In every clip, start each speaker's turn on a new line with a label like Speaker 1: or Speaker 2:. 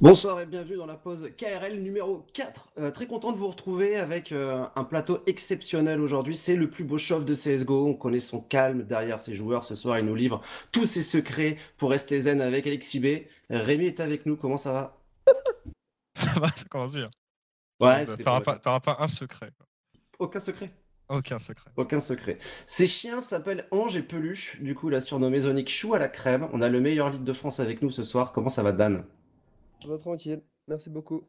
Speaker 1: Bonsoir et bienvenue dans la pause KRL numéro 4. Euh, très content de vous retrouver avec euh, un plateau exceptionnel aujourd'hui. C'est le plus beau chauve de CSGO. On connaît son calme derrière ses joueurs. Ce soir, il nous livre tous ses secrets pour rester zen avec Alexis B. Rémi est avec nous. Comment ça va?
Speaker 2: Ça va, ça commence bien.
Speaker 1: Ouais,
Speaker 2: T'auras pas, pas un secret.
Speaker 1: aucun secret.
Speaker 2: Aucun secret.
Speaker 1: Aucun secret. Ces chiens s'appellent Ange et Peluche. Du coup, la surnommée Zonic Chou à la crème. On a le meilleur lead de France avec nous ce soir. Comment ça va, Dan?
Speaker 3: Va tranquille, merci beaucoup.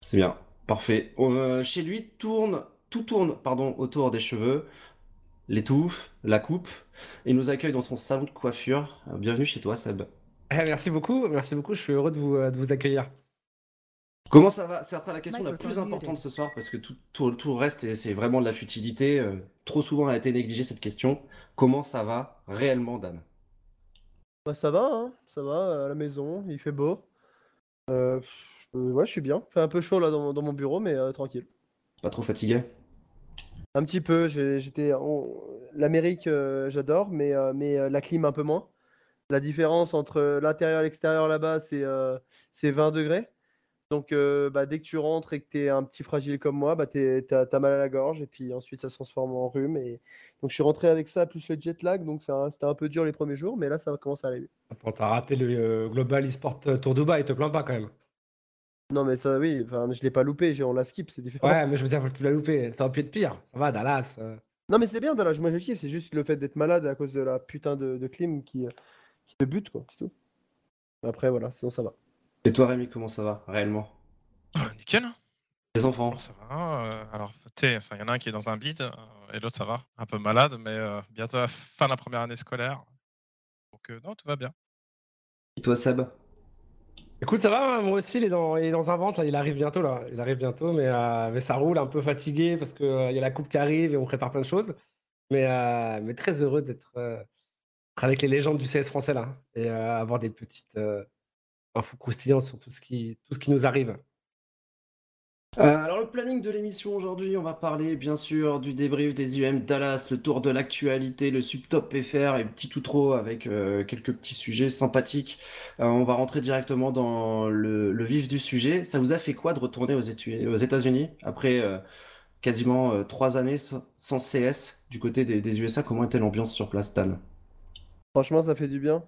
Speaker 1: C'est bien, parfait. On, euh, chez lui, tourne, tout tourne pardon, autour des cheveux, les touffes, la coupe. Il nous accueille dans son salon de coiffure. Euh, Bienvenue chez toi, Seb.
Speaker 4: Eh, merci beaucoup, merci beaucoup, je suis heureux de vous, euh, de vous accueillir.
Speaker 1: Comment ça va? Sera la question la plus importante ce soir parce que tout, tout, tout le reste, c'est- c'est vraiment de la futilité. Euh, trop souvent a été négligée cette question. Comment ça va réellement, Dan?
Speaker 3: Bah ça va, hein, ça va, à la maison, il fait beau. Euh, euh, ouais, je suis bien. Fait un peu chaud là dans, mon- dans mon bureau, mais euh, tranquille.
Speaker 1: Pas trop fatigué?
Speaker 3: Un petit peu, j'ai- j'étais... on- L'Amérique, euh, j'adore, mais, mais la clim un peu moins. La différence entre l'intérieur et l'extérieur là-bas, c'est c'est 20 degrés. Donc euh, bah, dès que tu rentres et que tu es un petit fragile comme moi, bah, t'es- t'as, t'as mal à la gorge et puis ensuite ça se transforme en rhume. Et... Donc je suis rentré avec ça, plus le jet lag, donc c'était un peu dur les premiers jours, mais là ça commence à aller mieux.
Speaker 4: Attends, t'as raté le euh, Global eSport Tour Dubaï, te plains pas quand même.
Speaker 3: Non, mais ça, oui, enfin, je l'ai pas loupé, on l'a skip, c'est différent.
Speaker 4: Ouais, mais je veux dire, tu l'as loupé, ça aurait pu être pire. Ça va, Dallas. euh.
Speaker 3: Non, mais c'est bien, Dallas, moi je kiffe, c'est juste le fait d'être malade à cause de la putain de, de clim qui, euh, qui te bute, quoi, c'est tout. Après, voilà, sinon ça va.
Speaker 1: Et toi, Rémi, comment ça va réellement?
Speaker 2: Euh, nickel.
Speaker 1: Les enfants?
Speaker 2: Ça va. euh, alors, t'es- enfin, il y en a un qui est dans un bide euh, et l'autre ça va. Un peu malade, mais euh, bientôt la fin de la première année scolaire. Donc, euh, non, tout va bien.
Speaker 1: Et toi, Seb?
Speaker 4: Écoute, ça va, moi aussi, il est dans, il est dans un ventre, là, il arrive bientôt, là. Il arrive bientôt, mais, euh, mais ça roule, un peu fatigué parce qu'il y a la coupe qui arrive et on prépare plein de choses. Mais, euh, mais très heureux d'être euh, être avec les légendes du CS français, là, et euh, avoir des petites euh, infos croustillantes sur tout ce qui, tout ce qui nous arrive.
Speaker 1: Euh, alors le planning de l'émission aujourd'hui, on va parler bien sûr du débrief des UM Dallas, le tour de l'actualité, le subtop FR et petit outro avec euh, quelques petits sujets sympathiques. Euh, on va rentrer directement dans le, le vif du sujet. Ça vous a fait quoi de retourner aux, États-Unis après euh, quasiment euh, trois années sans, sans CS du côté des, des USA? Comment était l'ambiance sur place, Dan?
Speaker 3: Franchement, ça fait du bien.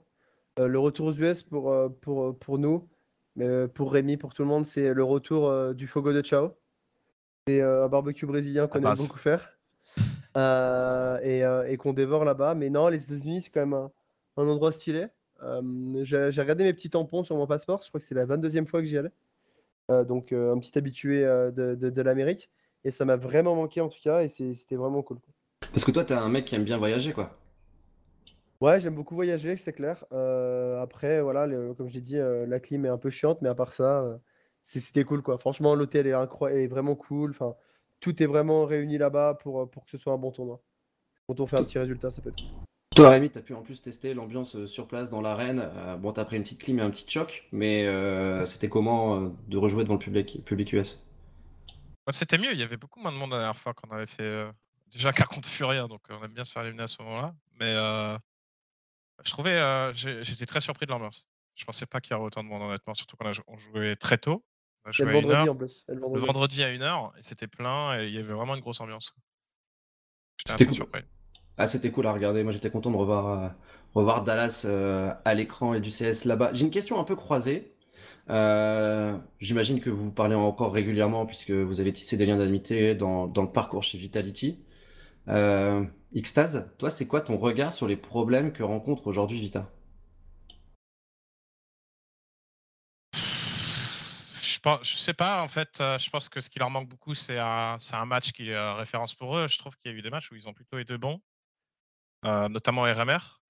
Speaker 3: Euh, le retour aux US pour, euh, pour, pour nous, mais euh, pour Rémi, pour tout le monde, c'est le retour euh, du Fogo de Chao. C'est euh, un barbecue brésilien qu'on aime beaucoup faire Euh, et, euh, et qu'on dévore là-bas. Mais non, les États-Unis, c'est quand même un, un endroit stylé. Euh, j'ai j'ai regardé mes petits tampons sur mon passeport, je crois que c'est la 22e fois que j'y allais. Euh, donc, euh, un petit habitué euh, de, de- de l'Amérique. Et ça m'a vraiment manqué en tout cas, et c'est- c'était vraiment cool.
Speaker 1: Parce que toi, t'es un mec qui aime bien voyager, quoi.
Speaker 3: Ouais, j'aime beaucoup voyager, c'est clair. Euh, après, voilà, le- comme j'ai dit, euh, la clim est un peu chiante, mais à part ça, euh, c'est- c'était cool, quoi. Franchement, l'hôtel est incroyable, est vraiment cool. Enfin, tout est vraiment réuni là-bas pour, euh, pour que ce soit un bon tournoi. Quand on fait un petit résultat, ça peut être cool.
Speaker 1: Toi, Rémi, t'as pu en plus tester l'ambiance euh, sur place dans l'arène. Euh, bon, t'as pris une petite clim et un petit choc, mais euh, c'était comment euh, de rejouer devant le public, public US?
Speaker 2: Ouais, C'était mieux, il y avait beaucoup moins de monde la dernière fois qu'on avait fait. euh, Déjà qu'un contre Furia, donc euh, on aime bien se faire éliminer à ce moment-là. Mais euh, je trouvais, euh, j'étais très surpris de l'ambiance. Je pensais pas qu'il y aurait autant de monde, honnêtement, surtout qu'on a on jouait très tôt. On a
Speaker 3: Et
Speaker 2: joué
Speaker 3: le
Speaker 2: à une
Speaker 3: vendredi
Speaker 2: heure.
Speaker 3: en plus. et le
Speaker 2: Le
Speaker 3: vendredi.
Speaker 2: vendredi à 1h, et c'était plein, et il y avait vraiment une grosse ambiance.
Speaker 1: C'était cool.
Speaker 2: surpris.
Speaker 1: Ah, c'était cool à regarder. Moi, j'étais content de revoir, euh, revoir Dallas euh, à l'écran et du CS là-bas. J'ai une question un peu croisée. Euh, j'imagine que vous parlez encore régulièrement puisque vous avez tissé des liens d'amitié dans, dans le parcours chez Vitality. Euh, toi, c'est quoi ton regard sur les problèmes que rencontre aujourd'hui Vita?
Speaker 2: Je, pense, je sais pas, en fait, euh, je pense que ce qui leur manque beaucoup, c'est un, match qui est euh, référence pour eux. Je trouve qu'il y a eu des matchs où ils ont plutôt été bons, euh, notamment RMR.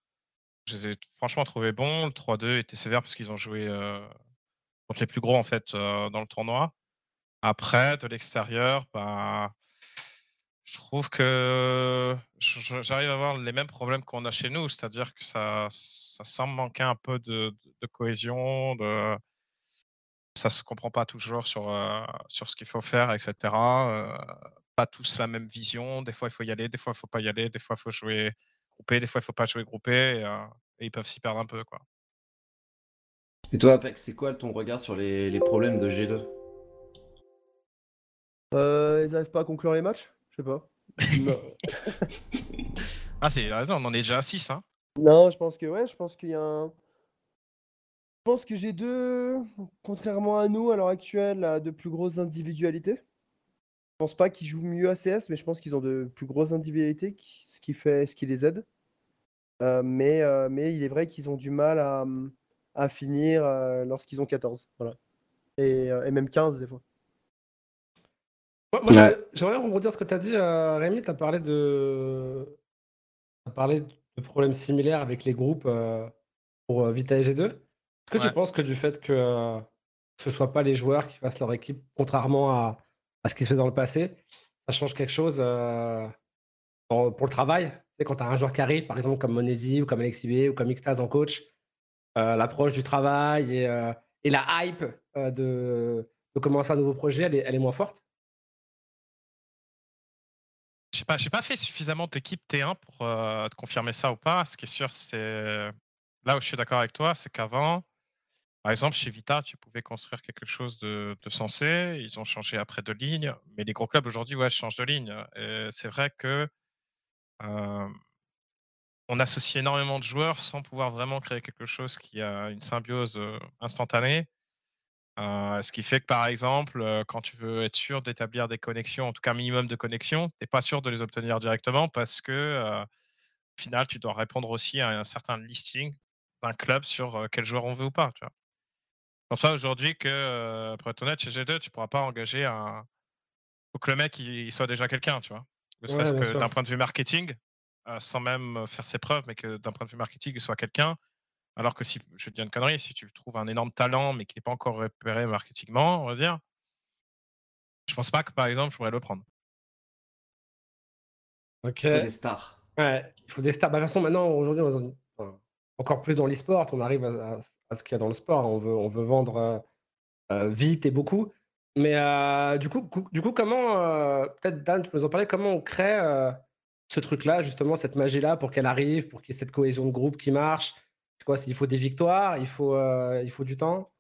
Speaker 2: Je les ai franchement trouvés bons. Le 3-2 était sévère parce qu'ils ont joué contre les plus gros, en fait, dans le tournoi. Après, de l'extérieur, bah, je trouve que j'arrive à avoir les mêmes problèmes qu'on a chez nous, c'est-à-dire que ça, ça semble manquer un peu de, de- de cohésion, de, ça se comprend pas toujours sur, euh, sur ce qu'il faut faire, etc. Euh, pas tous la même vision. Des fois, il faut y aller, des fois, il faut pas y aller, des fois, il faut jouer groupé, des fois, il faut pas jouer groupé, et, euh, et ils peuvent s'y perdre un peu, quoi.
Speaker 1: Et toi, Apex, c'est quoi ton regard sur les, les problèmes de G2
Speaker 3: Euh, ils n'arrivent pas à conclure les matchs? Sais pas. non.
Speaker 2: Ah, c'est raison, on en est déjà à 6. Hein.
Speaker 3: Non, je pense que ouais, je pense qu'il y a un. Je pense que j'ai deux, contrairement à nous à l'heure actuelle, de plus grosses individualités. Je pense pas qu'ils jouent mieux à CS, mais je pense qu'ils ont de plus grosses individualités, ce qui fait, ce qui les aide. Euh, mais, euh, mais il est vrai qu'ils ont du mal à, à finir euh, lorsqu'ils ont 14. Voilà. Et, euh, et même 15 des fois.
Speaker 4: Moi, moi, j'aimerais- j'aimerais rebondir sur ce que tu as dit, euh, Rémi. Tu as parlé de. t'as parlé de problèmes similaires avec les groupes euh, pour euh, Vita et G2. Est-ce que tu penses que du fait que euh, ce ne soit pas les joueurs qui fassent leur équipe, contrairement à, à ce qui se fait dans le passé, ça change quelque chose pour le travail? Sais, quand tu as un joueur qui arrive, par exemple comme Monesi ou comme Alexis B ou comme Xtaz en coach, l'approche du travail et, et la hype de, de commencer un nouveau projet, elle est, elle est moins forte?
Speaker 2: Pas, j'ai pas fait suffisamment d'équipe T1 pour euh, te confirmer ça ou pas. Ce qui est sûr, c'est là où je suis d'accord avec toi, c'est qu'avant, par exemple, chez Vita, tu pouvais construire quelque chose de, de sensé. Ils ont changé après de ligne, mais les gros clubs aujourd'hui, ouais, changent de ligne. Et c'est vrai que euh, on associe énormément de joueurs sans pouvoir vraiment créer quelque chose qui a une symbiose euh, instantanée. Euh, ce qui fait que, par exemple, euh, quand tu veux être sûr d'établir des connexions, en tout cas un minimum de connexions, tu n'es pas sûr de les obtenir directement parce que, euh, au final, tu dois répondre aussi à un certain listing d'un club sur quel joueur on veut ou pas. Tu vois. Comme ça, aujourd'hui, que, pour être honnête, chez G2, tu pourras pas engager un. faut que le mec il, il soit déjà quelqu'un, tu vois. Ne serait-ce que
Speaker 4: sûr.
Speaker 2: d'un point de vue marketing, sans même faire ses preuves, mais que d'un point de vue marketing, il soit quelqu'un. Alors que si, je te dis une connerie, si tu trouves un énorme talent, mais qui n'est pas encore repéré marketingement, on va dire, je pense pas que par exemple, je pourrais le prendre.
Speaker 4: Ok.
Speaker 1: Il faut des stars.
Speaker 4: Ouais, il faut des stars. Bah, de toute façon, maintenant, aujourd'hui, on enfin, encore plus dans l'e-sport, on arrive à, à- à ce qu'il y a dans le sport. On veut, on veut vendre euh, euh, vite et beaucoup. Mais euh, du, coup, cou- du coup, comment, euh, peut-être Dan, tu peux nous en parler, comment on crée euh, ce truc-là, justement, cette magie-là, pour qu'elle arrive, pour qu'il y ait cette cohésion de groupe qui marche? Quoi Il faut des victoires, il faut, euh, il faut du temps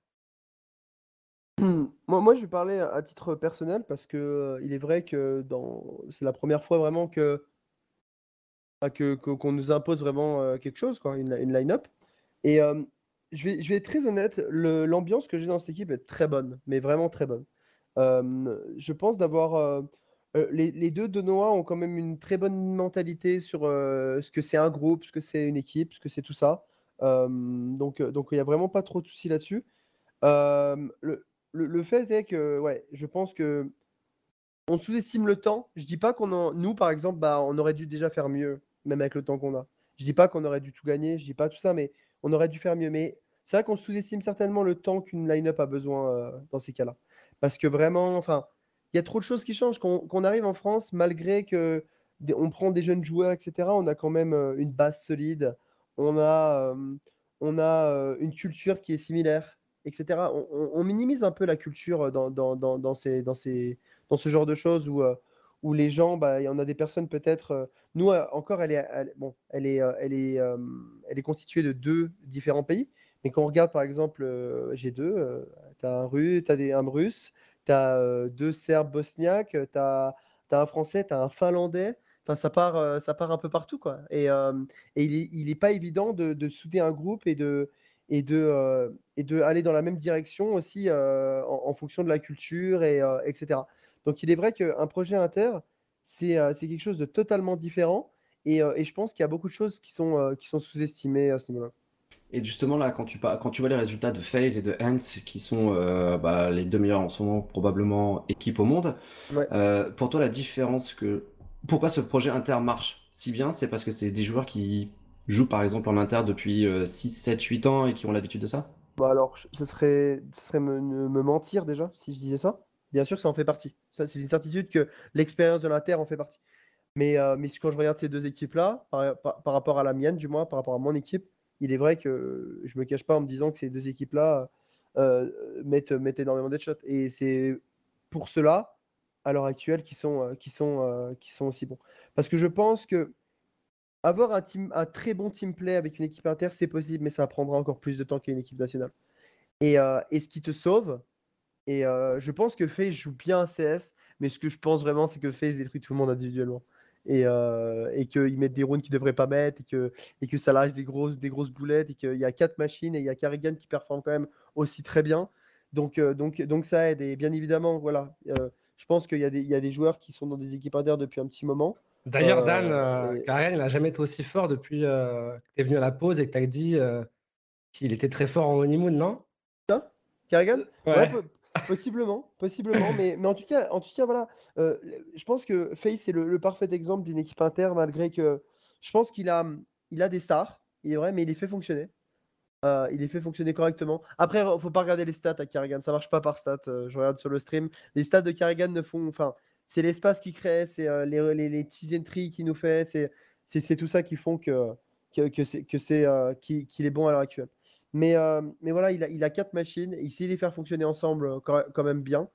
Speaker 3: Moi, moi, je vais parler à titre personnel parce que euh, il est vrai que dans... c'est la première fois vraiment que bah, que, que- qu'on nous impose vraiment euh, quelque chose, quoi, une, une line-up. Et je vais, je vais être très honnête, l'ambiance que j'ai dans cette équipe est très bonne, mais vraiment très bonne. Je pense d'avoir. les, les deux de Noah ont quand même une très bonne mentalité sur ce que c'est un groupe, ce que c'est une équipe, ce que c'est tout ça. Euh, donc, euh, donc il n'y a vraiment pas trop de soucis là-dessus. Euh, le, le- le fait est que, ouais, je pense que on sous-estime le temps. Je dis pas qu'on en... Nous, par exemple, bah, on aurait dû déjà faire mieux, même avec le temps qu'on a. Je dis pas qu'on aurait dû tout gagner, je dis pas tout ça, mais on aurait dû faire mieux. Mais c'est vrai qu'on sous-estime certainement le temps qu'une line-up a besoin dans ces cas-là. Parce que vraiment, enfin, il y a trop de choses qui changent. Qu'on qu'on arrive en France, malgré que on prend des jeunes joueurs, etc., on a quand même une base solide. On a, on a une culture qui est similaire, etc. On, minimise un peu la culture dans, dans, dans, ces, dans, ces, dans ce genre de choses où, où les gens, bah, il y en a des personnes peut-être. nous, encore, elle est, bon, elle, est, elle, est, elle est constituée de deux différents pays. Mais quand on regarde par exemple euh, G2, tu as un, Ru- t'as des, un russe, tu as deux Serbes bosniaques, tu as, un Français, tu as un Finlandais. Enfin, ça part, euh, ça part un peu partout. Quoi. Et, euh, et il est pas évident de, de souder un groupe et de, et de, euh, et de aller dans la même direction aussi euh, en, en fonction de la culture, et, etc. Donc il est vrai qu'un projet inter, c'est quelque chose de totalement différent. Et, et je pense qu'il y a beaucoup de choses qui sont, qui sont sous-estimées à ce niveau-là.
Speaker 1: Et justement, là, quand tu, quand tu vois les résultats de FaZe et de Hans, qui sont euh, bah, les deux meilleurs en ce moment, probablement équipes au monde,
Speaker 3: Ouais.
Speaker 1: euh, pour toi, la différence que. Pourquoi ce projet Inter marche si bien, c'est parce que c'est des joueurs qui jouent par exemple en Inter depuis euh, 6, 7, 8 ans et qui ont l'habitude de ça?
Speaker 3: Bah alors, ce serait, ce serait me, me mentir déjà si je disais ça. Bien sûr, ça en fait partie. Ça, c'est une certitude que l'expérience de l'Inter en fait partie. Mais, euh, mais quand je regarde ces deux équipes-là, par, par- rapport à la mienne, du moins, par rapport à mon équipe, il est vrai que je me cache pas en me disant que ces deux équipes-là euh, mettent, mettent énormément d'headshots. Et c'est pour cela, à l'heure actuelle, qui sont, euh, qui, sont, euh, qui sont aussi bons. Parce que je pense que avoir un, team, un très bon team play avec une équipe inter, c'est possible, mais ça prendra encore plus de temps qu'une équipe nationale. Et, euh, et ce qui te sauve, et je pense que FaZe joue bien à CS, mais ce que je pense vraiment, c'est que FaZe détruit tout le monde individuellement. Et, euh, et qu'ils mettent des rounds qu'ils ne devraient pas mettre, et que, et que ça lâche des grosses, des grosses boulettes, et qu'il y a quatre machines, et il y a Carrigan qui performe quand même aussi très bien. Donc, donc, donc ça aide. Et bien évidemment, voilà, je pense qu'il y, a des- il y a des joueurs qui sont dans des équipes inter depuis un petit moment.
Speaker 4: D'ailleurs,
Speaker 3: Euh,
Speaker 4: Dan, euh, il n'a jamais été aussi fort depuis euh, que tu es venu à la pause et que tu as dit euh, qu'il était très fort en honeymoon, non?
Speaker 3: Carrigan
Speaker 4: Ouais.
Speaker 3: Ouais, po- possiblement, possiblement, mais, mais en tout cas, en tout cas, voilà, je pense que FaZe c'est le, le parfait exemple d'une équipe inter, malgré que je pense qu'il a, il a des stars, il est vrai, mais il les fait fonctionner. Euh, il les fait fonctionner correctement. Après, il faut pas regarder les stats à Carrigan, ça marche pas par stats. euh, je regarde sur le stream, les stats de Carrigan ne font, enfin, c'est l'espace qu'il crée, c'est euh, les, les, les petits entries qu'il nous fait, c'est, tout ça qui font que, que, que c'est, qu'il, est bon à l'heure actuelle. Mais, mais voilà, il a, il a quatre machines. Il sait les faire fonctionner ensemble quand, même bien.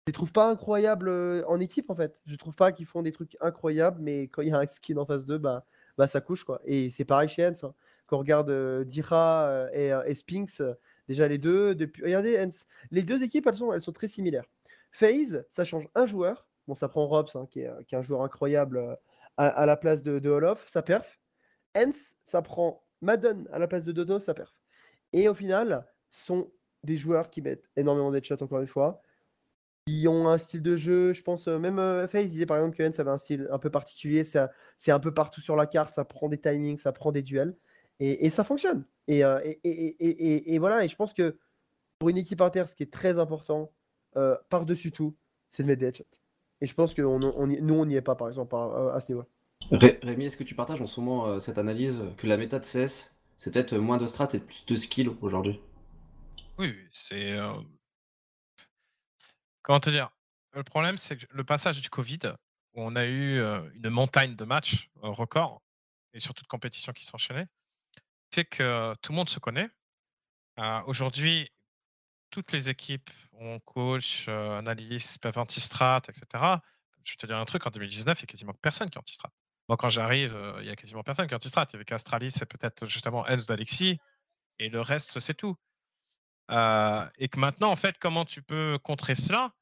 Speaker 3: Je les trouve pas incroyables en équipe en fait. Je trouve pas qu'ils font des trucs incroyables, mais quand il y a un skin en face d'eux, bah, bah ça couche quoi. Et c'est pareil chez Hens. hein. Quand on regarde Dira et, et Spinks, déjà les deux, depuis... regardez les deux équipes elles sont, très similaires. FaZe, ça change un joueur. Bon, ça prend Robs, hein, qui, est, un joueur incroyable à, la place de, de Olof, ça perf. Hens, ça prend Madden à la place de Dodo, ça perf. Et au final, sont des joueurs qui mettent énormément d'headshots, encore une fois. Qui ont un style de jeu, je pense, même FaZe disait par exemple que Hens avait un style un peu particulier, c'est un peu partout sur la carte, ça prend des timings, ça prend des duels, et, et ça fonctionne. Et, euh, et, et- et- et- et voilà, et je pense que pour une équipe inter, ce qui est très important, euh, par-dessus tout, c'est de mettre des headshots. Et je pense que on, on y- nous, on n'y est pas, par exemple, à, à ce niveau.
Speaker 1: Ré- Rémi, est-ce que tu partages en ce moment euh, cette analyse que la méta de CS, c'est peut-être moins de strat et plus de skill aujourd'hui?
Speaker 2: Oui, oui, c'est. euh, Comment te dire? Le problème, c'est que le passage du Covid, où on a eu euh, une montagne de matchs euh, records, et surtout de compétitions qui s'enchaînaient, fait que tout le monde se connaît. Aujourd'hui, toutes les équipes ont coach, euh, analyste, peuvent anti-strat, etc. Je vais te dire un truc, en 2019, il n'y a quasiment personne qui est anti-strat. Moi, quand j'arrive, il y a quasiment personne qui est anti-strat. Il y avait qu'Astralis, c'est peut-être justement Elves d'Alexis, et le reste, c'est tout. Et que maintenant, en fait, comment tu peux contrer cela?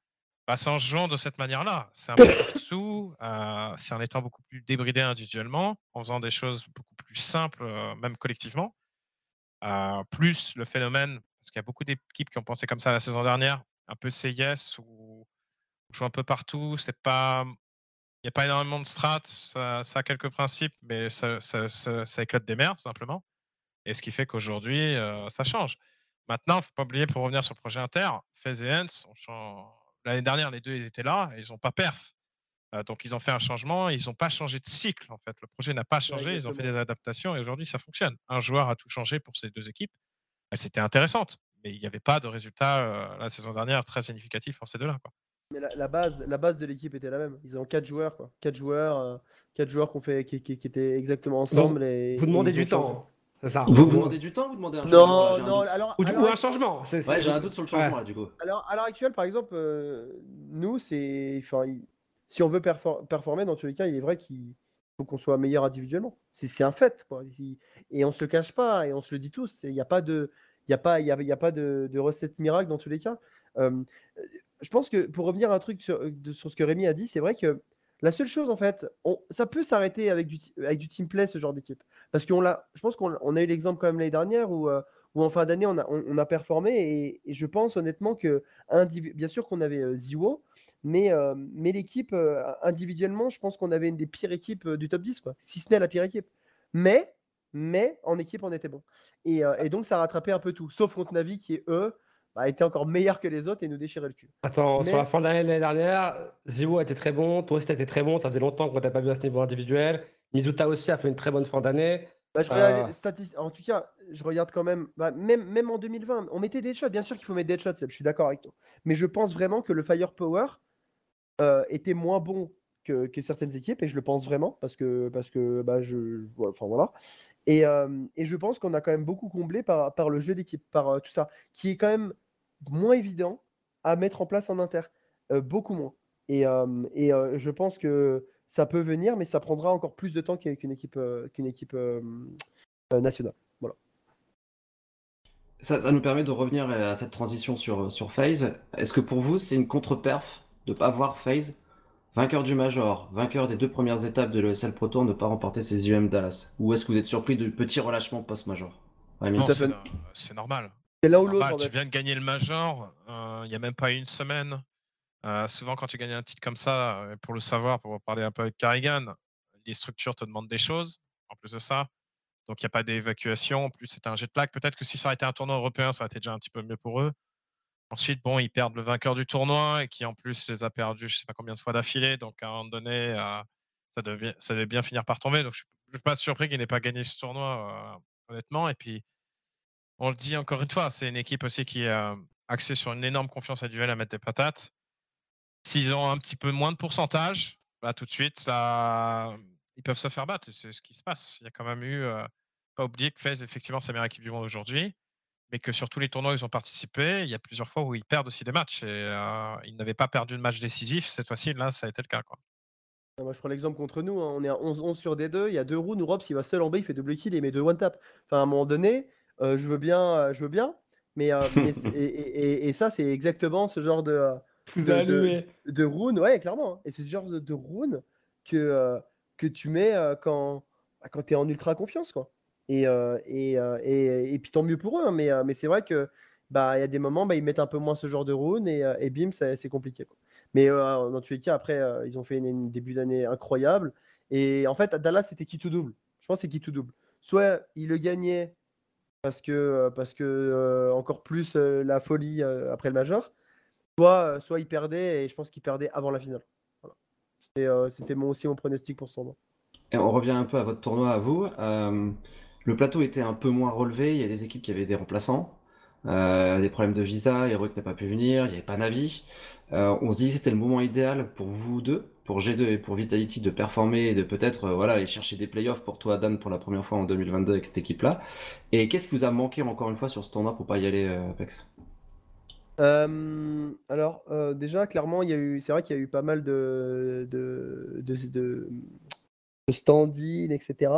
Speaker 2: Bah, C'est en jouant de cette manière-là. C'est un peu partout, euh, c'est en étant beaucoup plus débridé individuellement, en faisant des choses beaucoup plus simples, euh, même collectivement. Euh, plus le phénomène, parce qu'il y a beaucoup d'équipes qui ont pensé comme ça la saison dernière, un peu CIS où on joue un peu partout, c'est pas. Il n'y a pas énormément de strats, ça, ça a quelques principes, mais ça, ça, ça- ça éclate des mers, tout simplement. Et ce qui fait qu'aujourd'hui, euh, ça change. Maintenant, il ne faut pas oublier, pour revenir sur le projet Inter, FaZe et Hens, on chan- l'année dernière, les deux, ils étaient là et ils n'ont pas perf. Euh, donc, ils ont fait un changement, ils n'ont pas changé de cycle, en fait. Le projet n'a pas changé, ils ont fait des adaptations et aujourd'hui, ça fonctionne. Un joueur a tout changé pour ces deux équipes. Elle C'était intéressante, mais il n'y avait pas de résultat euh, la saison dernière très significatif pour ces deux-là. quoi.
Speaker 3: Mais la, la base, la base de l'équipe était la même. Ils ont quatre joueurs, quoi. Quatre joueurs, euh, quatre joueurs qu'on fait, qui, qui- qui étaient exactement ensemble. et,
Speaker 4: Vous demandez du temps. Ça.
Speaker 1: Vous vous demandez du temps ou vous demandez un changement
Speaker 3: Non,
Speaker 1: Là, j'ai un
Speaker 3: non, alors,
Speaker 4: Ou, du-
Speaker 3: alors-
Speaker 4: ou un changement. c'est-
Speaker 1: Ouais, j'ai un doute sur le changement
Speaker 4: Ouais.
Speaker 1: là du coup.
Speaker 3: alors, à l'heure actuelle, par exemple, euh, nous, c'est, enfin, il- si on veut perfor- performer, dans tous les cas, il est vrai qu'il faut qu'on soit meilleur individuellement. C'est c'est un fait, quoi. Et on se le cache pas, et on se le dit tous. Il n'y a pas de, il y a pas, il y a, il y a pas de, de recette miracle dans tous les cas. Euh, je pense que pour revenir à un truc sur, de- sur ce que Rémi a dit, c'est vrai que la seule chose, en fait, ça peut s'arrêter avec du, avec du team play, ce genre d'équipe. Parce qu'on l'a, je pense qu'on on a eu l'exemple quand même l'année dernière où, euh, en fin d'année, on a, on, a performé. Et, je pense honnêtement que, bien sûr qu'on avait euh, Ziwo, mais, euh, mais l'équipe, euh, individuellement, je pense qu'on avait une des pires équipes du top 10, quoi, si ce n'est la pire équipe. Mais, mais en équipe, on était bon. Et, donc, ça a rattrapé un peu tout, sauf contre Navi qui, eux, bah, était encore meilleur que les autres et nous déchirait le cul.
Speaker 4: Attends,
Speaker 3: Mais-
Speaker 4: sur la fin de l'année dernière, Ziwo a été très bon, Tourist a été très bon, ça faisait longtemps qu'on t'a pas vu à ce niveau individuel. Mizuta aussi a fait une très bonne fin d'année.
Speaker 3: Bah, je regarde
Speaker 4: Euh.
Speaker 3: En tout cas, je regarde quand même, bah, même, même en 2020, on mettait des shots. Bien sûr qu'il faut mettre des shots, Seb, je suis d'accord avec toi. Mais je pense vraiment que le firepower euh, était moins bon que, que certaines équipes, et je le pense vraiment, parce que, parce que bah, je. Enfin voilà. Et, euh, et je pense qu'on a quand même beaucoup comblé par, par le jeu d'équipe, par euh, tout ça, qui est quand même moins évident à mettre en place en inter. Euh, beaucoup moins. Et, euh, et euh, je pense que ça peut venir, mais ça prendra encore plus de temps qu'avec une équipe, euh, qu'une équipe euh, euh, nationale. Voilà.
Speaker 1: Ça, ça nous permet de revenir à cette transition sur, sur FaZe. Est-ce que pour vous, c'est une contre-perf de pas voir FaZe vainqueur du Major, vainqueur des deux premières étapes de l'ESL Pro Tour, ne pas remporter ses UM Dallas? Ou est-ce que vous êtes surpris du petit relâchement post-Major? Ouais,
Speaker 2: c'est normal.
Speaker 3: C'est là
Speaker 2: C'est
Speaker 3: l'autre.
Speaker 2: normal,
Speaker 3: en
Speaker 2: Tu viens de gagner le Major, euh, il n'y a même pas une semaine. Euh, souvent, quand tu gagnes un titre comme ça, euh, pour le savoir, pour parler un peu avec Carrigan, les structures te demandent des choses, en plus de ça. Donc, il n'y a pas d'évacuation. En plus, c'était un jet lag. Peut-être que si ça aurait été un tournoi européen, ça aurait été déjà un petit peu mieux pour eux. Ensuite, bon, ils perdent le vainqueur du tournoi et qui, en plus, les a perdus, je sais pas combien de fois d'affilée. Donc, à un moment donné, euh, ça, devait, ça devait bien finir par tomber. Donc, je ne suis pas surpris qu'il n'ait pas gagné ce tournoi, euh, honnêtement. Et puis, on le dit encore une fois, c'est une équipe aussi qui est euh, axée sur une énorme confiance individuelle à mettre des patates. S'ils ont un petit peu moins de pourcentage, bah, tout de suite, là, ils peuvent se faire battre. C'est ce qui se passe. Il y a quand même eu, euh, pas oublier que FaZe, effectivement, c'est la meilleure équipe du monde aujourd'hui, mais que sur tous les tournois où ils ont participé, il y a plusieurs fois où ils perdent aussi des matchs. Et euh, ils n'avaient pas perdu de match décisif. Cette fois-ci, là, ça a été le cas.
Speaker 3: Ah, Moi, je prends l'exemple contre nous. hein, On est à 11, 11 sur D2. Il y a deux rounds. Europe, s'il va seul en B, il fait double kill et met deux one tap. Enfin, à un moment donné, je veux bien, euh, je veux bien. Mais, euh, mais et, et- et- et ça, c'est exactement ce genre de, euh, de- de- de rune. Ouais, clairement. hein. Et c'est ce genre de, de rune que, euh, que tu mets euh, quand, bah, quand tu es en ultra confiance. Quoi. Et, euh, et, euh, et, et puis tant mieux pour eux. hein, mais, euh, mais c'est vrai que bah, il y a des moments, bah, ils mettent un peu moins ce genre de rune et, euh, et bim, c'est compliqué. quoi. Mais euh, dans tous les cas, après, euh, ils ont fait une, une début d'année incroyable. Et en fait, à Dallas, c'était qui tout double? Je pense c'est qui tout double. Soit il le gagnait parce que, euh, parce que euh, encore plus euh, la folie après le Major, soit, soit il perdait et je pense qu'il perdait avant la finale. C'était mon, aussi mon pronostic pour ce tournoi.
Speaker 1: Et on revient un peu à votre tournoi à vous. Le plateau était un peu moins relevé. Il y a des équipes qui avaient des remplaçants, des problèmes de visa. Heroic n'a pas pu venir. Il n'y avait pas Navi. On se dit que c'était le moment idéal pour vous deux, pour G2 et pour Vitality, de performer et de peut-être euh, voilà, aller chercher des playoffs pour toi, Dan, pour la première fois en 2022 avec cette équipe-là. Et qu'est-ce qui vous a manqué encore une fois sur ce tournoi pour pas y aller, euh, Apex?
Speaker 3: Euh, alors, euh, déjà, clairement, il y a eu, c'est vrai qu'il y a eu pas mal de, de, de, de, de stand-in, etc.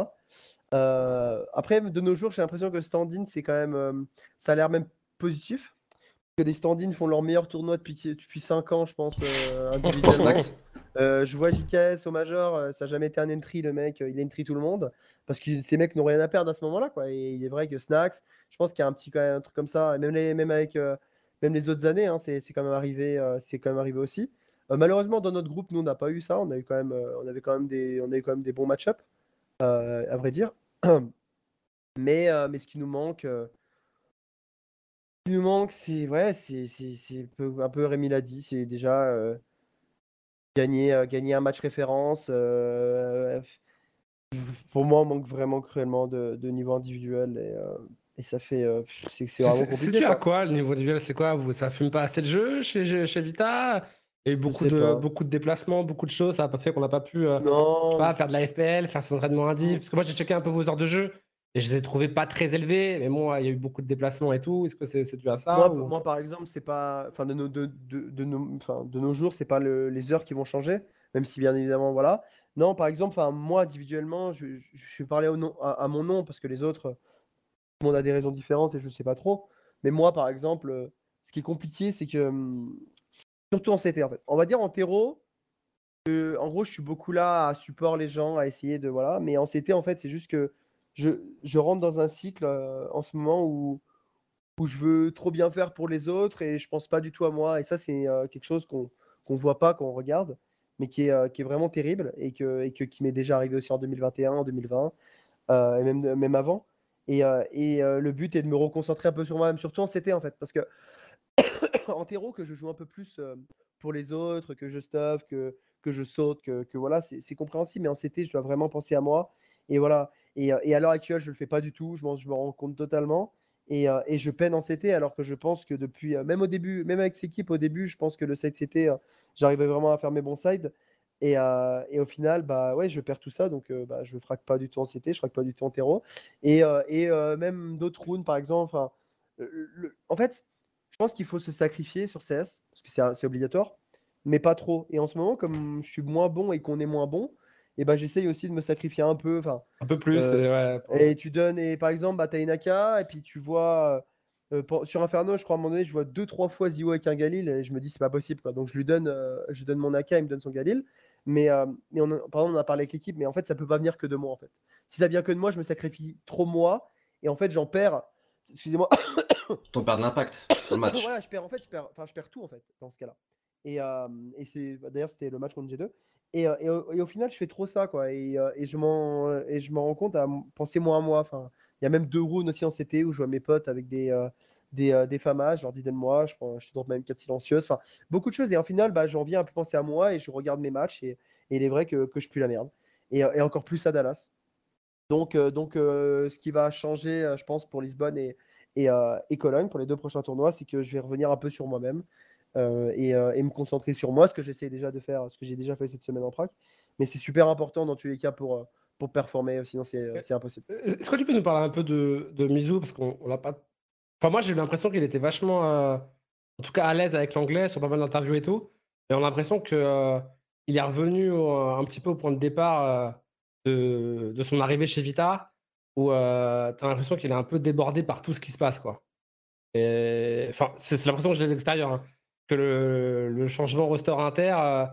Speaker 3: Euh, après, de nos jours, j'ai l'impression que stand-in, c'est quand même, euh, ça a l'air même positif. Que les stand-in font leur meilleur tournoi depuis, depuis 5 ans, je pense, euh, individuellement. Euh, je vois JKS au Major, euh, ça n'a jamais été un entry, le mec, euh, il entry tout le monde. Parce que ces mecs n'ont rien à perdre à ce moment-là. Quoi. Et il est vrai que Snacks, je pense qu'il y a un petit truc comme ça, même, les, même avec même les autres années, hein, c'est quand même arrivé, euh, quand même arrivé aussi. Malheureusement, dans notre groupe, nous, on n'a pas eu ça. On, a eu quand même, on avait quand même des, on a eu quand même des bons match-up, à vrai dire. Mais, mais ce qui nous manque, nous manque, c'est ouais, c'est un peu, Rémi l'a dit, c'est déjà gagner, euh, gagner un match référence. euh, pour moi, on manque vraiment cruellement de, de niveau individuel et, euh, et ça fait, c'est c'est vraiment
Speaker 4: C'est
Speaker 3: compliqué.
Speaker 4: tu à
Speaker 3: quoi.
Speaker 4: le niveau individuel? C'est quoi? Vous, Ça fume pas assez de jeu chez, chez, Vita? Il y a eu beaucoup de,
Speaker 3: pas.
Speaker 4: beaucoup de déplacements, beaucoup de choses. Ça n'a pas fait qu'on n'a pas pu euh,
Speaker 3: Non,
Speaker 4: pas, faire de la FPL, faire ses entraînements indiv. Parce que moi, j'ai checké un peu vos heures de jeu et je les ai trouvés pas très élevés. Mais bon, il y a eu beaucoup de déplacements et tout. Est-ce que c'est c'est dû à ça
Speaker 3: moi,
Speaker 4: ou-
Speaker 3: moi, par exemple, c'est pas, enfin, de nos, de, de, de nos, enfin, de nos jours, c'est pas le- les heures qui vont changer, même si bien évidemment, voilà. Non, par exemple, enfin, moi individuellement, je, je, je vais parler au nom, à, à mon nom parce que les autres, tout le monde a des raisons différentes et je sais pas trop. Mais moi, par exemple, ce qui est compliqué, c'est que, hum, surtout en CT, en fait, on va dire en terreau, euh, en gros, je suis beaucoup là à support les gens, à essayer de, voilà. Mais en CT, en fait, c'est juste que je, rentre dans un cycle euh, en ce moment où je veux trop bien faire pour les autres et je pense pas du tout à moi. Et ça, c'est euh, quelque chose qu'on qu'on voit pas quand on regarde, mais qui est, euh, vraiment terrible et, que, qui m'est déjà arrivé aussi en 2021, en 2020 euh, et même, avant. Et, le but est de me reconcentrer un peu sur moi-même, surtout en CT en fait, parce que en terreau, que je joue un peu plus pour les autres, que je stuff, que, que je saute, que, voilà, c'est compréhensible, mais en CT, je dois vraiment penser à moi. Et voilà. Et, euh, et à l'heure actuelle, je le fais pas du tout, je m'en je me rends compte totalement. Et, euh, et je peine en CT alors que je pense que depuis, euh, même au début, même avec cette équipe au début, je pense que le side CT, j'arrivais vraiment à faire mes bons sides. Et, et au final, bah ouais, je perds tout ça, donc bah, je ne frappe pas du tout en CT, je frappe pas du tout en terreau. Et, et même d'autres rounds, par exemple, le- en fait, je pense qu'il faut se sacrifier sur CS, parce que c'est obligatoire, mais pas trop. Et en ce moment, comme je suis moins bon et qu'on est moins bon, et ben j'essaye aussi de me sacrifier un peu. Enfin,
Speaker 4: Un peu plus.
Speaker 3: Euh,
Speaker 4: et ouais, pour-
Speaker 3: et tu donnes, et par exemple, bah, tu as une AK, et puis tu vois, euh, pour- sur Inferno, je crois à un moment donné, je vois deux, trois fois Zio avec un Galil et je me dis c'est pas possible. Quoi. Donc je lui donne, euh, je donne mon AK, il me donne son Galil. Mais, euh, mais on a, par exemple, on a parlé avec l'équipe, mais en fait, ça peut pas venir que de moi. En fait. Si ça vient que de moi, je me sacrifie trop moi et en fait, j'en perds. Excusez-moi.
Speaker 1: Ton perd de l'impact sur le match.
Speaker 3: voilà, je perds, en fait, je perds, enfin, je perds tout en fait dans ce cas-là. Et, euh, et c'est bah, d'ailleurs c'était le match contre G2. Et, au, final, je fais trop ça quoi. Et, je m'en et je m'en rends compte à penser moins à moi. Enfin, il y a même deux rounds aussi en CT où je vois mes potes avec des euh, des, des famas, je leur dis donne-moi, je, prends, je te drop même 4 silencieuses. Enfin, beaucoup de choses. Et en final, bah, j'en viens à plus penser à moi et je regarde mes matchs et, il est vrai que, que je pue la merde. Et, encore plus à Dallas. Donc, donc ce qui va changer, je pense, pour Lisbonne et, et Cologne pour les deux prochains tournois, c'est que je vais revenir un peu sur moi-même euh, et, euh, et me concentrer sur moi, ce que j'essaie déjà de faire, ce que j'ai déjà fait cette semaine en prac. Mais c'est super important dans tous les cas pour, euh, pour performer, sinon c'est impossible.
Speaker 4: Est-ce que tu peux nous parler un peu de, de Mizu? Parce qu'on on l'a pas. Enfin, moi, j'ai l'impression qu'il était vachement, euh, en tout cas, à l'aise avec l'anglais sur pas mal d'interviews et tout. Et on a l'impression euh, il est revenu au- un petit peu au point de départ de, de son arrivée chez Vita, où tu as l'impression qu'il est un peu débordé par tout ce qui se passe, quoi. Et, enfin, c'est c'est l'impression que j'ai de l'extérieur, hein, que le, changement roster inter, euh,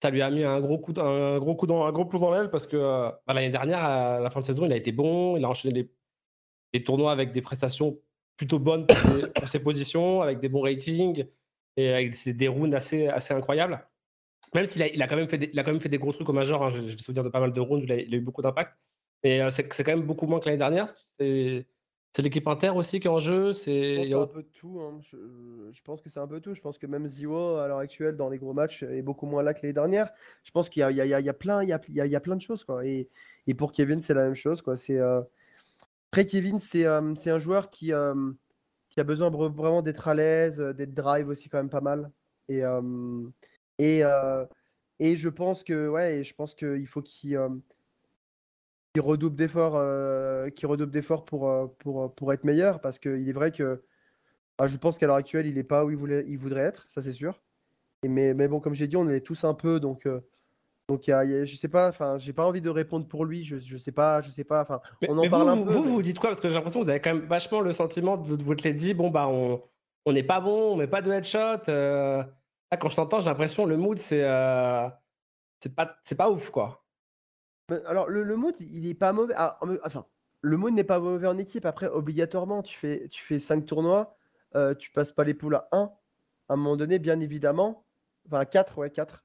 Speaker 4: ça lui a mis un gros coup, un gros coup dans, un gros plomb dans l'aile parce que euh, bah, l'année dernière, à la fin de saison, il a été bon, il a enchaîné les, tournois avec des prestations plutôt bonnes pour ses, positions, avec des bons ratings et avec des, des rounds assez, incroyables. Même s'il a, il a, quand même fait des, il gros trucs au major, hein, j'ai le souvenir de pas mal de rounds, a, il a eu beaucoup d'impact. Mais euh, c'est quand même beaucoup moins que l'année dernière. C'est l'équipe inter aussi qui est en jeu. C'est
Speaker 3: un peu de tout. hein. Je, je pense que c'est un peu tout. Je pense que même Zio, à l'heure actuelle, dans les gros matchs, est beaucoup moins là que les dernières. Je pense qu'il y y y y a plein, de choses. Quoi. Et, et pour Kevin, c'est la même chose. Quoi. Euh, Après, Kevin, c'est euh, c'est un joueur qui, euh, qui a besoin vra- vraiment d'être à l'aise, d'être drive aussi quand même pas mal. Et, et, et je pense que ouais, et je pense qu'il faut qu'il qu'il redouble d'efforts, euh, qu'il redouble d'efforts pour, euh, pour, euh, pour être meilleur, parce qu'il est vrai que ah, je pense qu'à l'heure actuelle, il n'est pas où il, voulait, il voudrait être, ça c'est sûr. Et mais, mais bon, comme j'ai dit, on est tous un peu, donc, euh, donc il y a- y a- je sais pas, enfin, j'ai pas envie de répondre pour lui, je, je sais pas, je sais pas, enfin, on en
Speaker 4: mais
Speaker 3: parle
Speaker 4: vous,
Speaker 3: un
Speaker 4: vous,
Speaker 3: peu.
Speaker 4: vous,
Speaker 3: mais-
Speaker 4: vous dites quoi? Parce que j'ai l'impression que vous avez quand même vachement le sentiment de, de vous te l'être dit bon, bah, on on n'est pas bon, on met pas de headshot. euh. Là, quand je t'entends, j'ai l'impression le mood, c'est c'est pas, c'est pas ouf, quoi.
Speaker 3: Mais Alors, le, le mood, il est pas mauvais. Ah, enfin, le mood n'est pas mauvais en équipe. Après, obligatoirement, tu fais, tu fais 5 tournois, euh, tu passes pas les poules à 1. À un moment donné, bien évidemment, enfin 4, ouais, 4.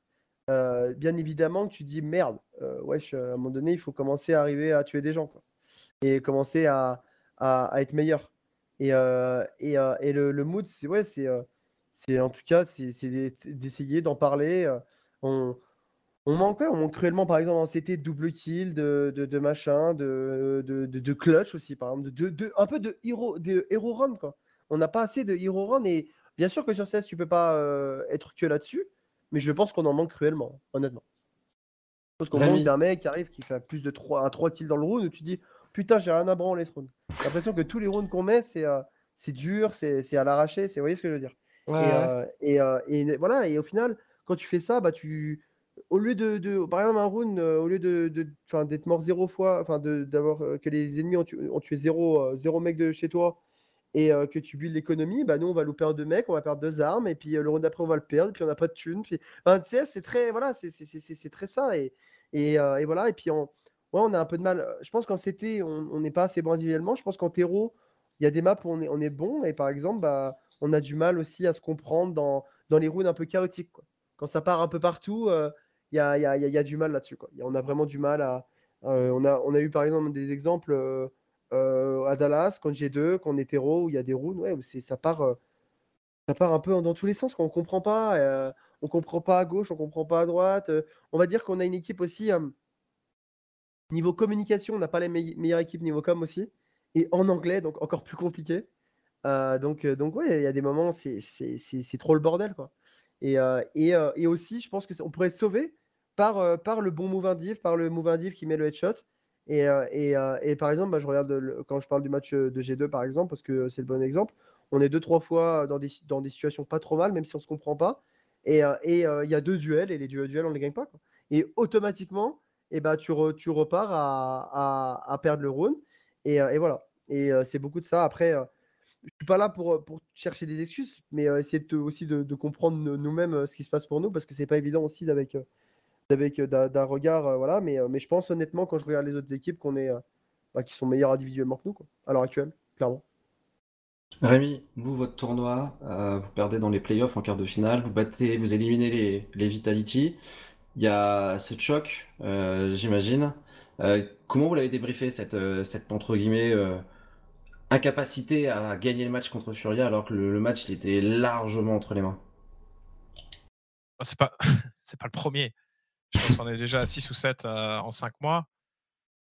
Speaker 3: Euh, bien évidemment tu dis merde, euh, wesh, à un moment donné, il faut commencer à arriver à tuer des gens. Et commencer à, être meilleur. Et, euh, et, euh, et le, le mood, c'est ouais, euh, en tout cas, c'est c'est d'e- d'essayer d'en parler. euh, on, on manque, on manque cruellement, par exemple, en CT, de double kill, de, de, de machin, de, de, de, clutch aussi, par exemple, de, un peu de hero, de hero run, quoi. On n'a pas assez de hero run, et bien sûr que sur CS, tu peux pas euh, être que là-dessus, mais je pense qu'on en manque cruellement, honnêtement. Parce qu'on manque d'un mec qui arrive, qui fait plus de 3, un 3 kills dans le round, où tu dis, putain, j'ai rien à branler ce round. J'ai l'impression que tous les rounds qu'on met, c'est euh, dur, c'est à l'arraché, c'est, vous voyez ce que je veux dire?
Speaker 4: Ouais,
Speaker 3: et,
Speaker 4: ouais.
Speaker 3: euh, et, et voilà, et au final, quand tu fais ça, bah, tu, au lieu de, de- par exemple, un round, euh, au lieu de, d'être mort zéro fois, enfin, d'avoir euh, que les ennemis ont, tu- ont tué zéro, euh, zéro mec de chez toi et que tu builds l'économie, bah, nous, on va louper un deux mecs, on va perdre deux armes, et puis le round d'après, on va le perdre, puis on n'a pas de thunes. Puis... Enfin, tu c'est très, voilà, c'est très ça. Et, et, et voilà, et puis on, ouais, on a un peu de mal. Je pense qu'en CT, on n'est pas assez bon individuellement. Je pense qu'en terreau, il y a des maps où on est, on est bon, et par exemple, bah, on a du mal aussi à se comprendre dans, dans les rounds un peu chaotiques. Quoi. Quand ça part un peu partout, il y, a, du mal là-dessus. On a vraiment du mal à. on, a, on a eu par exemple des exemples euh, euh, à Dallas, quand G2, quand on est hétéro, où il y a des rounds, ouais, ça, part, euh, ça part un peu dans tous les sens, qu'on ne comprend pas. on comprend pas à gauche, on comprend pas à droite. on va dire qu'on a une équipe aussi. niveau communication, on n'a pas les me- meilleures équipes niveau com aussi. Et en anglais, donc encore plus compliqué. Donc, donc ouais, il y a des moments, c'est trop le bordel, quoi. Et, euh, et, euh, et aussi, je pense que ça- on pourrait sauver par, euh, par le bon move indiv, par le move indiv qui met le headshot. Et, et, par exemple, bah, je regarde quand je parle du match de G2, par exemple, parce que c'est le bon exemple, on est deux, trois fois dans des, dans des situations pas trop mal, même si on se comprend pas. Et il y a deux duels, et les duels, duels on les gagne pas. Et automatiquement, et bah, tu, re- tu repars à, à, à perdre le round. Et, voilà. Et c'est beaucoup de ça. Après, je suis pas là pour, pour chercher des excuses, mais essayer de, aussi de, comprendre nous-mêmes ce qui se passe pour nous, parce que c'est pas évident aussi d'avec avec d'un regard, voilà. Mais, je pense honnêtement, quand je regarde les autres équipes, qu'on est, bah, qui sont meilleurs individuellement que nous, quoi, à l'heure actuelle, clairement.
Speaker 1: Rémi, vous, votre tournoi, vous perdez dans les playoffs en quart de finale, vous battez, vous éliminez les, les Vitality. Il y a ce choc, j'imagine. comment vous l'avez débriefé, cette, cette entre guillemets incapacité à gagner le match contre Furia alors que le, match était largement entre les mains.
Speaker 2: Oh, c'est pas, c'est pas le premier. Je pense qu'on est déjà à 6 ou 7 euh, en 5 mois.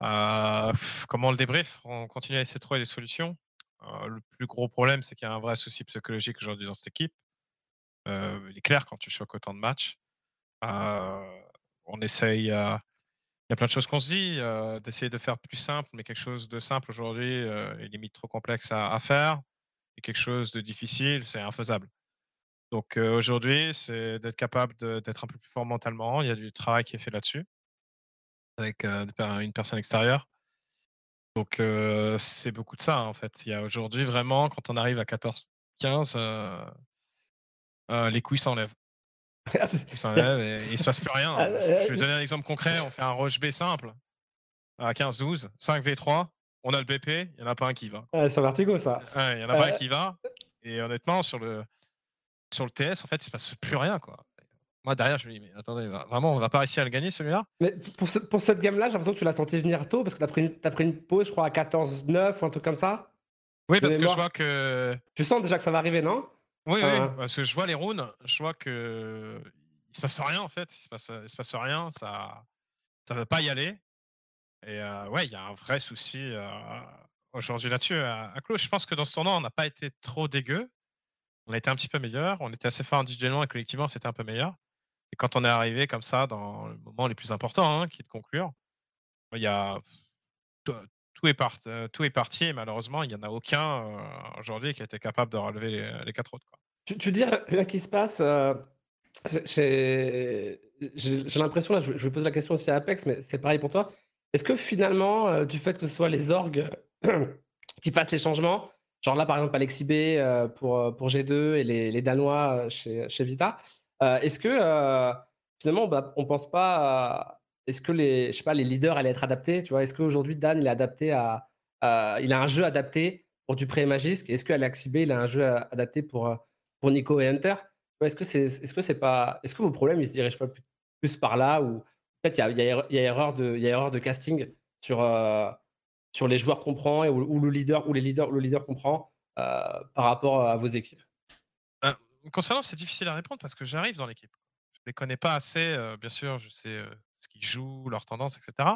Speaker 2: Euh, comment le débrief? On continue à essayer de trouver des solutions. Euh, le plus gros problème, c'est qu'il y a un vrai souci psychologique aujourd'hui dans cette équipe. il est clair quand tu choques autant de matchs. on essaye il y a plein de choses qu'on se dit, euh, d'essayer de faire plus simple, mais quelque chose de simple aujourd'hui euh, est limite trop complexe à, faire. Et quelque chose de difficile, c'est infaisable. Donc euh, aujourd'hui, c'est d'être capable d'être un peu plus fort mentalement. Il y a du travail qui est fait là-dessus avec une personne extérieure. Donc c'est beaucoup de ça en fait. Il y a aujourd'hui vraiment, quand on arrive à 14-15, les couilles s'enlèvent. Il s'enlève et il se passe plus rien. Ah, je vais donner un exemple concret. On fait un rush B simple à 15-12, 5v3. On a le BP, il n'y en a pas un qui va.
Speaker 4: c'est vertigo ça.
Speaker 2: Il n'y en a pas un qui va. Et honnêtement, sur le, sur le TS, en fait, il se passe plus rien. quoi. Moi, derrière, je me dis, mais attendez, vraiment, on va pas réussir à le gagner celui-là?
Speaker 4: Mais pour, pour cette game-là, j'ai l'impression que tu l'as senti venir tôt parce que tu as, pris, as pris une pause, je crois, à 14-9 ou un truc comme ça.
Speaker 2: Oui, parce que je vois que.
Speaker 4: Tu sens déjà que ça va arriver, non?
Speaker 2: Oui, oui, parce que je vois les runes, je vois que il se passe rien en fait, il se passe, il se passe rien, ça, ça va pas y aller. Et ouais, il y a un vrai souci aujourd'hui là-dessus. À, à je pense que dans ce tournoi, on n'a pas été trop dégueu. On a été un petit peu meilleur, on était assez fort individuellement et collectivement, c'était un peu meilleur. Et quand on est arrivé comme ça dans le moment les plus importants, hein, qui est de conclure, il y a tout est, euh, tout est parti et malheureusement, il n'y en a aucun euh, aujourd'hui qui été capable de relever les, quatre autres.
Speaker 4: Tu, tu dis, là, qui se passe, euh, j'ai l'impression, là, je, vais poser la question aussi à Apex, mais c'est pareil pour toi. Est-ce que finalement, du fait que ce soit les orgues qui fassent les changements, genre là par exemple Alexis B pour, pour G2 et les, les Danois chez, chez Vita, est-ce que finalement bah, on pense pas est-ce que les, je sais pas, les leaders allaient être adaptés Tu vois, est-ce qu'aujourd'hui Dan il est adapté à, il a un jeu adapté pour du pré Magisk Est-ce qu'Alexis B il a un jeu adapté pour euh, pour Nico et Hunter? Est-ce que c'est est-ce que c'est pas est-ce que vos problèmes ils se dirigent pas plus, par là ou peut-être il y a, erreur de il erreur de casting sur euh, sur les joueurs qu'on prend et ou, le leader ou les leaders le leader qu'on prend euh, par rapport à vos équipes?
Speaker 2: Ben, Concernant, c'est difficile à répondre parce que j'arrive dans l'équipe. Je les connais pas assez. bien sûr, je sais qu'ils jouent, leurs tendances, etc.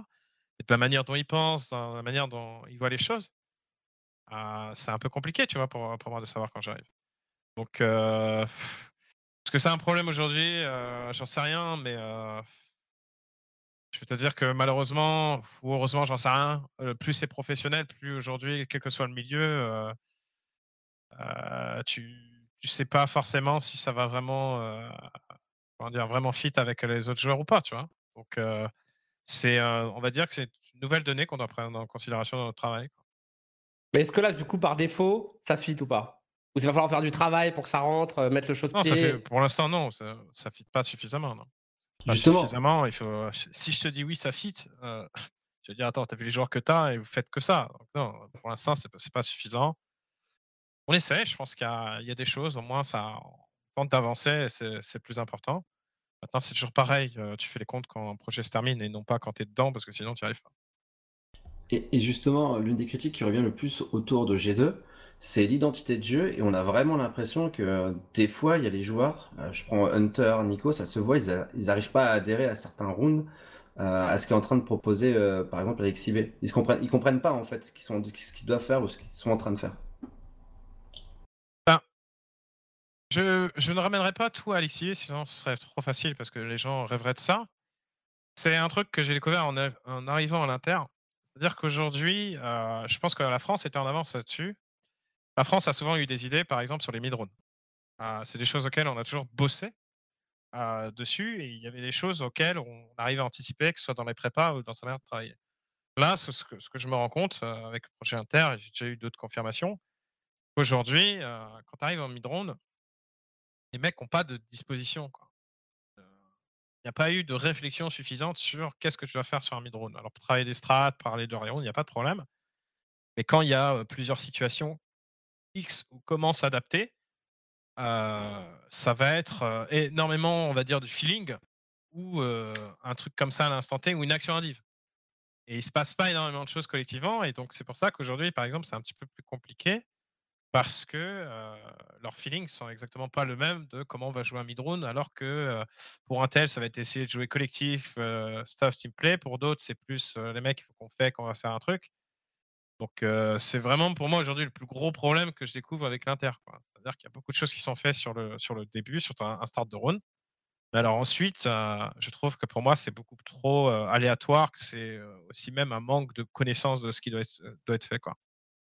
Speaker 2: Et de la manière dont ils pensent, de la manière dont ils voient les choses, euh, c'est un peu compliqué, tu vois, pour, pour moi de savoir quand j'arrive. Donc, euh, est-ce que c'est un problème aujourd'hui? Euh, J'en sais rien, mais je peux te dire que malheureusement, ou heureusement, j'en sais rien, plus c'est professionnel, plus aujourd'hui, quel que soit le milieu, tu ne sais pas forcément si ça va vraiment, comment dire, vraiment fit avec les autres joueurs ou pas, tu vois? Donc, c'est, on va dire que c'est une nouvelle donnée qu'on doit prendre en considération dans notre travail.
Speaker 4: Mais est-ce que là, du coup, par défaut, ça fit ou pas? Ou il va falloir faire du travail pour que ça rentre, mettre le chose pied?
Speaker 2: Pour l'instant, non, ça, ne fit pas suffisamment. Non.
Speaker 1: Justement.
Speaker 2: Suffisamment, il faut, si je te dis oui, ça fit, euh, je vais dire attends, t'as vu les joueurs que t'as et vous faites que ça. non, pour l'instant, c'est pas, pas suffisant. On essaie, je pense qu'il y, y, a des choses, au moins, ça, tente d'avancer, c'est plus important. Maintenant, c'est toujours pareil. tu fais les comptes quand un projet se termine et non pas quand tu es dedans parce que sinon tu arrives pas.
Speaker 1: Et, justement, l'une des critiques qui revient le plus autour de G2, c'est l'identité de jeu et on a vraiment l'impression que des fois, il y a les joueurs, je prends Hunter, Nico, ça se voit, ils n'arrivent pas à adhérer à certains rounds, à ce qu'est en train de proposer, par exemple, Alexis B. Ils ne comprennent, comprennent pas en fait ce qu'ils doivent faire ou ce qu'ils sont en train de faire.
Speaker 2: Je, ne ramènerai pas tout à Alexis, sinon ce serait trop facile parce que les gens rêveraient de ça. C'est un truc que j'ai découvert en, arrivant à l'Inter. C'est-à-dire qu'aujourd'hui, euh, je pense que la France était en avance là-dessus. La France a souvent eu des idées, par exemple, sur les mid-drones. Euh, c'est des choses auxquelles on a toujours bossé euh, dessus et il y avait des choses auxquelles on arrive à anticiper, que ce soit dans les prépas ou dans sa manière de travailler. Là, ce que, je me rends compte avec le projet Inter, j'ai déjà eu d'autres confirmations, Aujourd'hui, quand tu arrives en mid-round, les mecs n'ont pas de disposition. Il n'y a pas eu de réflexion suffisante sur qu'est-ce que tu vas faire sur un mid-round. Alors, pour travailler des strats, parler de round, il n'y a pas de problème. Mais quand il y a plusieurs situations X ou comment s'adapter, ça va être énormément, on va dire, du feeling ou un truc comme ça à l'instant T ou une action indive. Et il se passe pas énormément de choses collectivement. Et donc, c'est pour ça qu'aujourd'hui, par exemple, c'est un petit peu plus compliqué parce que leurs feelings sont exactement pas le même de comment on va jouer un mid-drone, alors que pour un tel, ça va être essayer de jouer collectif, stuff, team play. Pour d'autres, c'est plus les mecs, il faut qu'on fait, qu'on va faire un truc. Donc c'est vraiment pour moi aujourd'hui le plus gros problème que je découvre avec l'Inter. C'est-à-dire qu'il y a beaucoup de choses qui sont faites sur le, sur le début, sur un, start de round. Mais alors ensuite, je trouve que pour moi c'est beaucoup trop aléatoire, que c'est aussi même un manque de connaissance de ce qui doit être, doit être fait. Quoi.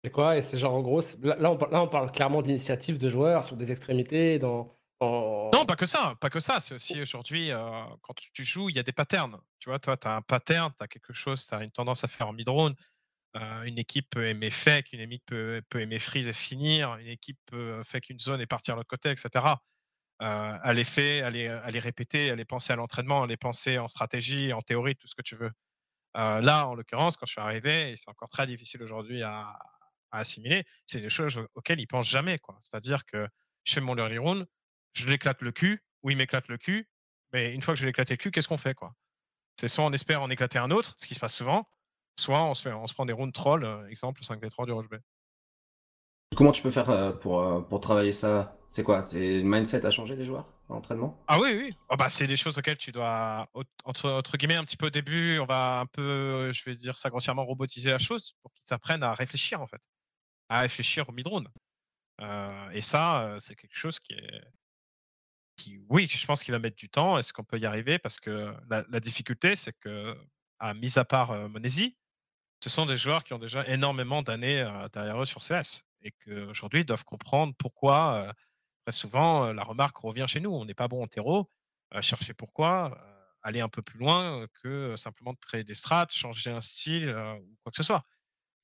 Speaker 4: Et quoi Et c'est genre en gros, là on, parle clairement d'initiative de joueurs sur des extrémités, dans,
Speaker 2: Non, pas que ça, pas que ça. C'est aussi aujourd'hui, quand tu joues, il y a des patterns. Tu vois, toi, tu as un pattern, tu as quelque chose, tu as une tendance à faire en mid-round une équipe peut aimer fake, une équipe peut, aimer freeze et finir, une équipe peut fake une zone et partir de l'autre côté, etc. Euh, fait, elle est, elle est répétée, elle est pensée à l'entraînement, elle est pensée en stratégie, en théorie, tout ce que tu veux. là, en l'occurrence, quand je suis arrivé, c'est encore très difficile aujourd'hui à, assimiler, c'est des choses auxquelles ils pensent jamais. C'est-à-dire que je fais mon early round, je l'éclate le cul, ou il m'éclate le cul, mais une fois que je l'éclate le cul, qu'est-ce qu'on fait quoi? C'est soit on espère en éclater un autre, ce qui se passe souvent, soit on se, fait, on se prend des rounds troll, euh, exemple 5v3 du Rush B.
Speaker 1: Comment tu peux faire euh, pour, euh, pour travailler ça? C'est quoi? C'est le mindset à changer des joueurs en entraînement
Speaker 2: Ah oui, oui. Oh bah, c'est des choses auxquelles tu dois, entre, entre, guillemets, un petit peu au début, on va un peu, je vais dire ça grossièrement, robotiser la chose pour qu'ils apprennent à réfléchir en fait. À réfléchir au mid-round. et ça, c'est quelque chose qui est. Qui, oui, je pense qu'il va mettre du temps. Est-ce qu'on peut y arriver? Parce que la, difficulté, c'est que, à mis à part Monesi, ce sont des joueurs qui ont déjà énormément d'années derrière eux sur CS et qu'aujourd'hui doivent comprendre pourquoi, très souvent, la remarque revient chez nous. On n'est pas bon en terreau, chercher pourquoi, aller un peu plus loin que simplement de créer des strats, changer un style ou quoi que ce soit.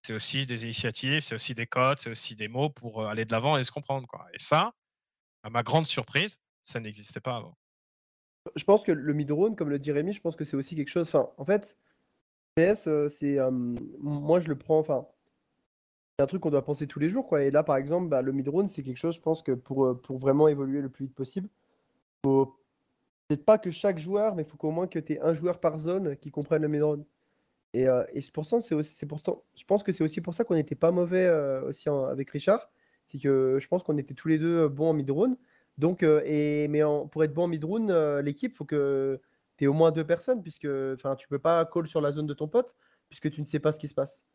Speaker 2: C'est aussi des initiatives, c'est aussi des codes, c'est aussi des mots pour aller de l'avant et se comprendre. Quoi. Et ça, à ma grande surprise, ça n'existait pas avant.
Speaker 3: Je pense que le mid-round, comme le dit Rémi, je pense que c'est aussi quelque chose. En fait, PS, c'est. moi, je le prends. Enfin, c'est un truc qu'on doit penser tous les jours, quoi. Et là, par exemple, bah, le mid-round, c'est quelque chose, je pense que pour, pour vraiment évoluer le plus vite possible, faut peut-être pas que chaque joueur, mais il faut qu'au moins que tu aies un joueur par zone qui comprenne le mid-round. Et, et c'est pour ça, pourtant, je pense que c'est aussi pour ça qu'on n'était pas mauvais aussi avec Richard. C'est que je pense qu'on était tous les deux bons en mid-round. Donc, et, mais pour être bon en mid-round, l'équipe, faut que tu es au moins deux personnes, puisque tu peux pas call sur la zone de ton pote, puisque tu ne sais pas ce qui se passe.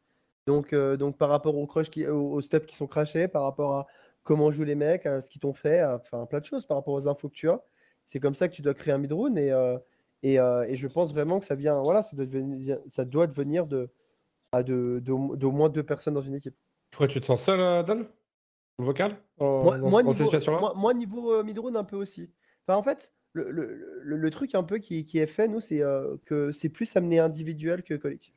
Speaker 3: Donc, euh, donc par rapport aux crush qui, aux, stuff qui sont crachés, par rapport à comment jouent les mecs, à ce qu'ils t'ont fait, enfin plein de choses par rapport aux infos que tu as. C'est comme ça que tu dois créer un et, euh, et, euh, et, je pense vraiment que ça vient, voilà, ça doit devenir, ça doit devenir de, de, de, d'au moins deux personnes dans une équipe.
Speaker 4: Pourquoi tu te sens seul, Dan? Le vocal?
Speaker 3: Moi, moi, niveau, moi, moi, niveau midrone un peu aussi. Enfin, en fait, le, truc un peu qui, est fait, nous, c'est euh, que c'est plus amené individuel que collectif.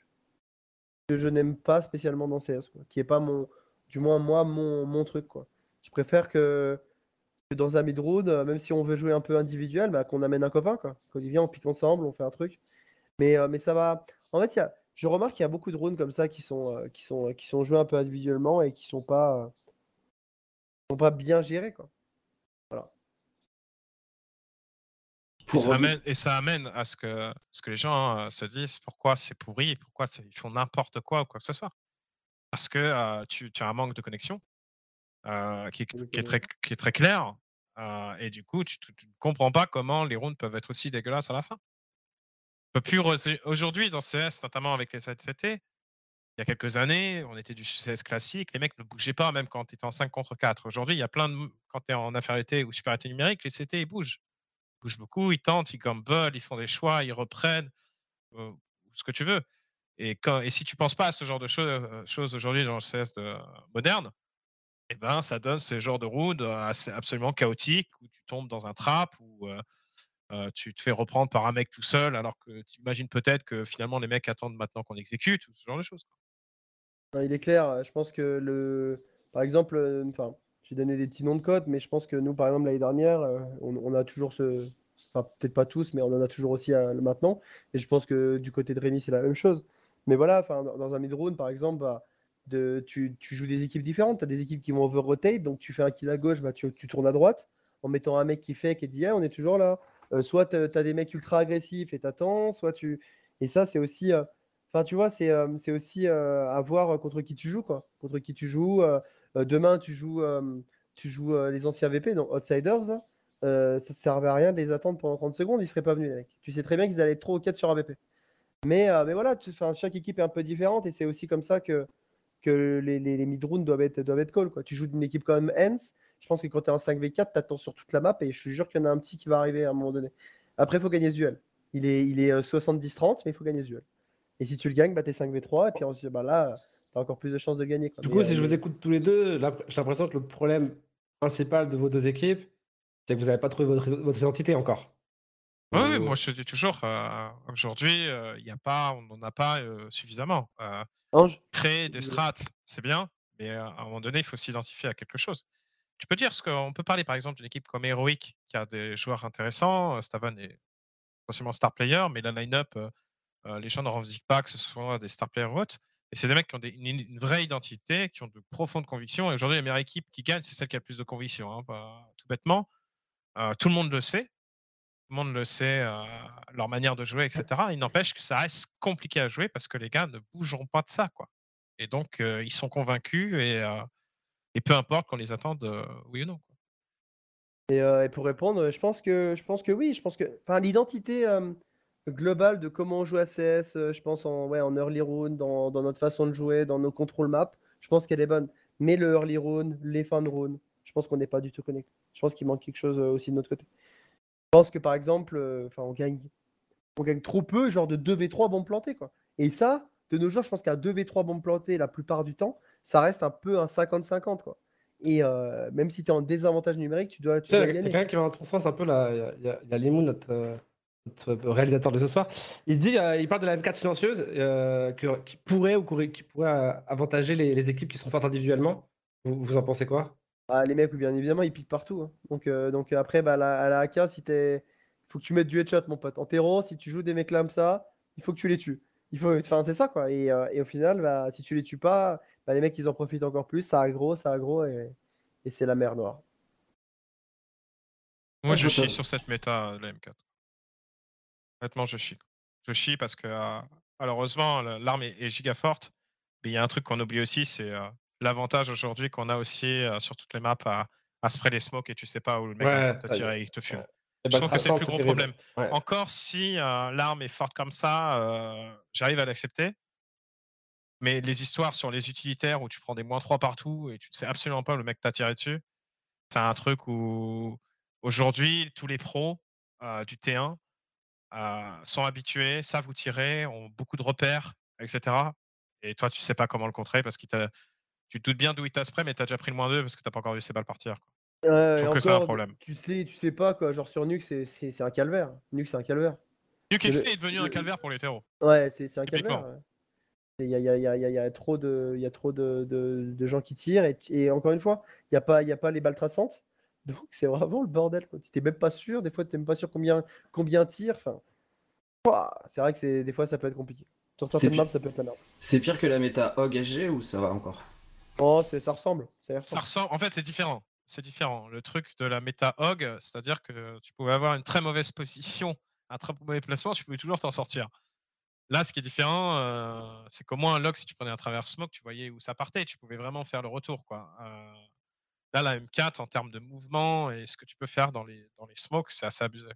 Speaker 3: Que je n'aime pas spécialement dans CS, quoi. Qui est pas mon, du moins moi, mon, truc, quoi. Je préfère que, dans un mid-road, euh, même si on veut jouer un peu individuel, bah, qu'on amène un copain, quoi. Qu'on vient, on pique ensemble, on fait un truc. Mais, euh, mais ça va. En fait, y a, je remarque qu'il y a beaucoup de rounds comme ça qui sont, qui sont, qui sont joués un peu individuellement et qui sont pas, sont pas bien gérés, quoi.
Speaker 2: Et ça, amène, à ce que, ce que les gens euh, se disent pourquoi c'est pourri, pourquoi ils font n'importe quoi ou quoi que ce soit. Parce que euh, tu, as un manque de connexion euh, qui, est très, qui est très clair. Et du coup, tu ne comprends pas comment les rounds peuvent être aussi dégueulasses à la fin. Aujourd'hui, dans CS, notamment avec les 7CT, il y a quelques années, on était du CS classique, les mecs ne bougeaient pas même quand tu étais en 5 contre 4. Aujourd'hui, il y a plein de. Quand tu es en infériorité ou supériorité numérique, les CT ils bougent bougent beaucoup, ils tentent, ils gamble, ils font des choix, ils reprennent, euh, ce que tu veux. Et, quand, et si tu penses pas à ce genre de euh, choses aujourd'hui dans le CS de, moderne, eh ben, ça donne ce genre de round absolument chaotique où tu tombes dans un trap, euh, tu te fais reprendre par un mec tout seul, alors que tu imagines peut-être que finalement les mecs attendent maintenant qu'on exécute, ou ce genre de choses.
Speaker 3: Il est clair, je pense que le. Par exemple, enfin, vais donner des petits noms de code, mais je pense que nous, par exemple, l'année dernière, on, a toujours ce. Enfin, peut-être pas tous, mais on en a toujours aussi maintenant. Et je pense que du côté de Rémi, c'est la même chose. Mais voilà, enfin, dans un mid-round, par exemple, bah, tu, tu joues des équipes différentes. Tu as des équipes qui vont over-rotate, donc tu fais un kill à gauche, bah, tu, tu tournes à droite en mettant un mec qui fait, qui dit, Ah, on est toujours là. Euh, soit tu as des mecs ultra agressifs et t'attends, soit tu. Et ça, c'est aussi. euh, Enfin, tu vois, c'est euh, aussi à voir contre qui tu joues, quoi. Contre qui tu joues. demain, tu joues, tu joues les anciens VP, donc Outsiders. Euh, ça ne servait à rien de les attendre pendant 30 secondes, ils seraient pas venus, les mecs. Tu sais très bien qu'ils allaient être trop au 4 sur un VP. Mais, mais voilà, chaque équipe est un peu différente et c'est aussi comme ça que, que les, les, les mid-rounds doivent être, doivent être call. Quoi. Tu joues d'une équipe quand même Hens. Je pense que quand tu es en 5v4, tu attends sur toute la map et je te jure qu'il y en a un petit qui va arriver à un moment donné. Après, il faut gagner ce duel. Il est, il est euh, 70-30, mais il faut gagner ce duel. Et si tu le gagnes, bah, tu es 5v3 et puis ensuite, bah, là, tu as encore plus de chances de gagner. quoi.
Speaker 4: Du
Speaker 3: Mais,
Speaker 4: coup,
Speaker 3: euh,
Speaker 4: si je
Speaker 3: mais-
Speaker 4: vous écoute tous les deux, j'ai l'impression que le problème principal de vos deux équipes, c'est que vous n'avez pas trouvé votre, votre identité encore.
Speaker 2: Oui, moi je dis toujours, euh, aujourd'hui, euh, il y a pas, on n'en a pas euh, suffisamment. Créer des strats, c'est bien, mais à un moment donné, il faut s'identifier à quelque chose. Tu peux dire ce qu'on peut parler par exemple d'une équipe comme Heroic qui a des joueurs intéressants. Stavan est potentiellement star player, mais la line-up, les gens ne revendiquent pas que ce soit des star players ou autres. Et c'est des mecs qui ont des- une, une vraie identité, qui ont de profondes convictions. Et aujourd'hui, la meilleure équipe qui gagne, c'est celle qui a le plus de convictions. hein, tout bêtement. Euh, tout le monde le sait. Le monde le sait, euh, leur manière de jouer, etc. Il n'empêche que ça reste compliqué à jouer parce que les gars ne bougeront pas de ça. Quoi. Et donc, euh, ils sont convaincus et, euh, et peu importe qu'on les attende, oui ou non.
Speaker 3: Et, pour répondre, je pense que, je pense que oui. Je pense que l'identité globale de comment on joue à CS, je pense en, ouais, en early round, dans, notre façon de jouer, dans nos contrôles map, je pense qu'elle est bonne. Mais le early round, les fins de round, je pense qu'on n'est pas du tout connecté. Je pense qu'il manque quelque chose aussi de notre côté. Je pense que par exemple, euh, enfin, on gagne, on gagne trop peu, genre de 2v3 bombes plantées. Quoi. Et ça, de nos jours, je pense qu'un 2v3 bombes plantées, la plupart du temps, ça reste un peu un 50-50. Quoi. Et euh, même si tu es en désavantage numérique, tu dois, tu dois
Speaker 4: il y a
Speaker 3: gagner.
Speaker 4: quelqu'un qui va dans ton sens un peu là. Il y a- y y Limou, notre, euh, notre réalisateur de ce soir. Il dit, euh, il parle de la M4 silencieuse euh, que- qui pourrait ou qui pourrait avantager les, les équipes qui sont fortes individuellement. Vous, vous en pensez quoi?
Speaker 3: Ah, les mecs, bien évidemment, ils piquent partout. hein. Donc, euh, donc après, bah, la- à la AK, si t'es. faut que tu mettes du headshot, mon pote. En terreau, si tu joues des mecs comme ça, il faut que tu les tues. Il faut... Enfin, c'est ça, quoi. Et, euh, et au final, bah, si tu les tues pas, bah, les mecs, ils en profitent encore plus. Ça aggro, ça aggro, et, et c'est la mer noire.
Speaker 2: Moi, je chie sur cette méta de la M4. Honnêtement, je chie. Je chie parce que, euh, malheureusement, l'arme est, est giga forte. Mais il y a un truc qu'on oublie aussi, c'est euh, l'avantage aujourd'hui qu'on a aussi euh, sur toutes les maps à, à spray les smokes et tu sais pas où le mec
Speaker 4: Ouais,
Speaker 2: te tirer et il te fume.
Speaker 4: ouais.
Speaker 2: Je trouve que c'est le plus gros problème.
Speaker 4: Ouais.
Speaker 2: Encore si euh, l'arme est forte comme ça, euh, j'arrive à l'accepter. Mais les histoires sur les utilitaires où tu prends des moins 3 partout et tu ne sais absolument pas où le mec t'a tiré dessus, c'est un truc où aujourd'hui, tous les pros euh, du T1 euh, sont habitués, savent où tirer, ont beaucoup de repères, etc. Et toi, tu sais pas comment le contrer parce que tu te doutes bien d'où il t'a spray, mais tu as déjà pris le moins 2 parce que tu n'as pas encore vu ses balles partir. quoi.
Speaker 3: Ouais,
Speaker 2: Je trouve que c'est un problème.
Speaker 3: Tu sais, tu sais pas, quoi. Genre sur Nuke, c'est- c'est c'est un calvaire. Nuke, c'est un calvaire.
Speaker 2: Nuke est devenu un calvaire pour les terreaux.
Speaker 3: Ouais, c'est c'est un calvaire. ouais. Il y a, il y a- il y a- il y a- il y a trop de, il y a trop de, de- de gens qui tirent. Et, et encore une fois, il n'y a, pas- il y a pas les balles traçantes. Donc c'est vraiment le bordel. quoi. Tu n'es même pas sûr. Des fois, tu n'es même pas sûr combien, combien tire. Enfin, c'est vrai que c'est- des fois, ça peut être compliqué. Sur
Speaker 1: C'est
Speaker 3: certaines maps, ça peut être la merde.
Speaker 1: C'est pire que la méta Hog SG ou ça va encore?
Speaker 3: Oh, c'est- ça ressemble. Ça y
Speaker 2: Ça
Speaker 3: ressemble.
Speaker 2: ressemble. En fait, c'est différent. C'est différent. Le truc de la méta hog, c'est-à-dire que tu pouvais avoir une très mauvaise position, un très mauvais placement, tu pouvais toujours t'en sortir. Là, ce qui est différent, euh, c'est qu'au moins un log, si tu prenais un travers smoke, tu voyais où ça partait, tu pouvais vraiment faire le retour. Quoi. Euh, là, la M4, en termes de mouvement et ce que tu peux faire dans les, dans les smokes, c'est assez abusé.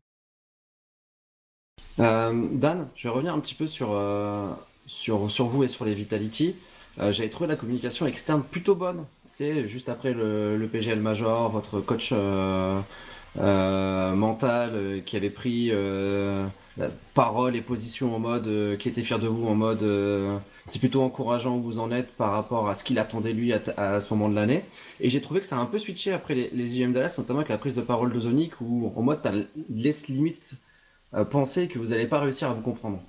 Speaker 1: Euh, Dan, je vais revenir un petit peu sur, euh, sur, sur vous et sur les Vitality. Euh, J'avais trouvé la communication externe plutôt bonne. C'est juste après le, PGL Major, votre coach euh, euh, mental qui avait pris la parole et position en mode, qui était fier de vous en mode, c'est plutôt encourageant où vous en êtes par rapport à ce qu'il attendait lui à, ce moment de l'année. Et j'ai trouvé que ça a un peu switché après les, les IM Dallas, notamment avec la prise de parole de Zonic où en mode, t'as laisse limite penser que vous n'allez pas réussir à vous comprendre.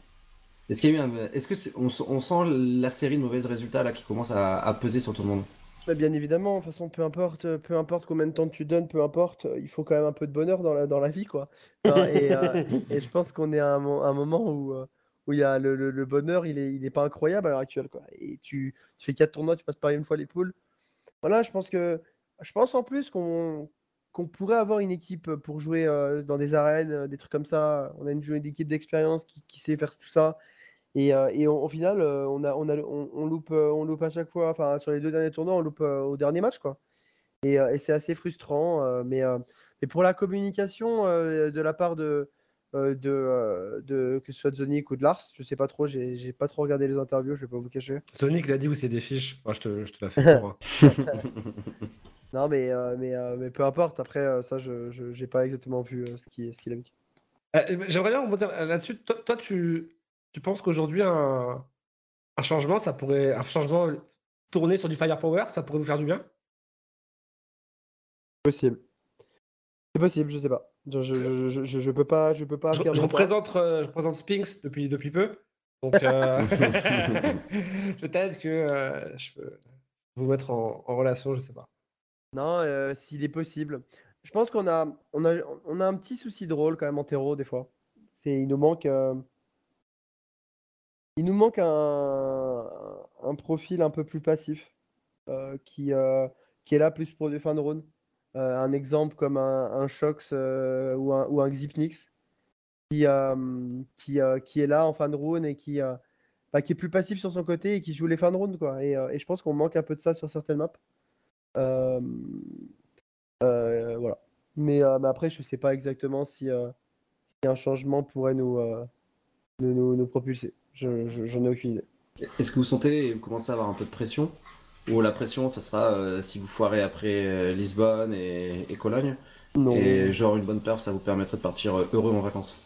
Speaker 1: Est-ce qu'il y a eu un... Est-ce que on, sent la série de mauvais résultats là qui commence à, à peser sur tout le monde?
Speaker 3: Bah, bien évidemment, de toute façon, peu importe, peu importe combien de temps tu donnes, peu importe, il faut quand même un peu de bonheur dans la, dans la vie, quoi. Enfin, et, euh, et je pense qu'on est à un, mo- un moment où, euh, où il y a le, le- le bonheur, il est, il est pas incroyable à l'heure actuelle, quoi. Et tu, tu fais quatre tournois, tu passes par une fois les poules. Voilà, je pense que, je pense en plus qu'on qu'on pourrait avoir une équipe pour jouer euh, dans des arènes, des trucs comme ça. On a une, une équipe d'expérience qui, qui sait faire tout ça. Et, euh, et au, au final, euh, on, a, on, a, on, on loupe, euh, on loupe à chaque fois, enfin sur les deux derniers tournois, on loupe euh, au dernier match, quoi. Et, euh, et c'est assez frustrant. euh, mais, euh, mais pour la communication euh, de la part de, euh, de, euh, de que ce soit de Zonic ou de Lars, je sais pas trop, j'ai j'ai pas trop regardé les interviews, je vais pas vous cacher.
Speaker 4: Sonic l'a dit où c'est des fiches. Moi, je te, je te la fais pour. hein.
Speaker 3: Non, mais, euh, mais, euh, mais peu importe, après, ça, je je- j'ai pas exactement vu euh, ce qu'il ce qu'il a dit.
Speaker 4: Euh, J'aimerais bien rebondir là-dessus. Toi, toi, tu, tu penses qu'aujourd'hui, un, un changement, ça pourrait. Un changement tourné sur du firepower, ça pourrait vous faire du bien?
Speaker 3: Possible. C'est possible, je sais pas. Je, je, je, je, peux pas, je peux pas
Speaker 4: je, représente, euh, je représente Spinks depuis, depuis peu. Donc, euh, peut-être que euh, je peux vous mettre en, en relation, je sais pas.
Speaker 3: Non, euh, s'il est possible. Je pense qu'on a, on a, on a un petit souci de rôle quand même en terreau des fois. C'est, il nous manque, euh, il nous manque un, profil un peu plus passif euh, qui, euh, qui est là plus pour des fins de round. Euh, un exemple comme un, Shox ou un, ou Xipnix qui, est là en fin de round et qui, bah, qui est plus passif sur son côté et qui joue les fins de round. Quoi. Et, je pense qu'on manque un peu de ça sur certaines maps. Mais, après, je sais pas exactement si, un changement pourrait nous, nous propulser. Je, je- j'en ai aucune idée.
Speaker 1: Est-ce que vous sentez vous commencez à avoir un peu de pression? Ou la pression, ça sera euh, si vous foirez après euh, Lisbonne et, et Cologne?
Speaker 3: Non.
Speaker 1: Et genre une bonne perf, ça vous permettrait de partir euh, heureux en vacances?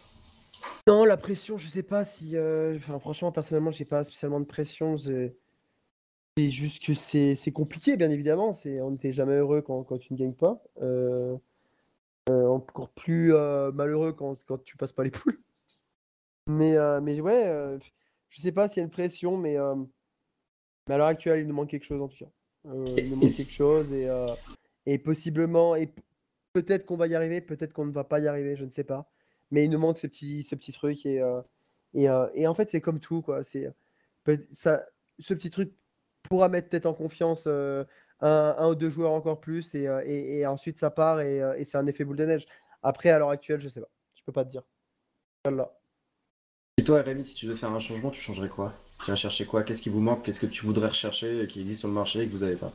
Speaker 3: Non, la pression, je sais pas si. euh, Enfin, franchement, personnellement, j'ai pas spécialement de pression. C'est c'est juste que c'est c'est compliqué, bien évidemment. C'est on n'était jamais heureux quand, quand tu ne gagnes pas. Euh, euh, encore plus euh, malheureux quand, quand tu passes pas les poules. Mais, euh, mais ouais, euh, je sais pas s'il y a une pression, mais, euh, mais à l'heure actuelle, il nous manque quelque chose en tout cas. Euh, il nous manque quelque chose et, euh, et possiblement, et peut-être qu'on va y arriver, peut-être qu'on ne va pas y arriver, je ne sais pas. Mais il nous manque ce petit, ce petit truc et, et, et en fait, c'est comme tout, quoi. C'est ça, ce petit truc pourra mettre peut-être en confiance un, un ou deux joueurs encore plus et, et, et ensuite ça part et, et c'est un effet boule de neige. Après, à l'heure actuelle, je sais pas. Je peux pas te dire. Voilà.
Speaker 1: Toi, Rémi, si tu devais faire un changement, tu changerais quoi? Tu vas chercher quoi? Qu'est-ce qui vous manque? Qu'est-ce que tu voudrais rechercher qui existe sur le marché et que vous avez pas?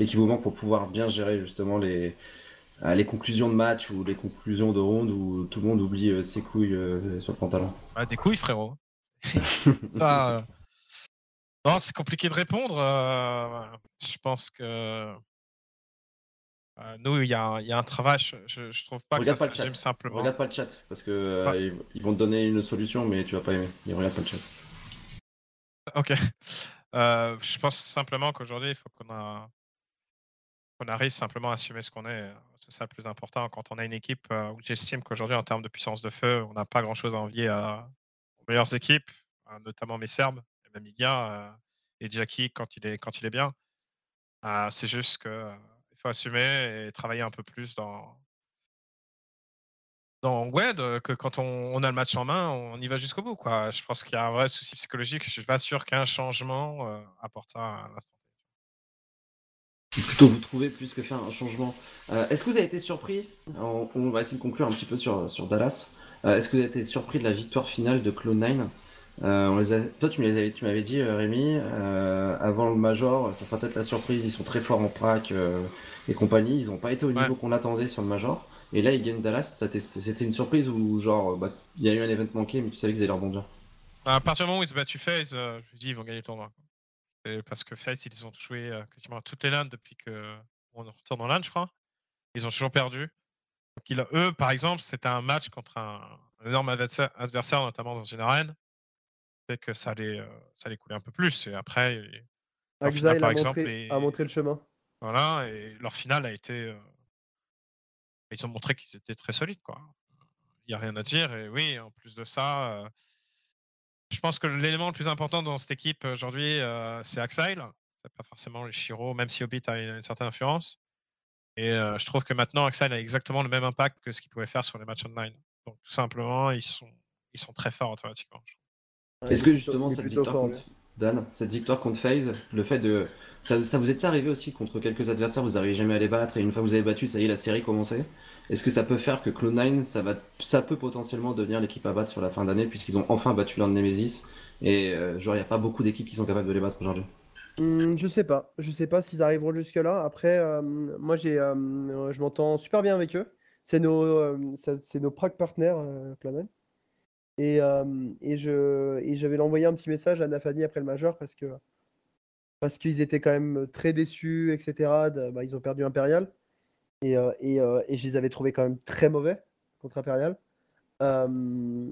Speaker 1: Et qui vous manque pour pouvoir bien gérer justement les, euh, les conclusions de match ou les conclusions de ronde où tout le monde oublie euh, ses couilles euh, sur le pantalon?
Speaker 2: Bah, des couilles, frérot. Ça, Non, c'est compliqué de répondre. Je pense que euh, nous, il y, a un- il y a un travail. Je, je, trouve pas
Speaker 1: Regarde
Speaker 2: que ça
Speaker 1: pas le chat.
Speaker 2: simplement.
Speaker 1: Regarde pas le chat parce que euh,
Speaker 2: Ouais.
Speaker 1: ils, ils vont te donner une solution, mais tu vas pas aimer. Ils regardent pas le chat.
Speaker 2: Ok. Euh, je pense simplement qu'aujourd'hui, il faut qu'on a... arrive simplement à assumer ce qu'on est. C'est ça le plus important. Quand on a une équipe où j'estime qu'aujourd'hui, en termes de puissance de feu, on n'a pas grand-chose à envier à... aux meilleures équipes, notamment mes Serbes, et même Liga, et Jackie quand il est, quand il est bien. C'est juste qu'il assumer et travailler un peu plus dans. Dans de- que quand on, on a le match en main, on y va jusqu'au bout. Quoi. Je pense qu'il y a un vrai souci psychologique. Je suis pas sûr qu'un changement euh, apporte ça à l'instant.
Speaker 1: Plutôt vous trouver plus que faire un changement. Euh, Est-ce que vous avez été surpris on, va essayer de conclure un petit peu sur, sur Dallas. Euh, Est-ce que vous avez été surpris de la victoire finale de Cloud9 Euh, on les a- Toi, tu m'avais dit, euh, Rémi, euh, avant le Major, ça sera peut-être la surprise. Ils sont très forts en prac euh, et compagnie. Ils n'ont pas été au
Speaker 2: Ouais.
Speaker 1: niveau qu'on attendait sur le Major. Et là, ils gagnent Dallas. C'était une surprise ou genre, bah, il y a eu un event manqué, mais tu savais qu'ils allaient rebondir?
Speaker 2: À partir du moment où ils se battent FaZe, je me dis ils vont gagner le tournoi. parce que FaZe, ils ont joué quasiment toutes les LAN depuis qu'on retourne en LAN, je crois. Ils ont toujours perdu. Donc, ils- eux, par exemple, c'était un match contre un, un énorme adversaire, notamment dans une arène. Que ça allait, ça allait couler un peu plus. Et après, Leur
Speaker 3: Axile
Speaker 2: par
Speaker 3: a,
Speaker 2: exemple,
Speaker 3: montré, a montré le chemin.
Speaker 2: voilà. Et leur finale a été. ils ont montré qu'ils étaient très solides, quoi. Il n'y a rien à dire. Et oui, en plus de ça, je pense que l'élément le plus important dans cette équipe aujourd'hui, c'est Axile. C'est pas forcément le Shiro, même si Hobbit a une, une certaine influence. Et euh, je trouve que maintenant, Axel a exactement le même impact que ce qu'il pouvait faire sur les matchs online. Donc tout simplement, ils sont, ils sont très forts automatiquement.
Speaker 3: Ouais,
Speaker 1: Est-ce que
Speaker 3: est
Speaker 1: justement
Speaker 3: est
Speaker 1: cette victoire
Speaker 3: fort,
Speaker 1: contre Dan, cette victoire contre FaZe, le fait de ça, ça vous était arrivé aussi contre quelques adversaires, vous n'arrivez jamais à les battre et une fois que vous avez battu, ça y est, la série commençait. Est-ce que ça peut faire que Cloud9, ça va, ça peut potentiellement devenir l'équipe à battre sur la fin d'année puisqu'ils ont enfin battu leur Nemesis et euh, genre il n'y a pas beaucoup d'équipes qui sont capables de les battre aujourd'hui?
Speaker 3: Hmm, je sais pas. Je sais pas s'ils arriveront jusque-là. Après, euh, moi, j'ai, euh, je m'entends super bien avec eux. C'est nos, euh, c'est nos prac partners, Planet. Et, et je, et j'avais envoyé un petit message à Nafani après le major parce que parce qu'ils étaient quand même très déçus, etc. bah, ils ont perdu Imperial. Et, et, et je les avais trouvés quand même très mauvais contre Imperial. Euh,